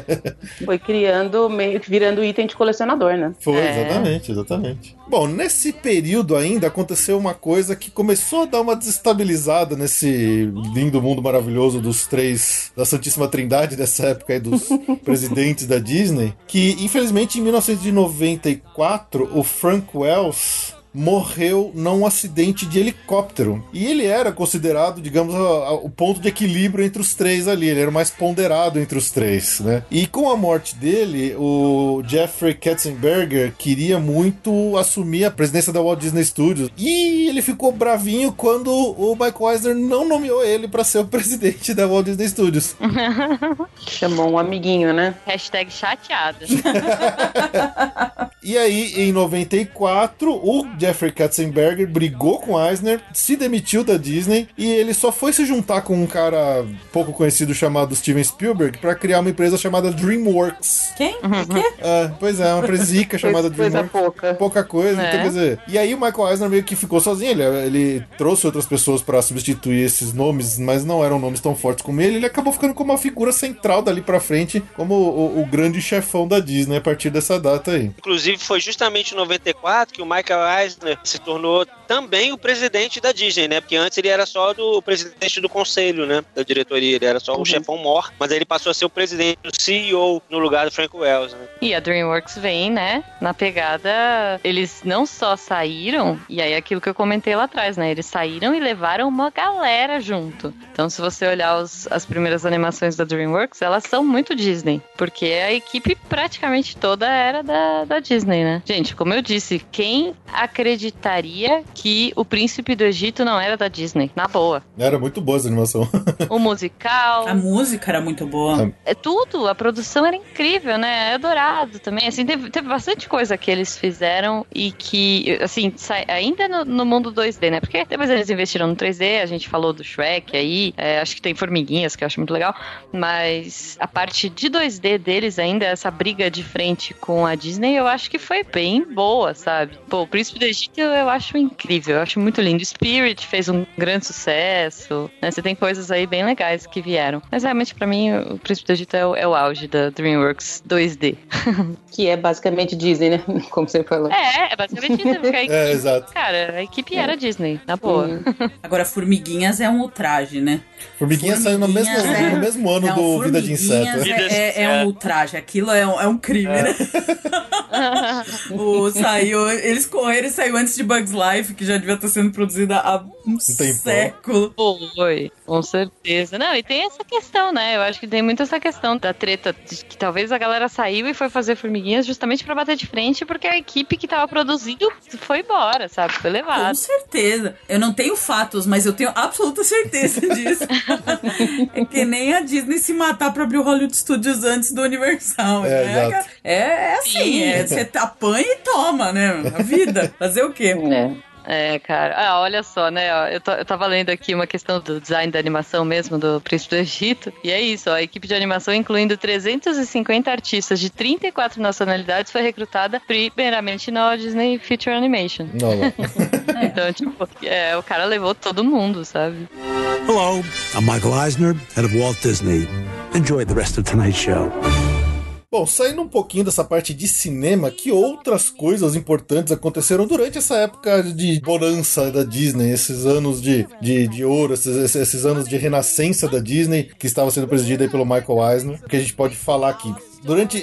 Foi criando, meio virando item de colecionador, né? Foi, É. exatamente, exatamente. Bom, nesse período ainda aconteceu uma coisa que começou a dar uma desestabilizada nesse lindo mundo maravilhoso dos três, da Santíssima Trindade dessa época aí, dos presidentes da Disney, que infelizmente em 1994 o Frank Wells else morreu num acidente de helicóptero. E ele era considerado, digamos, a- a- o ponto de equilíbrio entre os três ali. Ele era o mais ponderado entre os três, né? E com a morte dele, o Jeffrey Katzenberger queria muito assumir a presidência da Walt Disney Studios. E ele ficou bravinho quando o Mike Eisner não nomeou ele para ser o presidente da Walt Disney Studios. Chamou um amiguinho, né? Hashtag chateada. E aí, em 94, o Jeffrey Katzenberger brigou com Eisner, se demitiu da Disney e ele só foi se juntar com um cara pouco conhecido chamado Steven Spielberg para criar uma empresa chamada DreamWorks. Quem? O quê? Ah, pois é, uma empresica chamada Coisa DreamWorks. pouca. Pouca coisa, É. então quer dizer. E aí o Michael Eisner meio que ficou sozinho. Ele, ele trouxe outras pessoas para substituir esses nomes, mas não eram nomes tão fortes como ele. Ele acabou ficando como uma figura central dali pra frente, como o, o grande chefão da Disney a partir dessa data aí. Inclusive, foi justamente em 94 que o Michael Eisner se tornou também o presidente da Disney, né? Porque antes ele era só do o presidente do conselho, né? Da diretoria, ele era só o chefão mor, mas aí ele passou a ser o presidente, o CEO, no lugar do Frank Wells, né? E a DreamWorks vem, né, na pegada. Eles não só saíram, e aí aquilo que eu comentei lá atrás, né? Eles saíram e levaram uma galera junto. Então, se você olhar os- as primeiras animações da DreamWorks, elas são muito Disney. Porque a equipe praticamente toda era da, da Disney, né? Gente, como eu disse, quem acreditaria que o Príncipe do Egito não era da Disney, na boa. Era muito boa essa animação. O musical. A música era muito boa. É tudo, a produção era incrível, né? É adorado também. Assim, teve, teve bastante coisa que eles fizeram e que, assim, sai, ainda no, no, mundo 2D, né? Porque depois eles investiram no 3D, a gente falou do Shrek aí, é, acho que tem Formiguinhas, que eu acho muito legal, mas a parte de 2D deles ainda, essa briga de frente com a Disney, eu acho que foi bem boa, sabe? Pô, o Príncipe do Egito eu acho incrível, eu acho muito lindo. Spirit fez um grande sucesso, né? Você tem coisas aí bem legais que vieram. Mas realmente, para mim, o Príncipe do Egito é o, é o auge da DreamWorks 2D. que é basicamente Disney, né? Como você falou. É, é basicamente Disney. Porque a equipe, é, exato. Cara, a equipe era Disney, na boa. Agora, Formiguinhas é um ultraje, né? Formiguinhas, saiu no mesmo, é... no mesmo ano não, do Vida de Inseto. É, é, um ultraje, aquilo é um, é um crime, né? o, saiu, eles correram e saiu antes de Bugs Life, que já devia estar sendo produzida há um, século. Foi, com certeza. Não, e tem essa questão, né? Eu acho que tem muito essa questão da treta de que talvez a galera saiu e foi fazer formiguinhas justamente para bater de frente, porque a equipe que tava produzindo foi embora, sabe? Foi levada. Com certeza. Eu não tenho fatos, mas eu tenho absoluta certeza disso. É que nem a Disney se matar pra abrir o Hollywood Studios antes do Universal. É, né? é, é assim, é, você apanha e toma, né? A vida. Fazer o quê? É. É, cara. Ah, olha só, né? Eu, eu tava lendo aqui uma questão do design da animação mesmo do Príncipe do Egito. E é isso, ó, a equipe de animação, incluindo 350 artistas de 34 nacionalidades, foi recrutada primeiramente na Disney Feature Animation. Não, não. então, tipo, é, o cara levou todo mundo, sabe? Hello, I'm Michael Eisner, head of Walt Disney. Enjoy the rest of tonight's show. Bom, saindo um pouquinho dessa parte de cinema, que outras coisas importantes aconteceram durante essa época de bonança da Disney, esses anos de, de, de ouro, esses, esses anos de renascença da Disney, que estava sendo presidida pelo Michael Eisner, que a gente pode falar aqui durante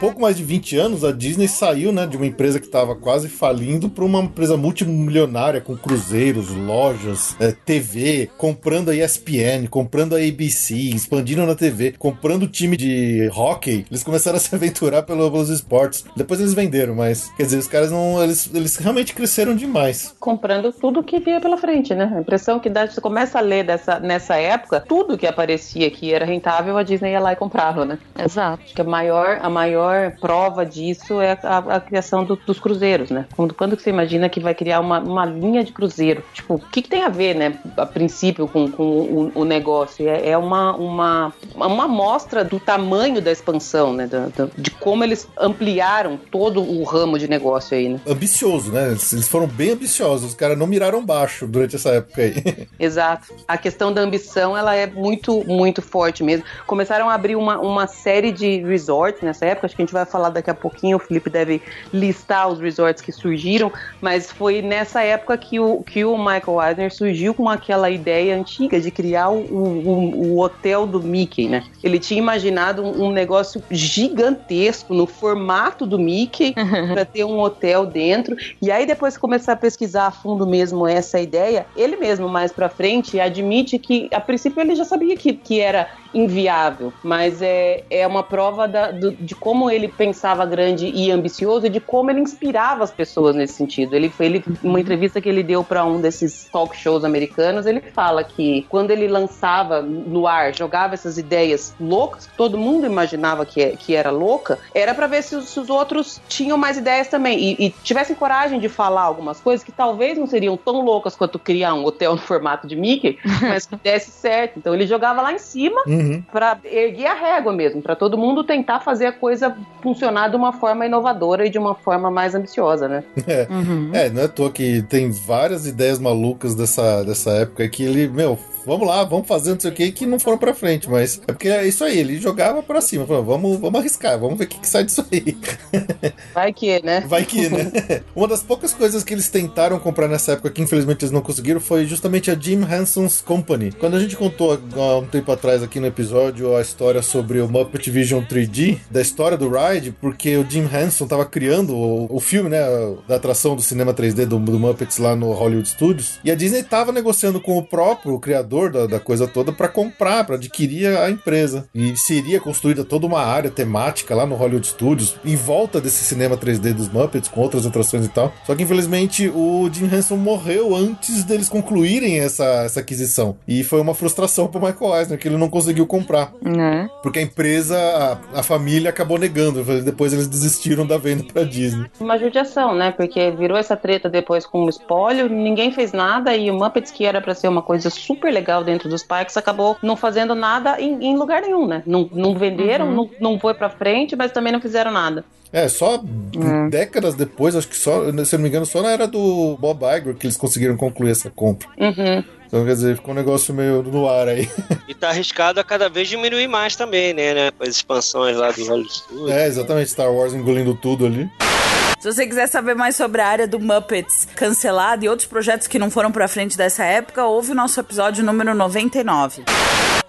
pouco mais de 20 anos, a Disney saiu né, de uma empresa que estava quase falindo para uma empresa multimilionária com cruzeiros, lojas, é, TV, comprando a ESPN, comprando a ABC, expandindo na TV, comprando o time de hockey. Eles começaram a se aventurar pelos esportes. Depois eles venderam, mas quer dizer, os caras não. Eles, eles realmente cresceram demais. Comprando tudo que via pela frente, né? A impressão que dá, você começa a ler dessa, nessa época, tudo que aparecia que era rentável, a Disney ia lá e comprava, né? Exato. Que maior, a maior prova disso é a, a criação do, dos cruzeiros, né? Quando, quando você imagina que vai criar uma, uma linha de cruzeiro? Tipo, o que, que tem a ver, né, a princípio, com, com o, o negócio? É, é, uma, uma, uma amostra do tamanho da expansão, né? Da, da, de como eles ampliaram todo o ramo de negócio aí, né? Ambicioso, né? Eles foram bem ambiciosos, os caras não miraram baixo durante essa época aí. Exato. A questão da ambição, ela é muito, muito forte mesmo. Começaram a abrir uma, uma série de resorts nessa época, acho que a gente vai falar daqui a pouquinho, o Felipe deve listar os resorts que surgiram, mas foi nessa época que o, que o Michael Eisner surgiu com aquela ideia antiga de criar o, o, o hotel do Mickey, né? Ele tinha imaginado um, um negócio gigantesco no formato do Mickey para ter um hotel dentro, e aí depois começar a pesquisar a fundo mesmo essa ideia, ele mesmo mais para frente admite que a princípio ele já sabia que, que era inviável, mas é, é uma prova da, do, de como ele pensava grande e ambicioso e de como ele inspirava as pessoas nesse sentido. Ele, ele uma entrevista que ele deu para um desses talk shows americanos, ele fala que quando ele lançava no ar, jogava essas ideias loucas, todo mundo imaginava que, que era louca, era para ver se os, se os, outros tinham mais ideias também e, e tivessem coragem de falar algumas coisas que talvez não seriam tão loucas quanto criar um hotel no formato de Mickey, mas que desse certo. Então ele jogava lá em cima uhum. Para erguer a régua mesmo, para todo mundo tentar fazer a coisa funcionar de uma forma inovadora e de uma forma mais ambiciosa, né? É, uhum. é não é à toa que tem várias ideias malucas dessa, dessa época que ele, meu, vamos lá, vamos fazer não sei o que, que não foram pra frente, mas é porque é isso aí, ele jogava pra cima, falou, vamos, vamos arriscar, vamos ver o que, que sai disso aí. Vai que, né? Vai que, né? Uma das poucas coisas que eles tentaram comprar nessa época, que infelizmente eles não conseguiram, foi justamente a Jim Henson's Company. Quando a gente contou há um tempo atrás aqui no episódio a história sobre o Muppet Vision 3D, da história do Ride, porque o Jim Henson tava criando o, o filme, né, da atração do cinema 3D do, do Muppets lá no Hollywood Studios, e a Disney tava negociando com o próprio criador da, da coisa toda para comprar, para adquirir a empresa. E seria construída toda uma área temática lá no Hollywood Studios, em volta desse cinema 3D dos Muppets, com outras atrações e tal. Só que infelizmente o Jim Henson morreu antes deles concluírem essa, essa aquisição. E foi uma frustração pro Michael Eisner, que ele não conseguiu comprar. Né? Porque a empresa, a, a família acabou negando. Depois eles desistiram da venda pra Disney. Uma judiação, né? Porque virou essa treta depois com o espólio, ninguém fez nada e o Muppets, que era pra ser uma coisa super legal dentro dos parques, acabou não fazendo nada em, em lugar nenhum, né? Não, não venderam, não, não foi pra frente, mas também não fizeram nada. É, só décadas depois, acho que só, se eu não me engano, só na era do Bob Iger que eles conseguiram concluir essa compra. Uhum. Então, quer dizer, ficou um negócio meio no ar aí. E tá arriscado a cada vez diminuir mais também, né? né? Com as expansões lá do Hollywood. É, exatamente, Star Wars engolindo tudo ali. Se você quiser saber mais sobre a área do Muppets cancelada e outros projetos que não foram pra frente dessa época, ouve o nosso episódio número 99.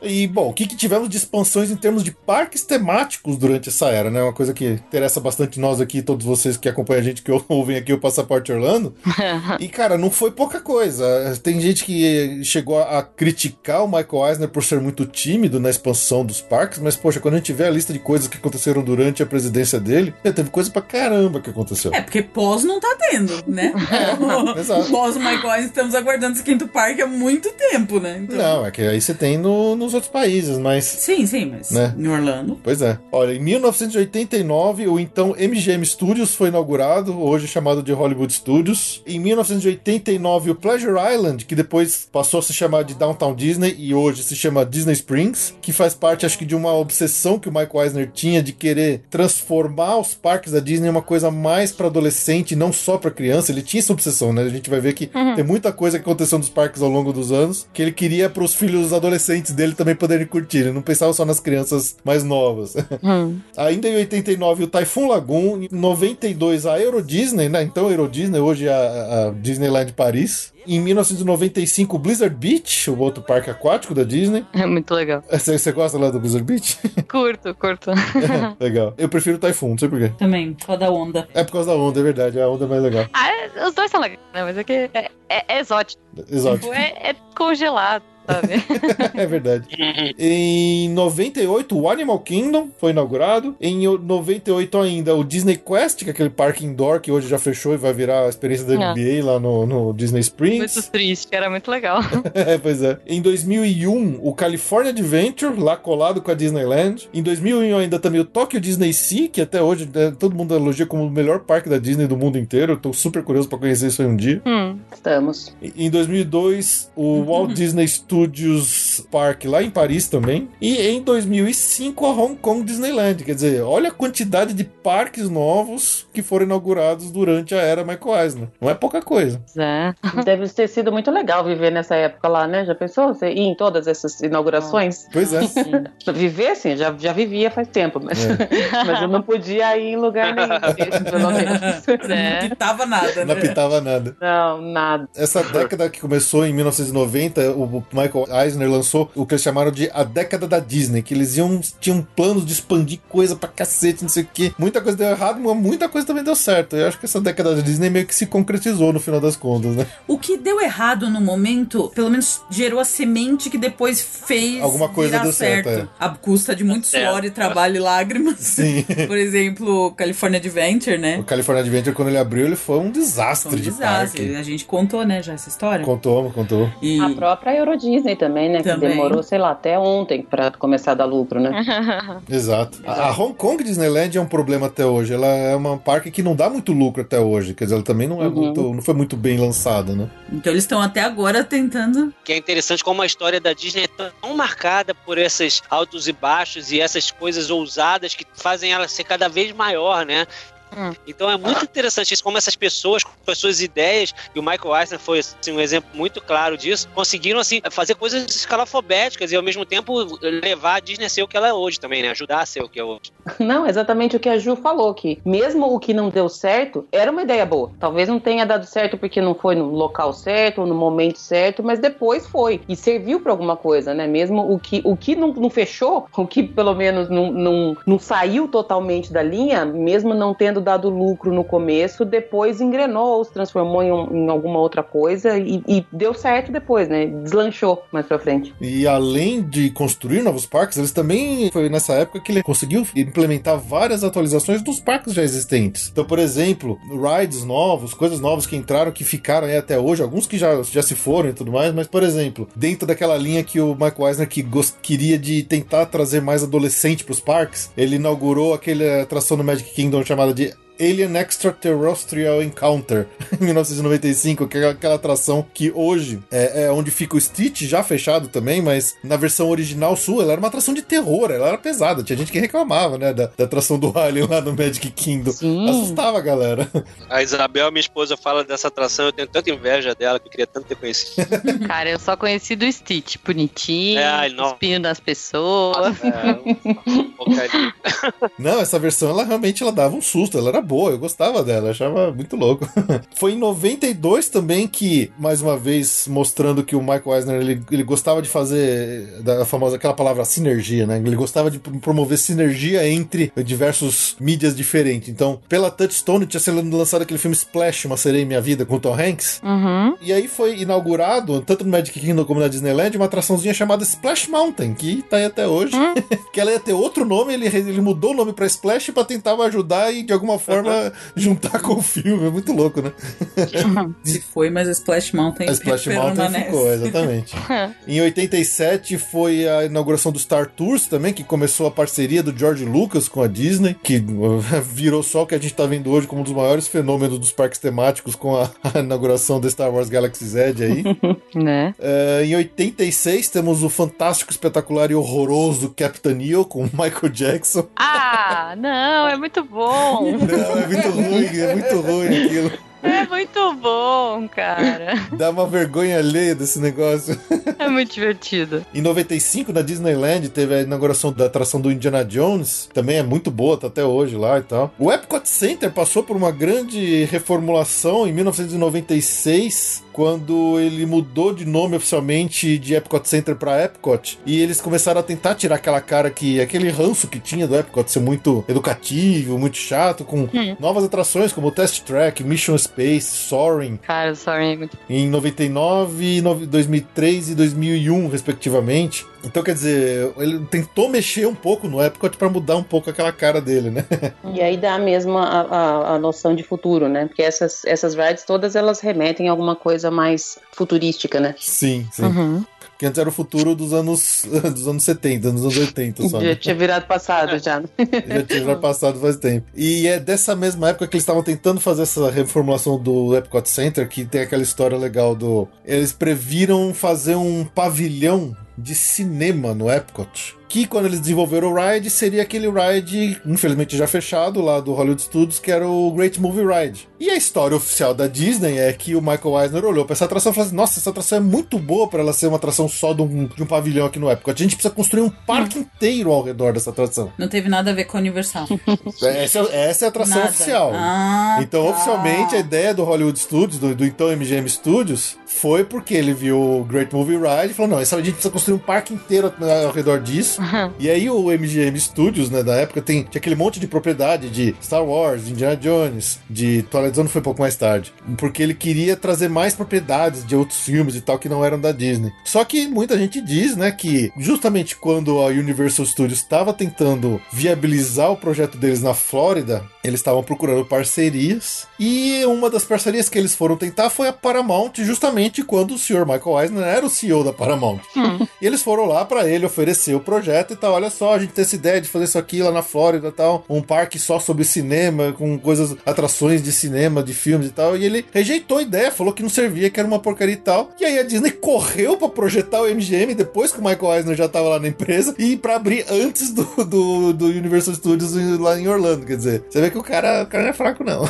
E, bom, o que, que tivemos de expansões em termos de parques temáticos durante essa era, né? Uma coisa que interessa bastante nós aqui, todos vocês que acompanham a gente, que ouvem aqui o Passaporte Orlando. e, cara, não foi pouca coisa. Tem gente que chegou a criticar o Michael Eisner por ser muito tímido na expansão dos parques, mas, poxa, quando a gente vê a lista de coisas que aconteceram durante a presidência dele, teve coisa pra caramba que aconteceu. É, porque pós não tá tendo, né? exato. Pós Michael estamos aguardando esse quinto parque há muito tempo, né? Então... Não, é que aí você tem no, nos outros países, mas. Sim, sim, mas Né? em Orlando. Pois é. Olha, em 1989, o então MGM Studios foi inaugurado, hoje chamado de Hollywood Studios. Em 1989, o Pleasure Island, que depois passou a se chamar de Downtown Disney e hoje se chama Disney Springs, que faz parte, acho que, de uma obsessão que o Michael Eisner tinha de querer transformar os parques da Disney em uma coisa mais para adolescente, não só para criança. Ele tinha essa obsessão, né? A gente vai ver que tem muita coisa que aconteceu nos parques ao longo dos anos que ele queria para os filhos adolescentes dele também poderem curtir. Ele não pensava só nas crianças mais novas. Ainda em 89, o Typhoon Lagoon. Em 92, a Euro Disney, né? Então, a Euro Disney, hoje a, a Disneyland Paris. Em 1995, o Blizzard Beach, o outro parque aquático da Disney. É muito legal. Você, você gosta lá do Blizzard Beach? Curto, curto. legal. Eu prefiro o Typhoon, não sei porquê. Também, por causa da onda. É por causa da onda, é verdade. A onda é mais legal. Ah, é- os dois são legais, né? Mas é que é, é- é exótico. Exótico. Tipo, é, é congelado, sabe? é verdade. Em 98, o Animal Kingdom foi inaugurado. Em 98 ainda, o Disney Quest, que é aquele parque indoor que hoje já fechou e vai virar a experiência da Ah. NBA lá no, no Disney Springs. Muito triste, era muito legal. é, pois é. Em 2001, o California Adventure, lá colado com a Disneyland. Em 2001 ainda também o Tokyo Disney Sea, que até hoje né, todo mundo elogia como o melhor parque da Disney do mundo inteiro. Eu tô super curioso pra conhecer isso aí um dia. Hum. Estamos. Em 2002, o Walt Disney Studios Park lá em Paris também. E em 2005, a Hong Kong Disneyland. Quer dizer, olha a quantidade de parques novos que foram inaugurados durante a era Michael Eisner. Não é pouca coisa. É. Deve ter sido muito legal viver nessa época lá, né? Já pensou? Você ir em todas essas inaugurações? Pois é. Viver, assim, já, já vivia faz tempo, mas, mas eu não podia ir em lugar nenhum, esse, pelo menos. É. Não pitava nada, Não né? apitava nada. Não, nada. Essa década que começou em 1990, o Michael Eisner lançou o que eles chamaram de a década da Disney, que eles iam tinham planos de expandir coisa pra cacete, não sei o quê. Muita coisa deu errado, mas muita coisa também deu certo. Eu acho que essa década da Disney meio que se concretizou no final das contas, né? O que deu errado no momento, pelo menos gerou a semente que depois fez Alguma coisa virar deu certo, é. A custa de muito certo. suor e trabalho e lágrimas. Sim. Por exemplo, California Adventure, né? O California Adventure, quando ele abriu, ele foi um desastre Foi um de desastre. parque. A gente contou, né, já essa história. Contou, contou. E A própria Euro Disney também, né? Também. Que demorou, sei lá, até ontem pra começar a dar lucro, né? Exato. A, a Hong Kong Disneyland é um problema até hoje. Ela é uma parque que não dá muito lucro até hoje. Quer dizer, ela também não é Uhum. muito. não foi muito bem lançada, né? então eles estão até agora tentando. Que é interessante como a história da Disney é tão marcada por esses altos e baixos e essas coisas ousadas que fazem ela ser cada vez maior, né? Hum. Então é muito interessante isso, como essas pessoas, com as suas ideias, e o Michael Eisner foi assim, um exemplo muito claro disso, conseguiram assim, fazer coisas escalafobéticas e ao mesmo tempo levar a Disney a ser o que ela é hoje também, né? Ajudar a ser o que é hoje. Não, exatamente o que a Ju falou, que mesmo o que não deu certo, era uma ideia boa. Talvez não tenha dado certo porque não foi no local certo, ou no momento certo, mas depois foi. E serviu pra alguma coisa, né? Mesmo o que, o que não, não fechou, o que pelo menos não, não, não saiu totalmente da linha, mesmo não tendo tendo dado lucro no começo, depois engrenou, se transformou em, um- em alguma outra coisa e, e deu certo depois, né? Deslanchou mais pra frente. E além de construir novos parques, eles também foi nessa época que ele conseguiu implementar várias atualizações dos parques já existentes. Então, por exemplo, rides novos, coisas novas que entraram, que ficaram aí até hoje, alguns que já, já se foram e tudo mais, mas, por exemplo, dentro daquela linha que o Mike Eisner que queria de tentar trazer mais adolescente pros parques, ele inaugurou aquela atração no Magic Kingdom chamada de Россия – Alien Extraterrestrial Encounter, em 1995, que é aquela atração que hoje é, é onde fica o Stitch, já fechado também, mas na versão original sua, ela era uma atração de terror, ela era pesada. Tinha gente que reclamava, né, da, da atração do Alien lá no Magic Kingdom. Assustava a galera. A Isabel, minha esposa, fala dessa atração, eu tenho tanta inveja dela que eu queria tanto ter conhecido. Cara, eu só conheci do Stitch, bonitinho, É, espinho das pessoas. Porcaria. Não, essa versão ela realmente ela dava um susto, ela era boa, eu gostava dela, achava muito louco. Foi em 92 também que, mais uma vez, mostrando que o Michael Eisner ele, ele gostava de fazer da famosa aquela palavra sinergia, né? Ele gostava de promover sinergia entre diversos mídias diferentes. Então, pela Touchstone tinha sido lançado aquele filme Splash, Uma Sereia em Minha Vida, com o Tom Hanks. Uhum. E aí foi inaugurado, tanto no Magic Kingdom como na Disneyland, uma atraçãozinha chamada Splash Mountain, que tá aí até hoje. que ela ia ter outro nome, ele, ele mudou o nome pra Splash pra tentar ajudar e de alguma forma juntar com o filme. É muito louco, né? Se foi, mas a Splash Mountain A Splash Mountain ficou, exatamente. Em 87 foi a inauguração do Star Tours também, que começou a parceria do George Lucas com a Disney, que uh, virou só o que a gente tá vendo hoje como um dos maiores fenômenos dos parques temáticos com a, a inauguração do Star Wars Galaxy's Edge aí. né? Eh, em 86 temos o fantástico, espetacular e horroroso Captain Neo com o Michael Jackson. Ah, não, é muito bom. É muito ruim, é muito ruim aquilo. É muito bom, cara. Dá uma vergonha alheia desse negócio. É muito divertido. Em 95, na Disneyland, teve a inauguração da atração do Indiana Jones. Também é muito boa, tá até hoje lá e tal. O Epcot Center passou por uma grande reformulação em 1996, quando ele mudou de nome oficialmente de Epcot Center para Epcot. E eles começaram a tentar tirar aquela cara que. aquele ranço que tinha do Epcot ser muito educativo, muito chato, com novas atrações como Test Track, Mission Space, Soaring. Cara, sorry. é muito- Em 99, nove- 2003 e 2001, respectivamente. Então, quer dizer, ele tentou mexer um pouco no Epcot pra mudar um pouco aquela cara dele, né? E aí dá mesmo a, a, a noção de futuro, né? Porque essas, essas rides todas elas remetem a alguma coisa mais futurística, né? Sim, sim. Uhum. Que antes era o futuro dos anos, dos anos 70, dos anos 80 só. Já tinha virado passado já. Já tinha já passado faz tempo. E é dessa mesma época que eles estavam tentando fazer essa reformulação do Epcot Center, que tem aquela história legal do. Eles previram fazer um pavilhão de cinema no Epcot. Que quando eles desenvolveram o ride, seria aquele ride, infelizmente já fechado, lá do Hollywood Studios, que era o Great Movie Ride. E a história oficial da Disney é que o Michael Eisner olhou pra essa atração e falou assim: Nossa, essa atração é muito boa pra ela ser uma atração só de um, de um pavilhão aqui no Epcot. A gente precisa construir um parque inteiro ao redor dessa atração. Não teve nada a ver com a Universal. Essa, essa é a atração Nada. oficial. Ah, então, tá. oficialmente, a ideia do Hollywood Studios, do, do então MGM Studios, foi porque ele viu o Great Movie Ride e falou: não, essa, a gente precisa construir um parque inteiro ao, ao redor disso. E aí o MGM Studios, né, da época, tem, tinha aquele monte de propriedade de Star Wars, de Indiana Jones, de Twilight Zone foi um pouco mais tarde. Porque ele queria trazer mais propriedades de outros filmes e tal que não eram da Disney. Só que muita gente diz, né, que justamente quando a Universal Studios estava tentando viabilizar o projeto deles na Flórida, eles estavam procurando parcerias. E uma das parcerias que eles foram tentar foi a Paramount, justamente quando o Sr. Michael Eisner era o CEO da Paramount. E eles foram lá pra ele oferecer o projeto e tal. Olha só, a gente tem essa ideia de fazer isso aqui lá na Flórida e tal. Um parque só sobre cinema, com coisas, atrações de cinema, de filmes e tal. E ele rejeitou a ideia, falou que não servia, que era uma porcaria e tal. E aí a Disney correu pra projetar o MGM depois que o Michael Eisner já tava lá na empresa e pra abrir antes do, do, do Universal Studios lá em Orlando. Quer dizer, você vê que o cara, o cara não é fraco, não.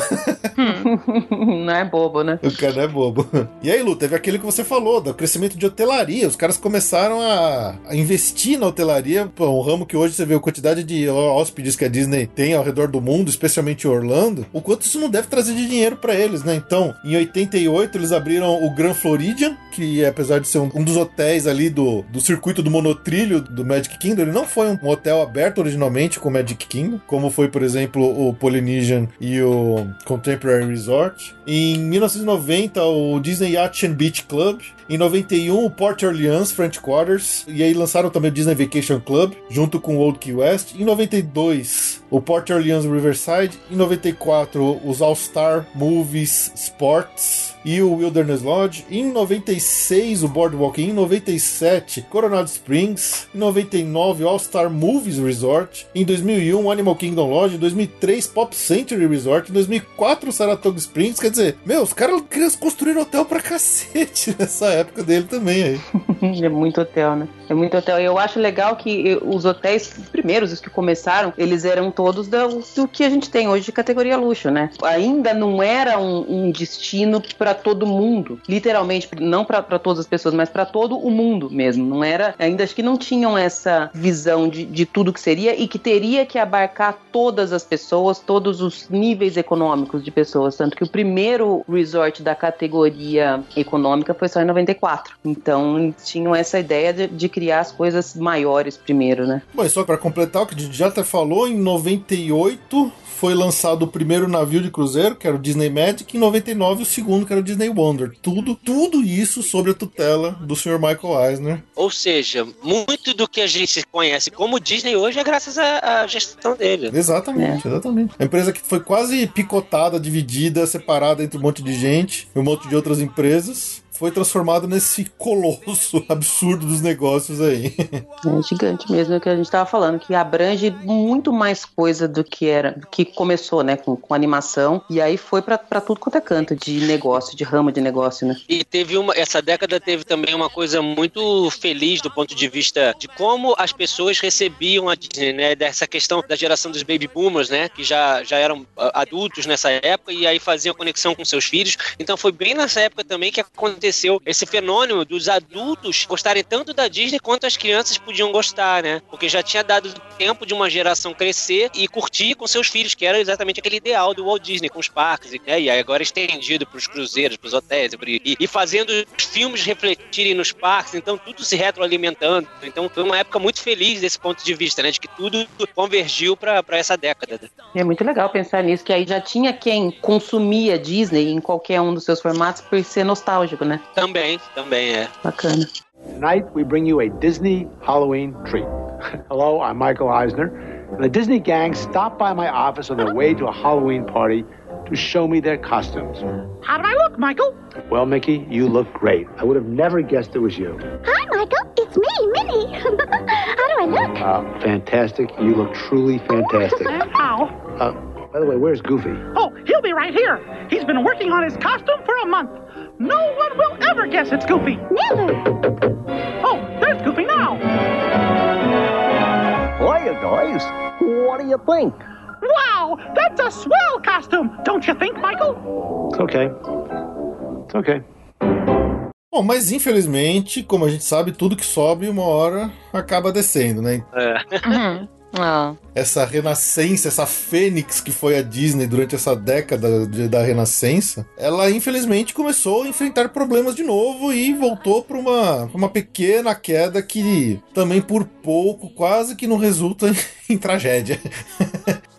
Não é bobo, né? O cara não é bobo. E aí, Lu, teve aquele que você falou, do crescimento de hotelaria. Os caras começaram a, a investir na hotelaria, pô, um ramo que hoje você vê a quantidade de hóspedes que a Disney tem ao redor do mundo, especialmente em Orlando, o quanto isso não deve trazer de dinheiro pra eles, né? Então, em 88, eles abriram o Grand Floridian, que apesar de ser um, um dos hotéis ali do, do circuito do monotrilho do Magic Kingdom, ele não foi um hotel aberto originalmente com o Magic Kingdom, como foi, por exemplo, o Polynesian e o Contemporary Resort. Em 1990, o Disney Yacht and Beach Club. Em 91, o Port Orleans French Quarters. E aí lançaram também o Disney Vacation Club, junto com o Old Key West. Em 92, o Port Orleans Riverside. Em 94, os All Star Movies Sports e o Wilderness Lodge. Em 96, o Boardwalk. Em 97, Coronado Springs. Em 99, All Star Movies Resort. Em 2001, Animal Kingdom Lodge. Em 2003, Pop Century Resort. Em 2004, Saratoga Springs. Quer dizer, meu, os caras construíram hotel pra cacete nessa época dele também aí. é muito hotel, né? É muito hotel. Eu acho legal que os hotéis, os primeiros, os que começaram, eles eram todos do, do que a gente tem hoje de categoria luxo, né? Ainda não era um, um destino para todo mundo, literalmente, não para todas as pessoas, mas para todo o mundo mesmo. Não era, ainda acho que não tinham essa visão de, de tudo que seria e que teria que abarcar todas as pessoas, todos os níveis econômicos de pessoas. Tanto que o primeiro resort da categoria econômica foi só em 94. Então, tinham essa ideia de, de criar as coisas maiores primeiro, né? Bom, e só para completar o que já até falou, em 98 foi lançado o primeiro navio de cruzeiro, que era o Disney Magic, e em 99 o segundo, que era o Disney Wonder. Tudo, tudo isso sob a tutela do Sr. Michael Eisner. Ou seja, muito do que a gente conhece como Disney hoje é graças à, à gestão dele. Exatamente, é. exatamente. A empresa que foi quase picotada, dividida, separada entre um monte de gente, e um monte de outras empresas foi transformado nesse colosso absurdo dos negócios aí. É gigante mesmo, é o que a gente estava falando, que abrange muito mais coisa do que era, do que começou, né, com, com animação, e aí foi para tudo quanto é canto de negócio, de ramo de negócio, né? E teve uma, essa década teve também uma coisa muito feliz do ponto de vista de como as pessoas recebiam a Disney, né, dessa questão da geração dos baby boomers, né, que já, já eram adultos nessa época e aí faziam conexão com seus filhos. Então foi bem nessa época também que aconteceu aconteceu esse fenômeno dos adultos gostarem tanto da Disney quanto as crianças podiam gostar, né? Porque já tinha dado tempo de uma geração crescer e curtir com seus filhos, que era exatamente aquele ideal do Walt Disney com os parques, né? E agora estendido para os cruzeiros, para os hotéis, e, e fazendo os filmes refletirem nos parques, então tudo se retroalimentando. Então foi uma época muito feliz desse ponto de vista, né? De que tudo convergiu para essa década. É muito legal pensar nisso, que aí já tinha quem consumia Disney em qualquer um dos seus formatos por ser nostálgico, né? Também, também é. Bacana. Tonight we bring you a Disney Halloween treat. Hello, I'm Michael Eisner, and the Disney gang stopped by my office on their way to a Halloween party to show me their costumes. How do I look, Michael? Well, Mickey, you look great. I would have never guessed it was you. Hi, Michael. It's me, Minnie. How do I look? Uh, fantastic. You look truly fantastic. How? Uh, by the way, where's Goofy? Oh, he'll be right here. He's been working on his costume for a month. No one will ever guess it's Goofy. Never. Oh, there's Goofy now. Hiya, guys. What do you think? Wow, that's a swell costume, don't you think, Michael? It's okay. It's okay. Bom, mas infelizmente, como a gente sabe, tudo que sobe uma hora acaba descendo, né? É. Uhum. Ah. Essa renascença, essa fênix que foi a Disney durante essa década de, da renascença, ela infelizmente começou a enfrentar problemas de novo e voltou para uma, pra uma pequena queda que também por pouco quase que não resulta em, em tragédia.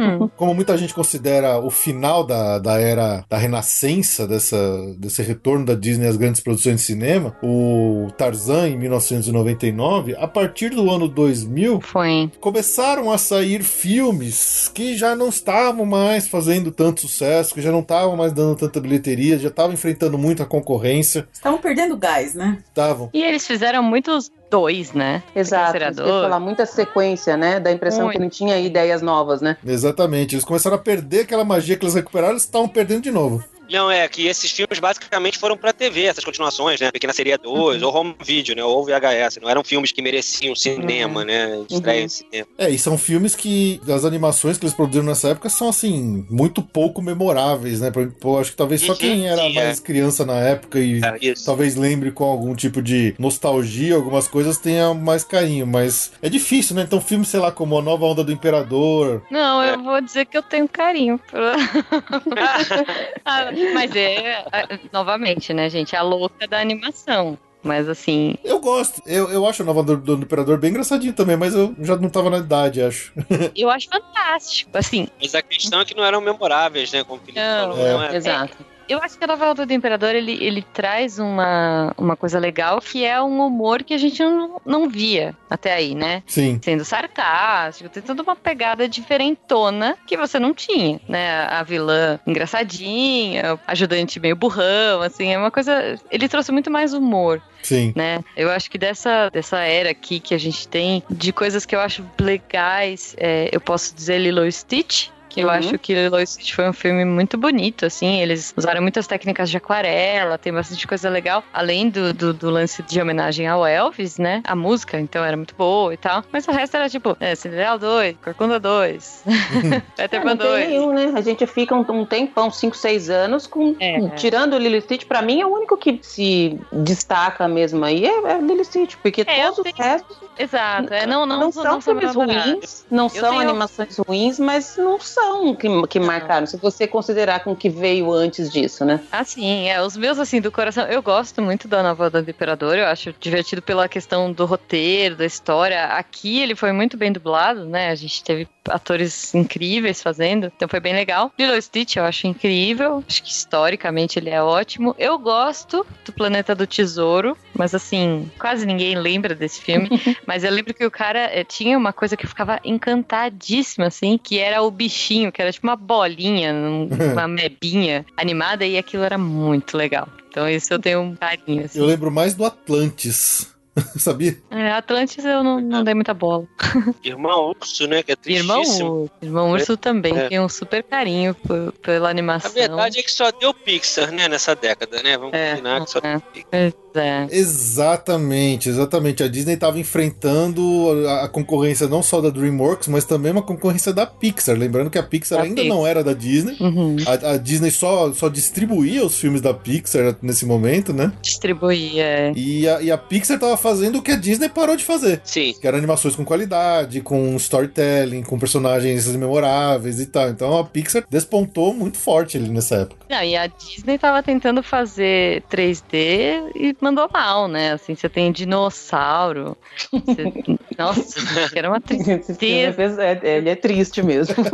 Hum. Como muita gente considera o final da, da era da renascença, dessa, desse retorno da Disney às grandes produções de cinema, o Tarzan em 1999, a partir do ano 2000, Foi. começaram a sair filmes que já não estavam mais fazendo tanto sucesso, que já não estavam mais dando tanta bilheteria, já estavam enfrentando muito a concorrência. Estavam perdendo gás, né? Estavam. E eles fizeram muitos dois, né? Exato. Falar, muita sequência, né? Da impressão Muito. que não tinha ideias novas, né? Exatamente. Eles começaram a perder aquela magia que eles recuperaram, eles estavam perdendo de novo. Não, é que esses filmes basicamente foram pra TV, essas continuações, né? Pequena Seria 2, ou home video, né? Ou VHS. Não eram filmes que mereciam cinema, né? Estreia em cinema. É, e são filmes que as animações que eles produziram nessa época são, assim, muito pouco memoráveis, né? Pô, acho que talvez só Uhum, quem era sim, é. mais criança na época e É, talvez lembre com algum tipo de nostalgia, algumas coisas tenha mais carinho, mas é difícil, né? Então, filmes, sei lá, como A Nova Onda do Imperador. Não, eu vou dizer que eu tenho carinho. por- Ah, Mas é, novamente, né, gente? A louca da animação. Mas assim. Eu gosto. Eu, eu acho a nova do, do Imperador bem engraçadinho também, mas eu já não tava na idade, acho. eu acho fantástico. Assim. Mas a questão é que não eram memoráveis, né? Como o Felipe Não, falou. Não é, Exato. Eu acho que a nova Volta do Imperador ele, ele traz uma, uma coisa legal que é um humor que a gente não, não via até aí, né? Sim. Sendo sarcástico, tem toda uma pegada diferentona que você não tinha, né? A vilã engraçadinha, ajudante meio burrão, assim, é uma coisa. Ele trouxe muito mais humor. Sim. Né? Eu acho que dessa, dessa era aqui que a gente tem, de coisas que eu acho legais, é, eu posso dizer Lilo Stitch, que eu Uhum. acho que Lilo Stitch foi um filme muito bonito, assim, eles usaram muitas técnicas de aquarela, tem bastante coisa legal, além do, do, do lance de homenagem ao Elvis, né, a música, então era muito boa e tal, mas o resto era tipo, é, Cinderela 2, Corcunda 2, Peter É, Pan não tem 2. nenhum, né? A gente fica um, um tempão, 5, 6 anos, com, É. tirando o Lilo Stitch, pra mim é o único que se destaca mesmo aí é, é o Lilo Stitch, porque É, todos os restos Exato, é, não, não, não são filmes ruins, não Eu são tenho- animações ruins, mas não são que, que marcaram, se você considerar com o que veio antes disso, né? Ah, sim, é. Os meus, assim, do coração. Eu gosto muito da nova do Imperador. Eu acho divertido pela questão do roteiro, da história. Aqui ele foi muito bem dublado, né? A gente teve atores incríveis fazendo. Então foi bem legal. Lilo Stitch eu acho incrível. Acho que historicamente ele é ótimo. Eu gosto do Planeta do Tesouro. Mas assim, quase ninguém lembra desse filme. mas eu lembro que o cara eh, tinha uma coisa que eu ficava encantadíssima, assim, que era o bichinho, que era tipo uma bolinha, um- uma mebinha animada, e aquilo era muito legal. Então isso eu tenho um carinho, assim. Eu lembro mais do Atlantis. Sabia? É, Atlantis eu não, não dei muita bola. Irmão Urso, né? Que é Irmão. Urso. Irmão Urso também É. tem um super carinho por- pela A animação. verdade é que só deu Pixar, né? Nessa década, né? Vamos É, combinar que só é. deu Pixar. É. Exatamente, exatamente. A Disney estava enfrentando a, a concorrência não só da DreamWorks, mas também uma concorrência da Pixar. Lembrando que a Pixar Da ainda Pixar. não era da Disney. Uhum. A, a Disney só, só distribuía os filmes da Pixar nesse momento, né? Distribuir, é. E a, e a Pixar tava fazendo o que a Disney parou de fazer. Sim. Que eram animações com qualidade, com storytelling, com personagens memoráveis e tal. Então a Pixar despontou muito forte ali nessa época. Não, e a Disney tava tentando fazer 3D e mandou mal, né? Assim, você tem dinossauro. você- Nossa, era uma é, tristeza. é- ele é triste mesmo.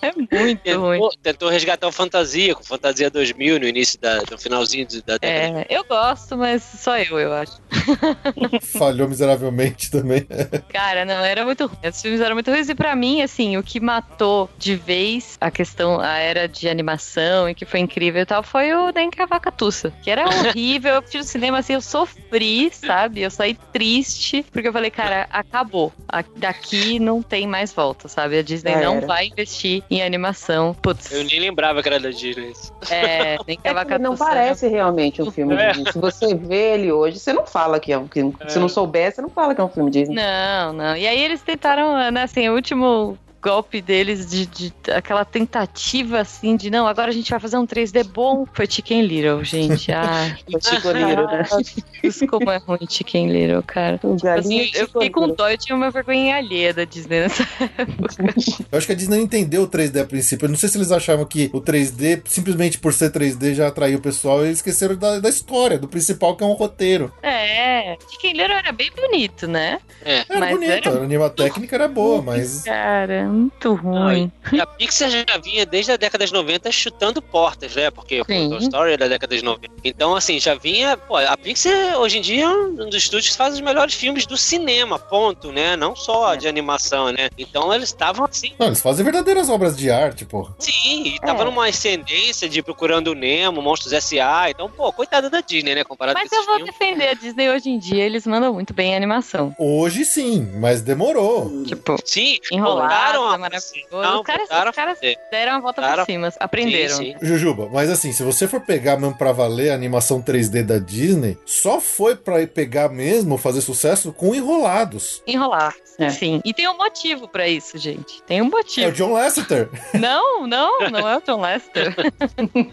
É muito ruim. Tentou, tentou resgatar o Fantasia, com Fantasia 2000 no início, da, no finalzinho da década. É, eu gosto, mas só eu, eu acho. Falhou miseravelmente também. Cara, não, era muito ruim. Os filmes eram muito ruins. E pra mim, assim, o que matou de vez a questão, a era de animação e que foi incrível e tal, foi o Nem Cavacatuça. Que era horrível. Eu fui no cinema, assim, eu sofri, sabe? Eu saí triste, porque eu falei, cara, acabou. Daqui não tem mais volta, sabe? A Disney não era. vai investir em animação. Putz, Eu nem lembrava que era da Disney. é, Nem É que Cavacatuça. não parece realmente um filme É. Disney. Se você vê ele hoje, você não fala que é um filme. Se não souber, você não fala que é um filme Disney. Não, não. E aí eles tentaram, né, assim, o último golpe deles de, de- aquela tentativa assim de não, agora a gente vai fazer um 3D bom. Foi Chicken Little, gente. Ah, Chico Little, né? Deus, como é ruim Chicken Little, cara. Tipo assim, de eu fiquei com dó, eu tinha uma vergonha alheia da Disney nessa época. Eu acho que a Disney não entendeu o 3D a princípio. Eu não sei se eles achavam que o 3D, simplesmente por ser 3D, já atraiu o pessoal e esqueceram da, da história, do principal que é um roteiro. É, Chicken Little era bem bonito, né? É. Era Mas bonito, era a anima técnica era boa, mas. Cara, muito ruim. E a Pixar já vinha desde a década de 90 chutando portas, né? Porque Sim. Toy Story é da década de 90. Então, assim, já vinha. Pô, a Pixar hoje em dia é um dos estúdios que faz os melhores filmes do cinema, ponto, né? Não só de animação, né? Então eles estavam assim. Não, eles fazem verdadeiras obras de arte, pô. Sim, e tava É. numa ascendência de Procurando o Nemo, Monstros S.A. Então, pô, coitada da Disney, né? Comparado Mas com eu vou filmes. defender a Disney hoje em dia, eles mandam muito bem em animação. Hoje sim, mas demorou. Tipo, Sim, enrolado, voltaram é a maravilhoso. Não, os caras, os caras deram a volta Voltaram por cima, aprenderam. Sim, sim. Jujuba, mas assim, se você for pegar mesmo pra valer a animação 3D da Disney, só foi pra pegar mesmo, fazer sucesso com Enrolados. Enrolar. É. Sim. E tem um motivo pra isso, gente. Tem um É o motivo. John Lasseter. Não, não, não é o Tom Lester.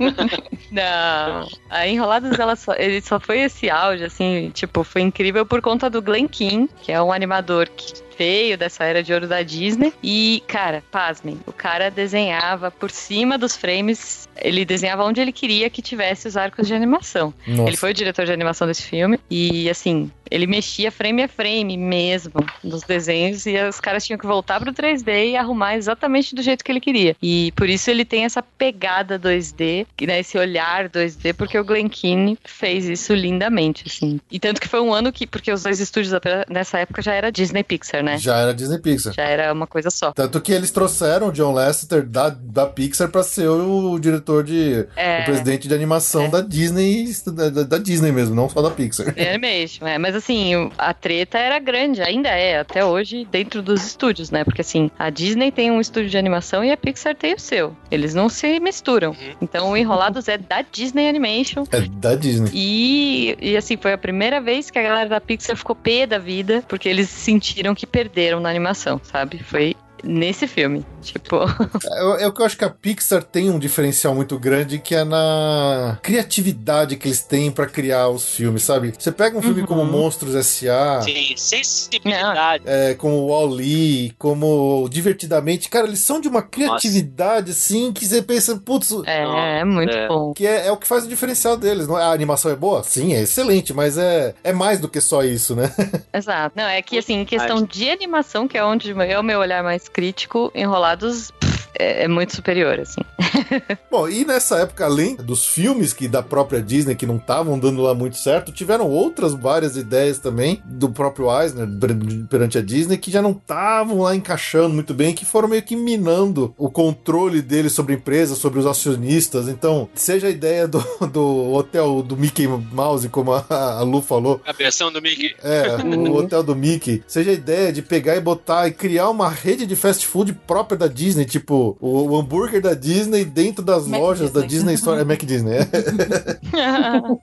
não. A Enrolados, ela só, ele só foi esse auge, assim, tipo, foi incrível por conta do Glen Keane, que é um animador que veio dessa era de ouro da Disney. E E, cara, pasmem, o cara desenhava por cima dos frames, ele desenhava onde ele queria que tivesse os arcos de animação. Nossa. Ele foi o diretor de animação desse filme e, assim, ele mexia frame a frame mesmo nos desenhos e os caras tinham que voltar pro 3D e arrumar exatamente do jeito que ele queria. E por isso ele tem essa pegada 2D, né, esse olhar 2D, porque o Glen Keane fez isso lindamente, assim. E tanto que foi um ano que, porque os dois estúdios nessa época já era Disney Pixar, né? Já era Disney Pixar. Já era uma coisa só. Tanto que eles trouxeram o John Lasseter da, da Pixar pra ser o diretor de. É. o presidente de animação da Disney, da- da Disney mesmo, não só da Pixar. É mesmo, é. Mas assim, a treta era grande, ainda é, até hoje, dentro dos estúdios, né? Porque assim, a Disney tem um estúdio de animação e a Pixar tem o seu. Eles não se misturam. Então o Enrolados é da Disney Animation. É da Disney. E, e assim, foi a primeira vez que a galera da Pixar ficou pé da vida, porque eles sentiram que perderam na animação, sabe? Foi nesse filme. Tipo. O que eu acho que a Pixar tem um diferencial muito grande que é na criatividade que eles têm pra criar os filmes, sabe? Você pega um filme Uhum. como Monstros S.A., Sim, sensibilidade. é, como Wall-E, como Divertidamente, cara, eles são de uma criatividade assim que você pensa, putz, É, é muito é. bom. que é, é o que faz o diferencial deles. Não é? A animação é boa? Sim, é excelente, mas é, é mais do que só isso, né? Exato. Não, é que assim, em questão de animação, que é onde é o meu olhar mais crítico, Enrolados pff, é, é muito superior, assim. Bom, e nessa época, além dos filmes que da própria Disney que não estavam dando lá muito certo, tiveram outras várias ideias também do próprio Eisner per- perante a Disney que já não estavam lá encaixando muito bem, que foram meio que minando o controle dele sobre a empresa, sobre os acionistas. Então, seja a ideia do, do hotel do Mickey Mouse, como a, a Lu falou, A versão do Mickey. é, o hotel do Mickey. Seja a ideia de pegar e botar e criar uma rede de fast food própria da Disney, tipo o, o hambúrguer da Disney dentro das Mac lojas da Disney. Disney Store. É Mac Disney, é.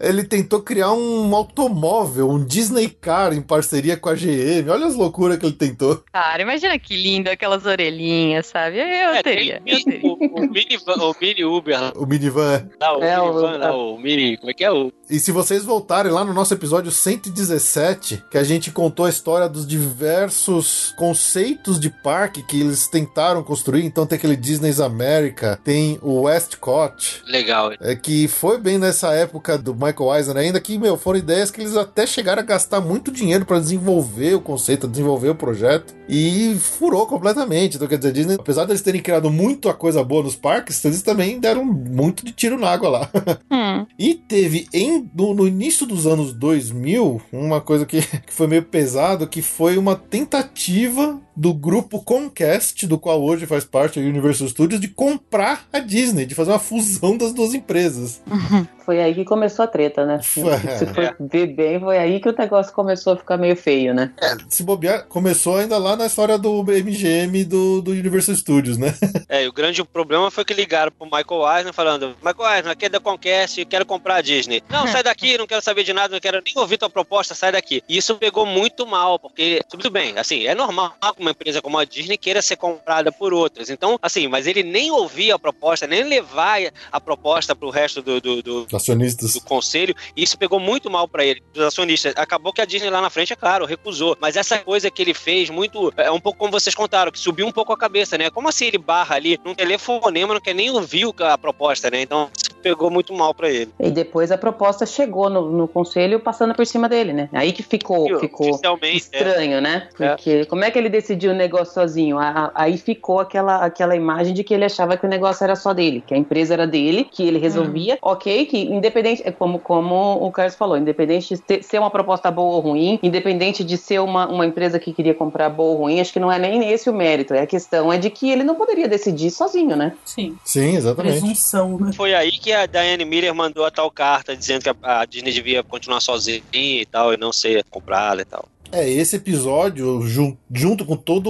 Ele tentou criar um automóvel, um Disney Car em parceria com a GM. Olha as loucuras que ele tentou. Cara, imagina que lindo aquelas orelhinhas, sabe? Eu É, teria. tem Eu teria. o, o, minivan, o mini Uber O minivan. o É, o- minivan lá, o mini. Como é que é? O, E se vocês voltarem lá no nosso episódio 117, que a gente contou a história dos diversos conceitos de parque que eles tentaram construir, então tem aquele Disney's America, tem o Westcott, legal. é que foi bem nessa época do Michael Eisner ainda, que, meu, foram ideias que eles até chegaram a gastar muito dinheiro para desenvolver o conceito, desenvolver o projeto, e furou completamente. Então, quer dizer, a Disney, apesar deles terem criado muita coisa boa nos parques, eles também deram muito de tiro na água lá. Hum. E teve em, no, no início dos anos 2000 uma coisa que, que foi meio pesado, que foi uma tentativa do grupo Comcast, do qual hoje faz parte a Universal Studios, de comprar a Disney, de fazer uma fusão das duas empresas. Foi aí que começou a treta, né? Foi. Se for ver bem, foi aí que o negócio começou a ficar meio feio, né? Se bobear, começou ainda lá na história do MGM do, do Universal Studios, né? É, e o grande problema foi que ligaram pro Michael Eisner falando: Michael Eisner, aqui é da Comcast, quero comprar a Disney. Não, sai daqui, não quero saber de nada, não quero nem ouvir tua proposta, sai daqui. E isso pegou muito mal, porque, tudo bem, assim, é normal que uma empresa como a Disney queira ser comprada por outras. Então, assim, mas ele nem ouvia a proposta, nem levar a proposta pro resto do, do, do, Acionistas. do conselho, e isso pegou muito mal pra ele, dos acionistas. Acabou que a Disney lá na frente, é claro, recusou. Mas essa coisa que ele fez, muito. É um pouco como vocês contaram, que subiu um pouco a cabeça, né? Como assim ele barra ali num telefonema, não quer nem ouvir o- a proposta, né? Então isso pegou muito mal pra ele. E depois a proposta chegou no, no conselho passando por cima dele, né? Aí que ficou, ficou Oficialmente, é. estranho, né? Porque como é que ele decidiu o negócio sozinho? A- a- Aí ficou aquela, aquela imagem de que ele achava que o negócio era só dele, que a empresa era dele, que ele resolvia. Ok, que independente, é como, como o Carlos falou, independente de ter- ser uma proposta boa ou ruim, independente de ser uma, uma empresa que queria comprar boa ou ruim, acho que não é nem esse o mérito. É a questão é de que ele não poderia decidir sozinho, né? Sim. Sim, exatamente. Presunção, né? Foi aí que a Diane Miller mandou a tal carta dizendo que a, a Disney devia continuar sozinha e tal, e não ser comprada e tal. É, esse episódio, jun- junto com toda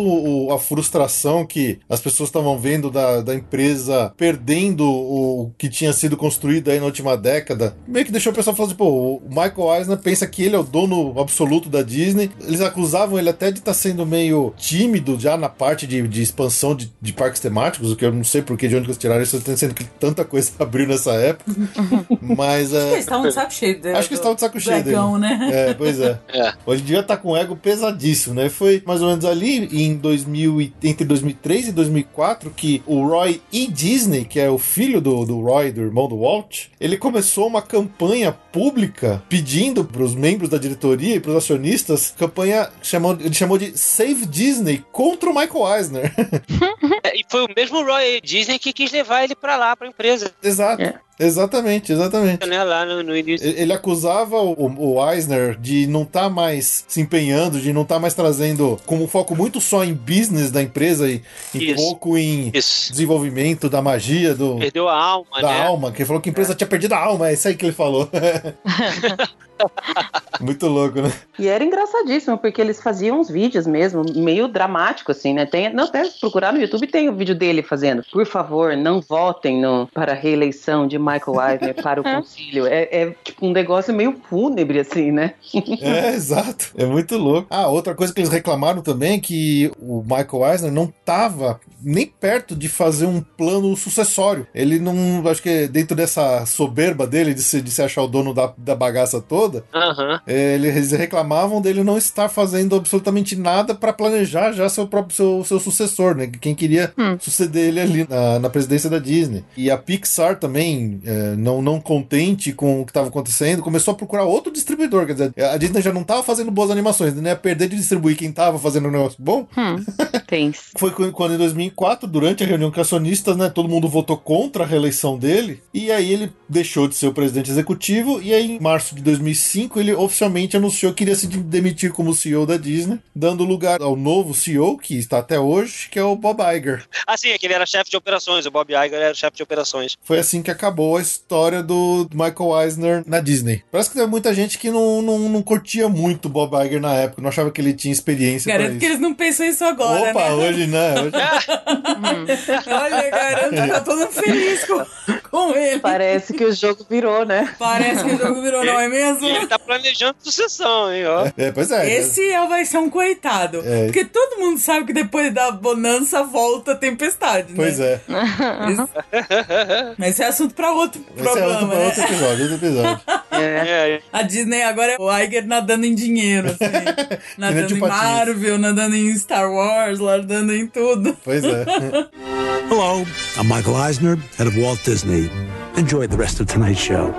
a frustração que as pessoas estavam vendo da, da empresa perdendo o que tinha sido construído aí na última década, meio que deixou o pessoal falando assim, pô, o Michael Eisner pensa que ele é o dono absoluto da Disney. Eles acusavam ele até de estar sendo meio tímido já na parte de, de expansão de, de parques temáticos, o que eu não sei por que de onde que eles tiraram isso, sendo que tanta coisa abriu nessa época. Mas Acho que é. eles estavam de saco cheio. Acho que eles estavam de saco cheio dele. dragão, né? É, pois é. É. Hoje em dia tá com com um ego pesadíssimo, né? Foi mais ou menos ali em 2000, e- entre 2003 e 2004 que o Roy E. Disney, que é o filho do, do Roy, do irmão do Walt, ele começou uma campanha pública pedindo para os membros da diretoria e para os acionistas, campanha chamou, ele chamou de Save Disney contra o Michael Eisner. É, E foi o mesmo Roy Disney que quis levar ele pra lá, pra empresa. Exato. Exatamente, exatamente. Né, lá no, no início. Ele ele acusava o, o Eisner de não estar mais se empenhando, de não estar mais trazendo como um foco muito só em business da empresa e, e Isso. pouco em desenvolvimento da magia, do, Perdeu a alma, da né? alma. Que ele falou que a empresa tinha perdido a alma, é isso aí que ele falou. muito louco, né? E era engraçadíssimo, porque eles faziam uns vídeos mesmo, meio dramático, assim, né? Tem, não, até se procurar no YouTube tem o vídeo dele fazendo. Por favor, não votem no, para a reeleição de Michael Eisner para o concílio. É, é tipo um negócio meio fúnebre, assim, né? É, exato. É muito louco. Ah, outra coisa que eles reclamaram também é que o Michael Eisner não tava nem perto de fazer um plano sucessório. Ele não. Acho que dentro dessa soberba dele de se, de se achar o dono da, da bagaça toda, Aham. é, eles reclamavam dele não estar fazendo absolutamente nada para planejar já seu próprio seu, seu sucessor, né? Quem queria suceder ele ali na, na presidência da Disney. E a Pixar também, é, não, não contente com o que estava acontecendo, começou a procurar outro distribuidor. Quer dizer, a Disney já não estava fazendo boas animações, né? Perder de distribuir quem estava fazendo um negócio bom. Foi quando em 2004, durante a reunião com acionistas, né, todo mundo votou contra a reeleição dele, e aí ele deixou de ser o presidente executivo, e aí em março de 2005 ele oficialmente anunciou que iria se de- demitir como CEO da Disney, dando lugar ao novo CEO, que está até hoje, que é o Bob Iger. Ah, sim, é que ele era chefe de operações. O Bob Iger era chefe de operações. Foi assim que acabou a história do Michael Eisner na Disney. Parece que teve muita gente que não, não, não curtia muito o Bob Iger na época, não achava que ele tinha experiência pra Garanto isso. que eles não pensam isso agora, Opa, né? hoje né? Hoje... Olha, garanto que tá todo feliz com, com ele. Parece que o jogo virou, né? Parece que o jogo virou, não é mesmo? Ele tá planejando sucessão, hein, ó. É, pois é. Esse é, vai ser um coitado. É. Porque todo mundo sabe que depois da bonança volta a tempestade, Pois né? é. Isso- Mas esse é assunto pra outro Esse é programa, outro, né? outro episódio, outro episódio. É. A Disney agora é o Iger nadando em dinheiro, assim. nadando em. Marvel, nadando em Star Wars, nadando em tudo. Pois é. Hello, I'm Michael Eisner, head of Walt Disney. Enjoy the rest of tonight's show.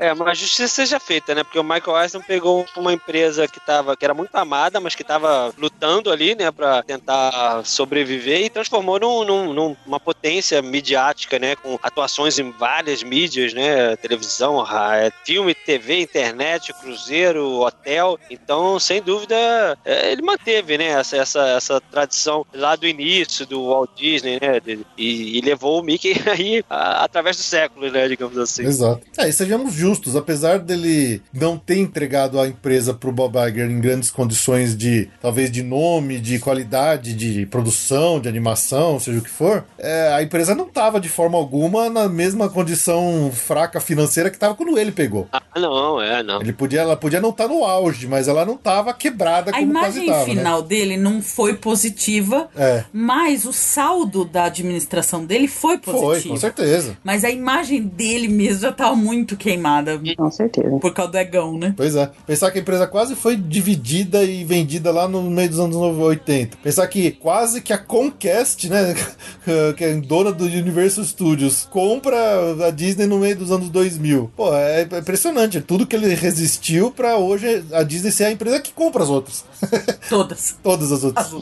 É, mas justiça seja feita, né? Porque o Michael Eisner pegou uma empresa que, tava, que era muito amada, mas que estava lutando ali, né, pra tentar sobreviver e transformou num, num- numa potência midiática, né? Com atuações em várias mídias, né? Televisão, é, filme, TV, internet, cruzeiro, hotel. Então, sem dúvida, é, ele manteve, né? Essa, essa, essa tradição lá do início do Walt Disney, né? E, e levou o Mickey aí a- através dos séculos, né? Digamos assim. Exato. É, e sejamos justos, apesar dele não ter entregado a empresa pro Bob Iger em grandes condições de, talvez, de nome, de qualidade, de produção, de animação, seja o que for, é, a empresa não estava de forma alguma na mesma condição fraca financeira que estava quando ele pegou. Ah, não, é, não. Ele podia, ela podia não estar no auge, mas ela não estava quebrada A como quase imagem estava, final dele não foi positiva, É. mas o saldo da administração dele foi positivo. Foi, com certeza. Mas a imagem dele mesmo já tava muito queimada. Com certeza. Por causa do egão, né? Pois é. Pensar que a empresa quase foi dividida e vendida lá no meio dos anos 80. Pensar que quase que a Comcast, né, que é dona do Universal Studios, compra a Disney no meio dos anos 2000. Pô, é impressionante. Tudo que ele resistiu pra hoje a Disney ser a empresa que compra as outras. Todas. Todas as outras.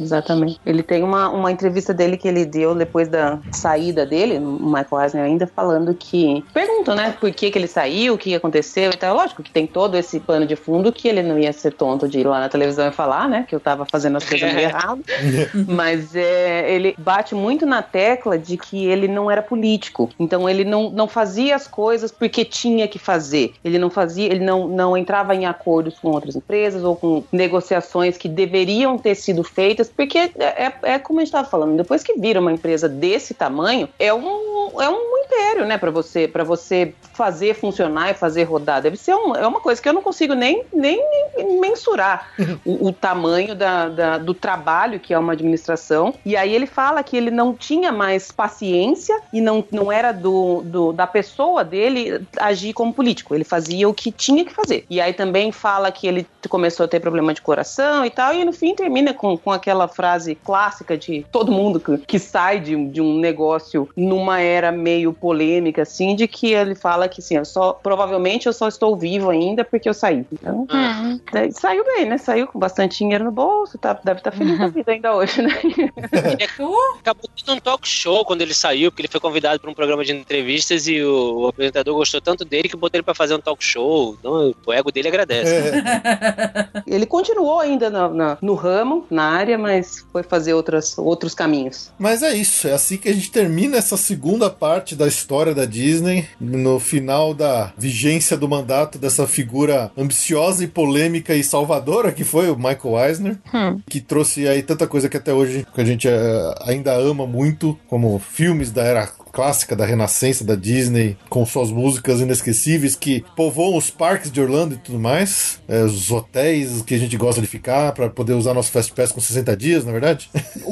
Exatamente. Ele tem uma, uma entrevista dele que ele deu depois da saída dele, o Michael Eisner ainda, falando que. Perguntam, né, por que, que ele saiu, o que aconteceu e tal. Lógico que tem todo esse pano de fundo que ele não ia ser tonto de ir lá na televisão e falar, né, que eu tava fazendo as coisas meio errado. Mas é, ele bate muito na tecla de que ele não era político. Então ele não, não fazia as coisas porque tinha que fazer. Ele não fazia, ele não, não entrava em acordos com outras empresas ou com negociações que deveriam ter sido feitas, porque é, é, é como a gente estava falando, depois que vira uma empresa desse tamanho, é um, é um império, né, para você, para você fazer funcionar e fazer rodar. Deve ser um, é uma coisa que eu não consigo nem, nem mensurar o, o tamanho da, da- do trabalho que é uma administração. E aí ele fala que ele não tinha mais paciência e não, não era do, do- da pessoa dele agir como político. Ele fazia o que tinha que fazer. E aí também fala que ele começou a ter problema de coração e tal. E no fim termina com, com aquela frase clássica de todo mundo que, que sai de, de um negócio numa era meio polêmica, assim, de que ele fala que assim, só provavelmente eu só estou vivo ainda porque eu saí. Então, daí saiu bem, né? Saiu com bastante dinheiro no bolso, tá, deve estar feliz da vida ainda hoje, né? Ele acabou tendo um talk show quando ele saiu, porque ele foi convidado para um programa de entrevistas e o, o apresentador gostou tanto dele que botou ele para fazer um talk show. Então o ego dele agradece. Ele continuou ainda na- na- no ramo, na área, mas foi fazer outras, outros caminhos. Mas é isso, é assim que a gente termina essa segunda parte da história da Disney, no final da vigência do mandato dessa figura ambiciosa e polêmica e salvadora que foi o Michael Eisner, que trouxe aí tanta coisa que até hoje que a gente eh, ainda ama muito, como filmes da era clássica da renascença da Disney, com suas músicas inesquecíveis que povoam os parques de Orlando e tudo mais, eh, os hotéis que a gente gosta de ficar para poder usar nosso Fast Pass com 60 dias, na é verdade?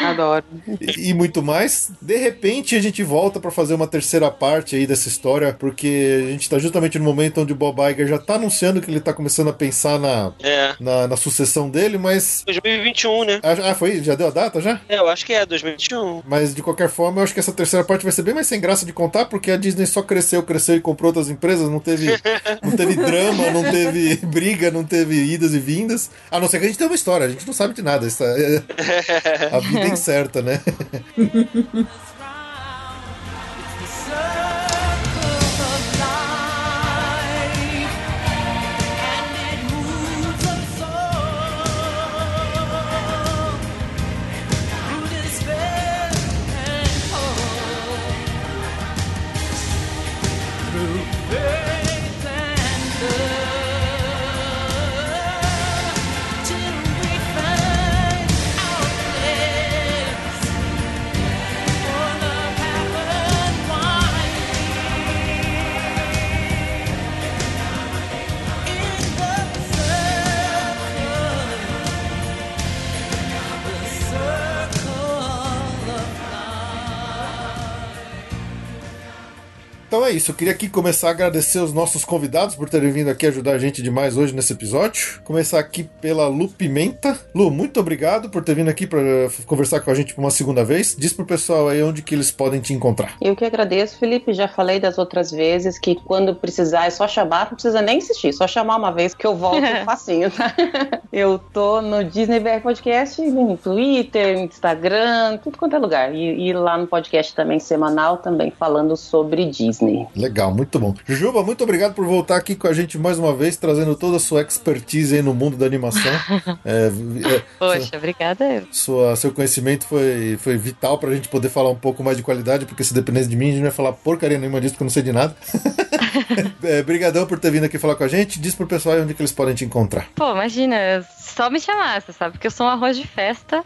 Adoro. e, e muito mais. De repente a gente volta pra fazer uma terceira parte aí dessa história, porque a gente tá justamente no momento onde o Bob Iger já tá anunciando que ele tá começando a pensar na, É. na, na sucessão dele, mas. 2021, né? Ah, foi? Já deu a data já? É, eu acho que é 2021. Mas de qualquer forma, eu acho que essa terceira parte vai ser bem mais sem graça de contar, porque a Disney só cresceu, cresceu e comprou outras empresas, não teve, não teve drama, não teve briga, não teve idas e vindas. A não ser que a gente tenha uma história, a gente não sabe de nada. Isso é- a vida é incerta, né? Então é isso, eu queria aqui começar a agradecer os nossos convidados por terem vindo aqui ajudar a gente demais hoje nesse episódio. Começar aqui pela Lu Pimenta. Lu, muito obrigado por ter vindo aqui para conversar com a gente por uma segunda vez. Diz pro pessoal aí onde que eles podem te encontrar. Eu que agradeço, Felipe. Já falei das outras vezes que quando precisar é só chamar, não precisa nem insistir, só chamar uma vez que eu volto facinho, tá? Eu tô no Disney BR Podcast, no Twitter, no Instagram, tudo quanto é lugar. E, e lá no podcast também semanal, também falando sobre Disney. Legal, muito bom. Jujuba, muito obrigado por voltar aqui com a gente mais uma vez, trazendo toda a sua expertise aí no mundo da animação. É, é, Poxa, obrigada eu. sua, seu conhecimento foi, foi vital pra gente poder falar um pouco mais de qualidade, porque se dependesse de mim, a gente não ia falar porcaria nenhuma disso, porque eu não sei de nada. é, brigadão por ter vindo aqui falar com a gente. Diz pro pessoal onde que eles podem te encontrar. Pô, imagina, só me chamar, você sabe que eu sou um arroz de festa.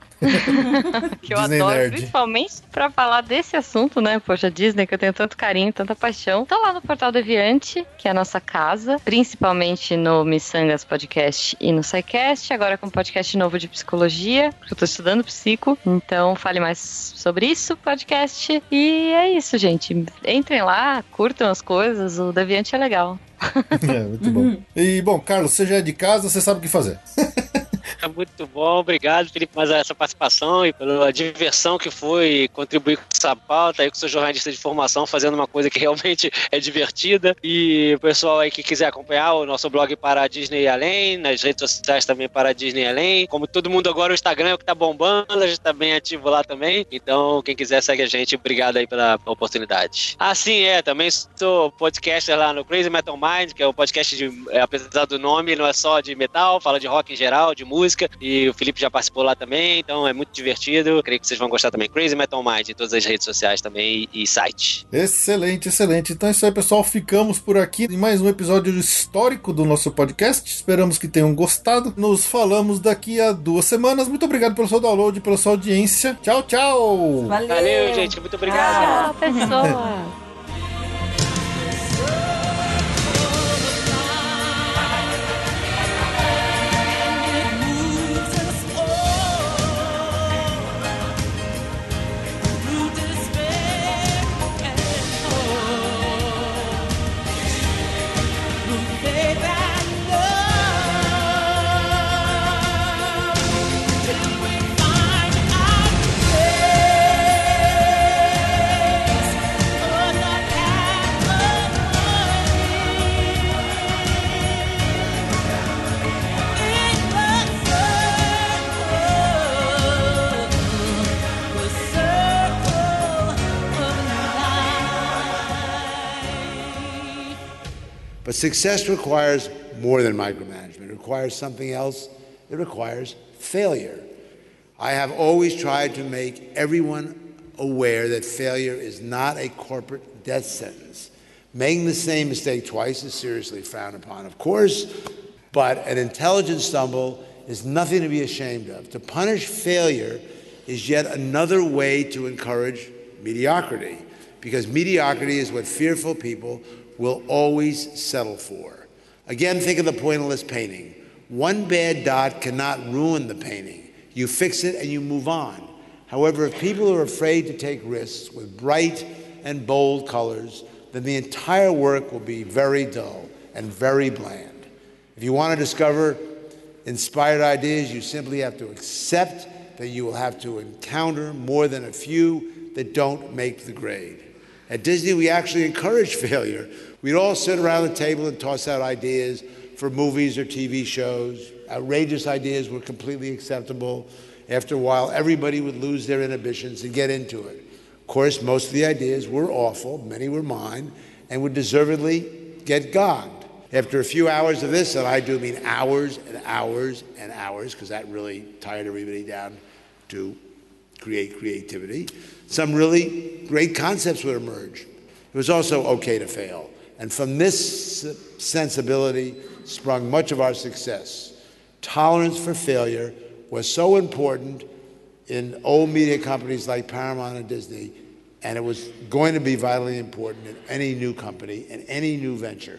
que eu Disney adoro, nerd. principalmente pra falar desse assunto, né? Poxa, Disney, que eu tenho tanto carinho, tanta paixão. Tô lá no Portal Deviante, que é a nossa casa, principalmente no Missangas Podcast e no SciCast, agora com um podcast novo de psicologia, porque eu tô estudando psico, então fale mais sobre isso, podcast. E é isso, gente. Entrem lá, curtam as coisas, o Deviante é legal. É, muito bom. E, bom, Carlos, você já é de casa, você sabe o que fazer. Muito bom, obrigado, Felipe, mais essa participação e pela diversão que foi contribuir com essa pauta aí com seu jornalista de formação, fazendo uma coisa que realmente é divertida. E o pessoal aí que quiser acompanhar o nosso blog para a Disney Além, nas redes sociais também para a Disney Além. Como todo mundo agora, o Instagram é o que tá bombando, a gente tá bem ativo lá também. Então, quem quiser, segue a gente. Obrigado aí pela oportunidade. Ah, sim, é, também sou podcaster lá no Crazy Metal Mind, que é um podcast de, é, apesar do nome, não é só de metal, fala de rock em geral, de música. E o Felipe já participou lá também, então é muito divertido. Creio que vocês vão gostar também. Crazy Metal Mind em todas as redes sociais também e, e site. Excelente, excelente. Então é isso aí, pessoal. Ficamos por aqui em mais um episódio histórico do nosso podcast. Esperamos que tenham gostado. Nos falamos daqui a duas semanas. Muito obrigado pelo seu download, pela sua audiência. Tchau, tchau! Valeu, Valeu gente. Muito obrigado. Tchau, pessoal. But success requires more than micromanagement. It requires something else. It requires failure. I have always tried to make everyone aware that failure is not a corporate death sentence. Making the same mistake twice is seriously frowned upon, of course, but an intelligent stumble is nothing to be ashamed of. To punish failure is yet another way to encourage mediocrity, because mediocrity is what fearful people will always settle for. Again, think of the pointless painting. One bad dot cannot ruin the painting. You fix it and you move on. However, if people are afraid to take risks with bright and bold colors, then the entire work will be very dull and very bland. If you want to discover inspired ideas, you simply have to accept that you will have to encounter more than a few that don't make the grade. At Disney, we actually encourage failure. We'd all sit around the table and toss out ideas for movies or TV shows. Outrageous ideas were completely acceptable. After a while, everybody would lose their inhibitions and get into it. Of course, most of the ideas were awful, many were mine, and would deservedly get gone. After a few hours of this, and I do mean hours and hours and hours, because that really tired everybody down to create creativity, some really great concepts would emerge. It was also okay to fail. And from this sensibility sprung much of our success. Tolerance for failure was so important in old media companies like Paramount and Disney, and it was going to be vitally important in any new company in any new venture.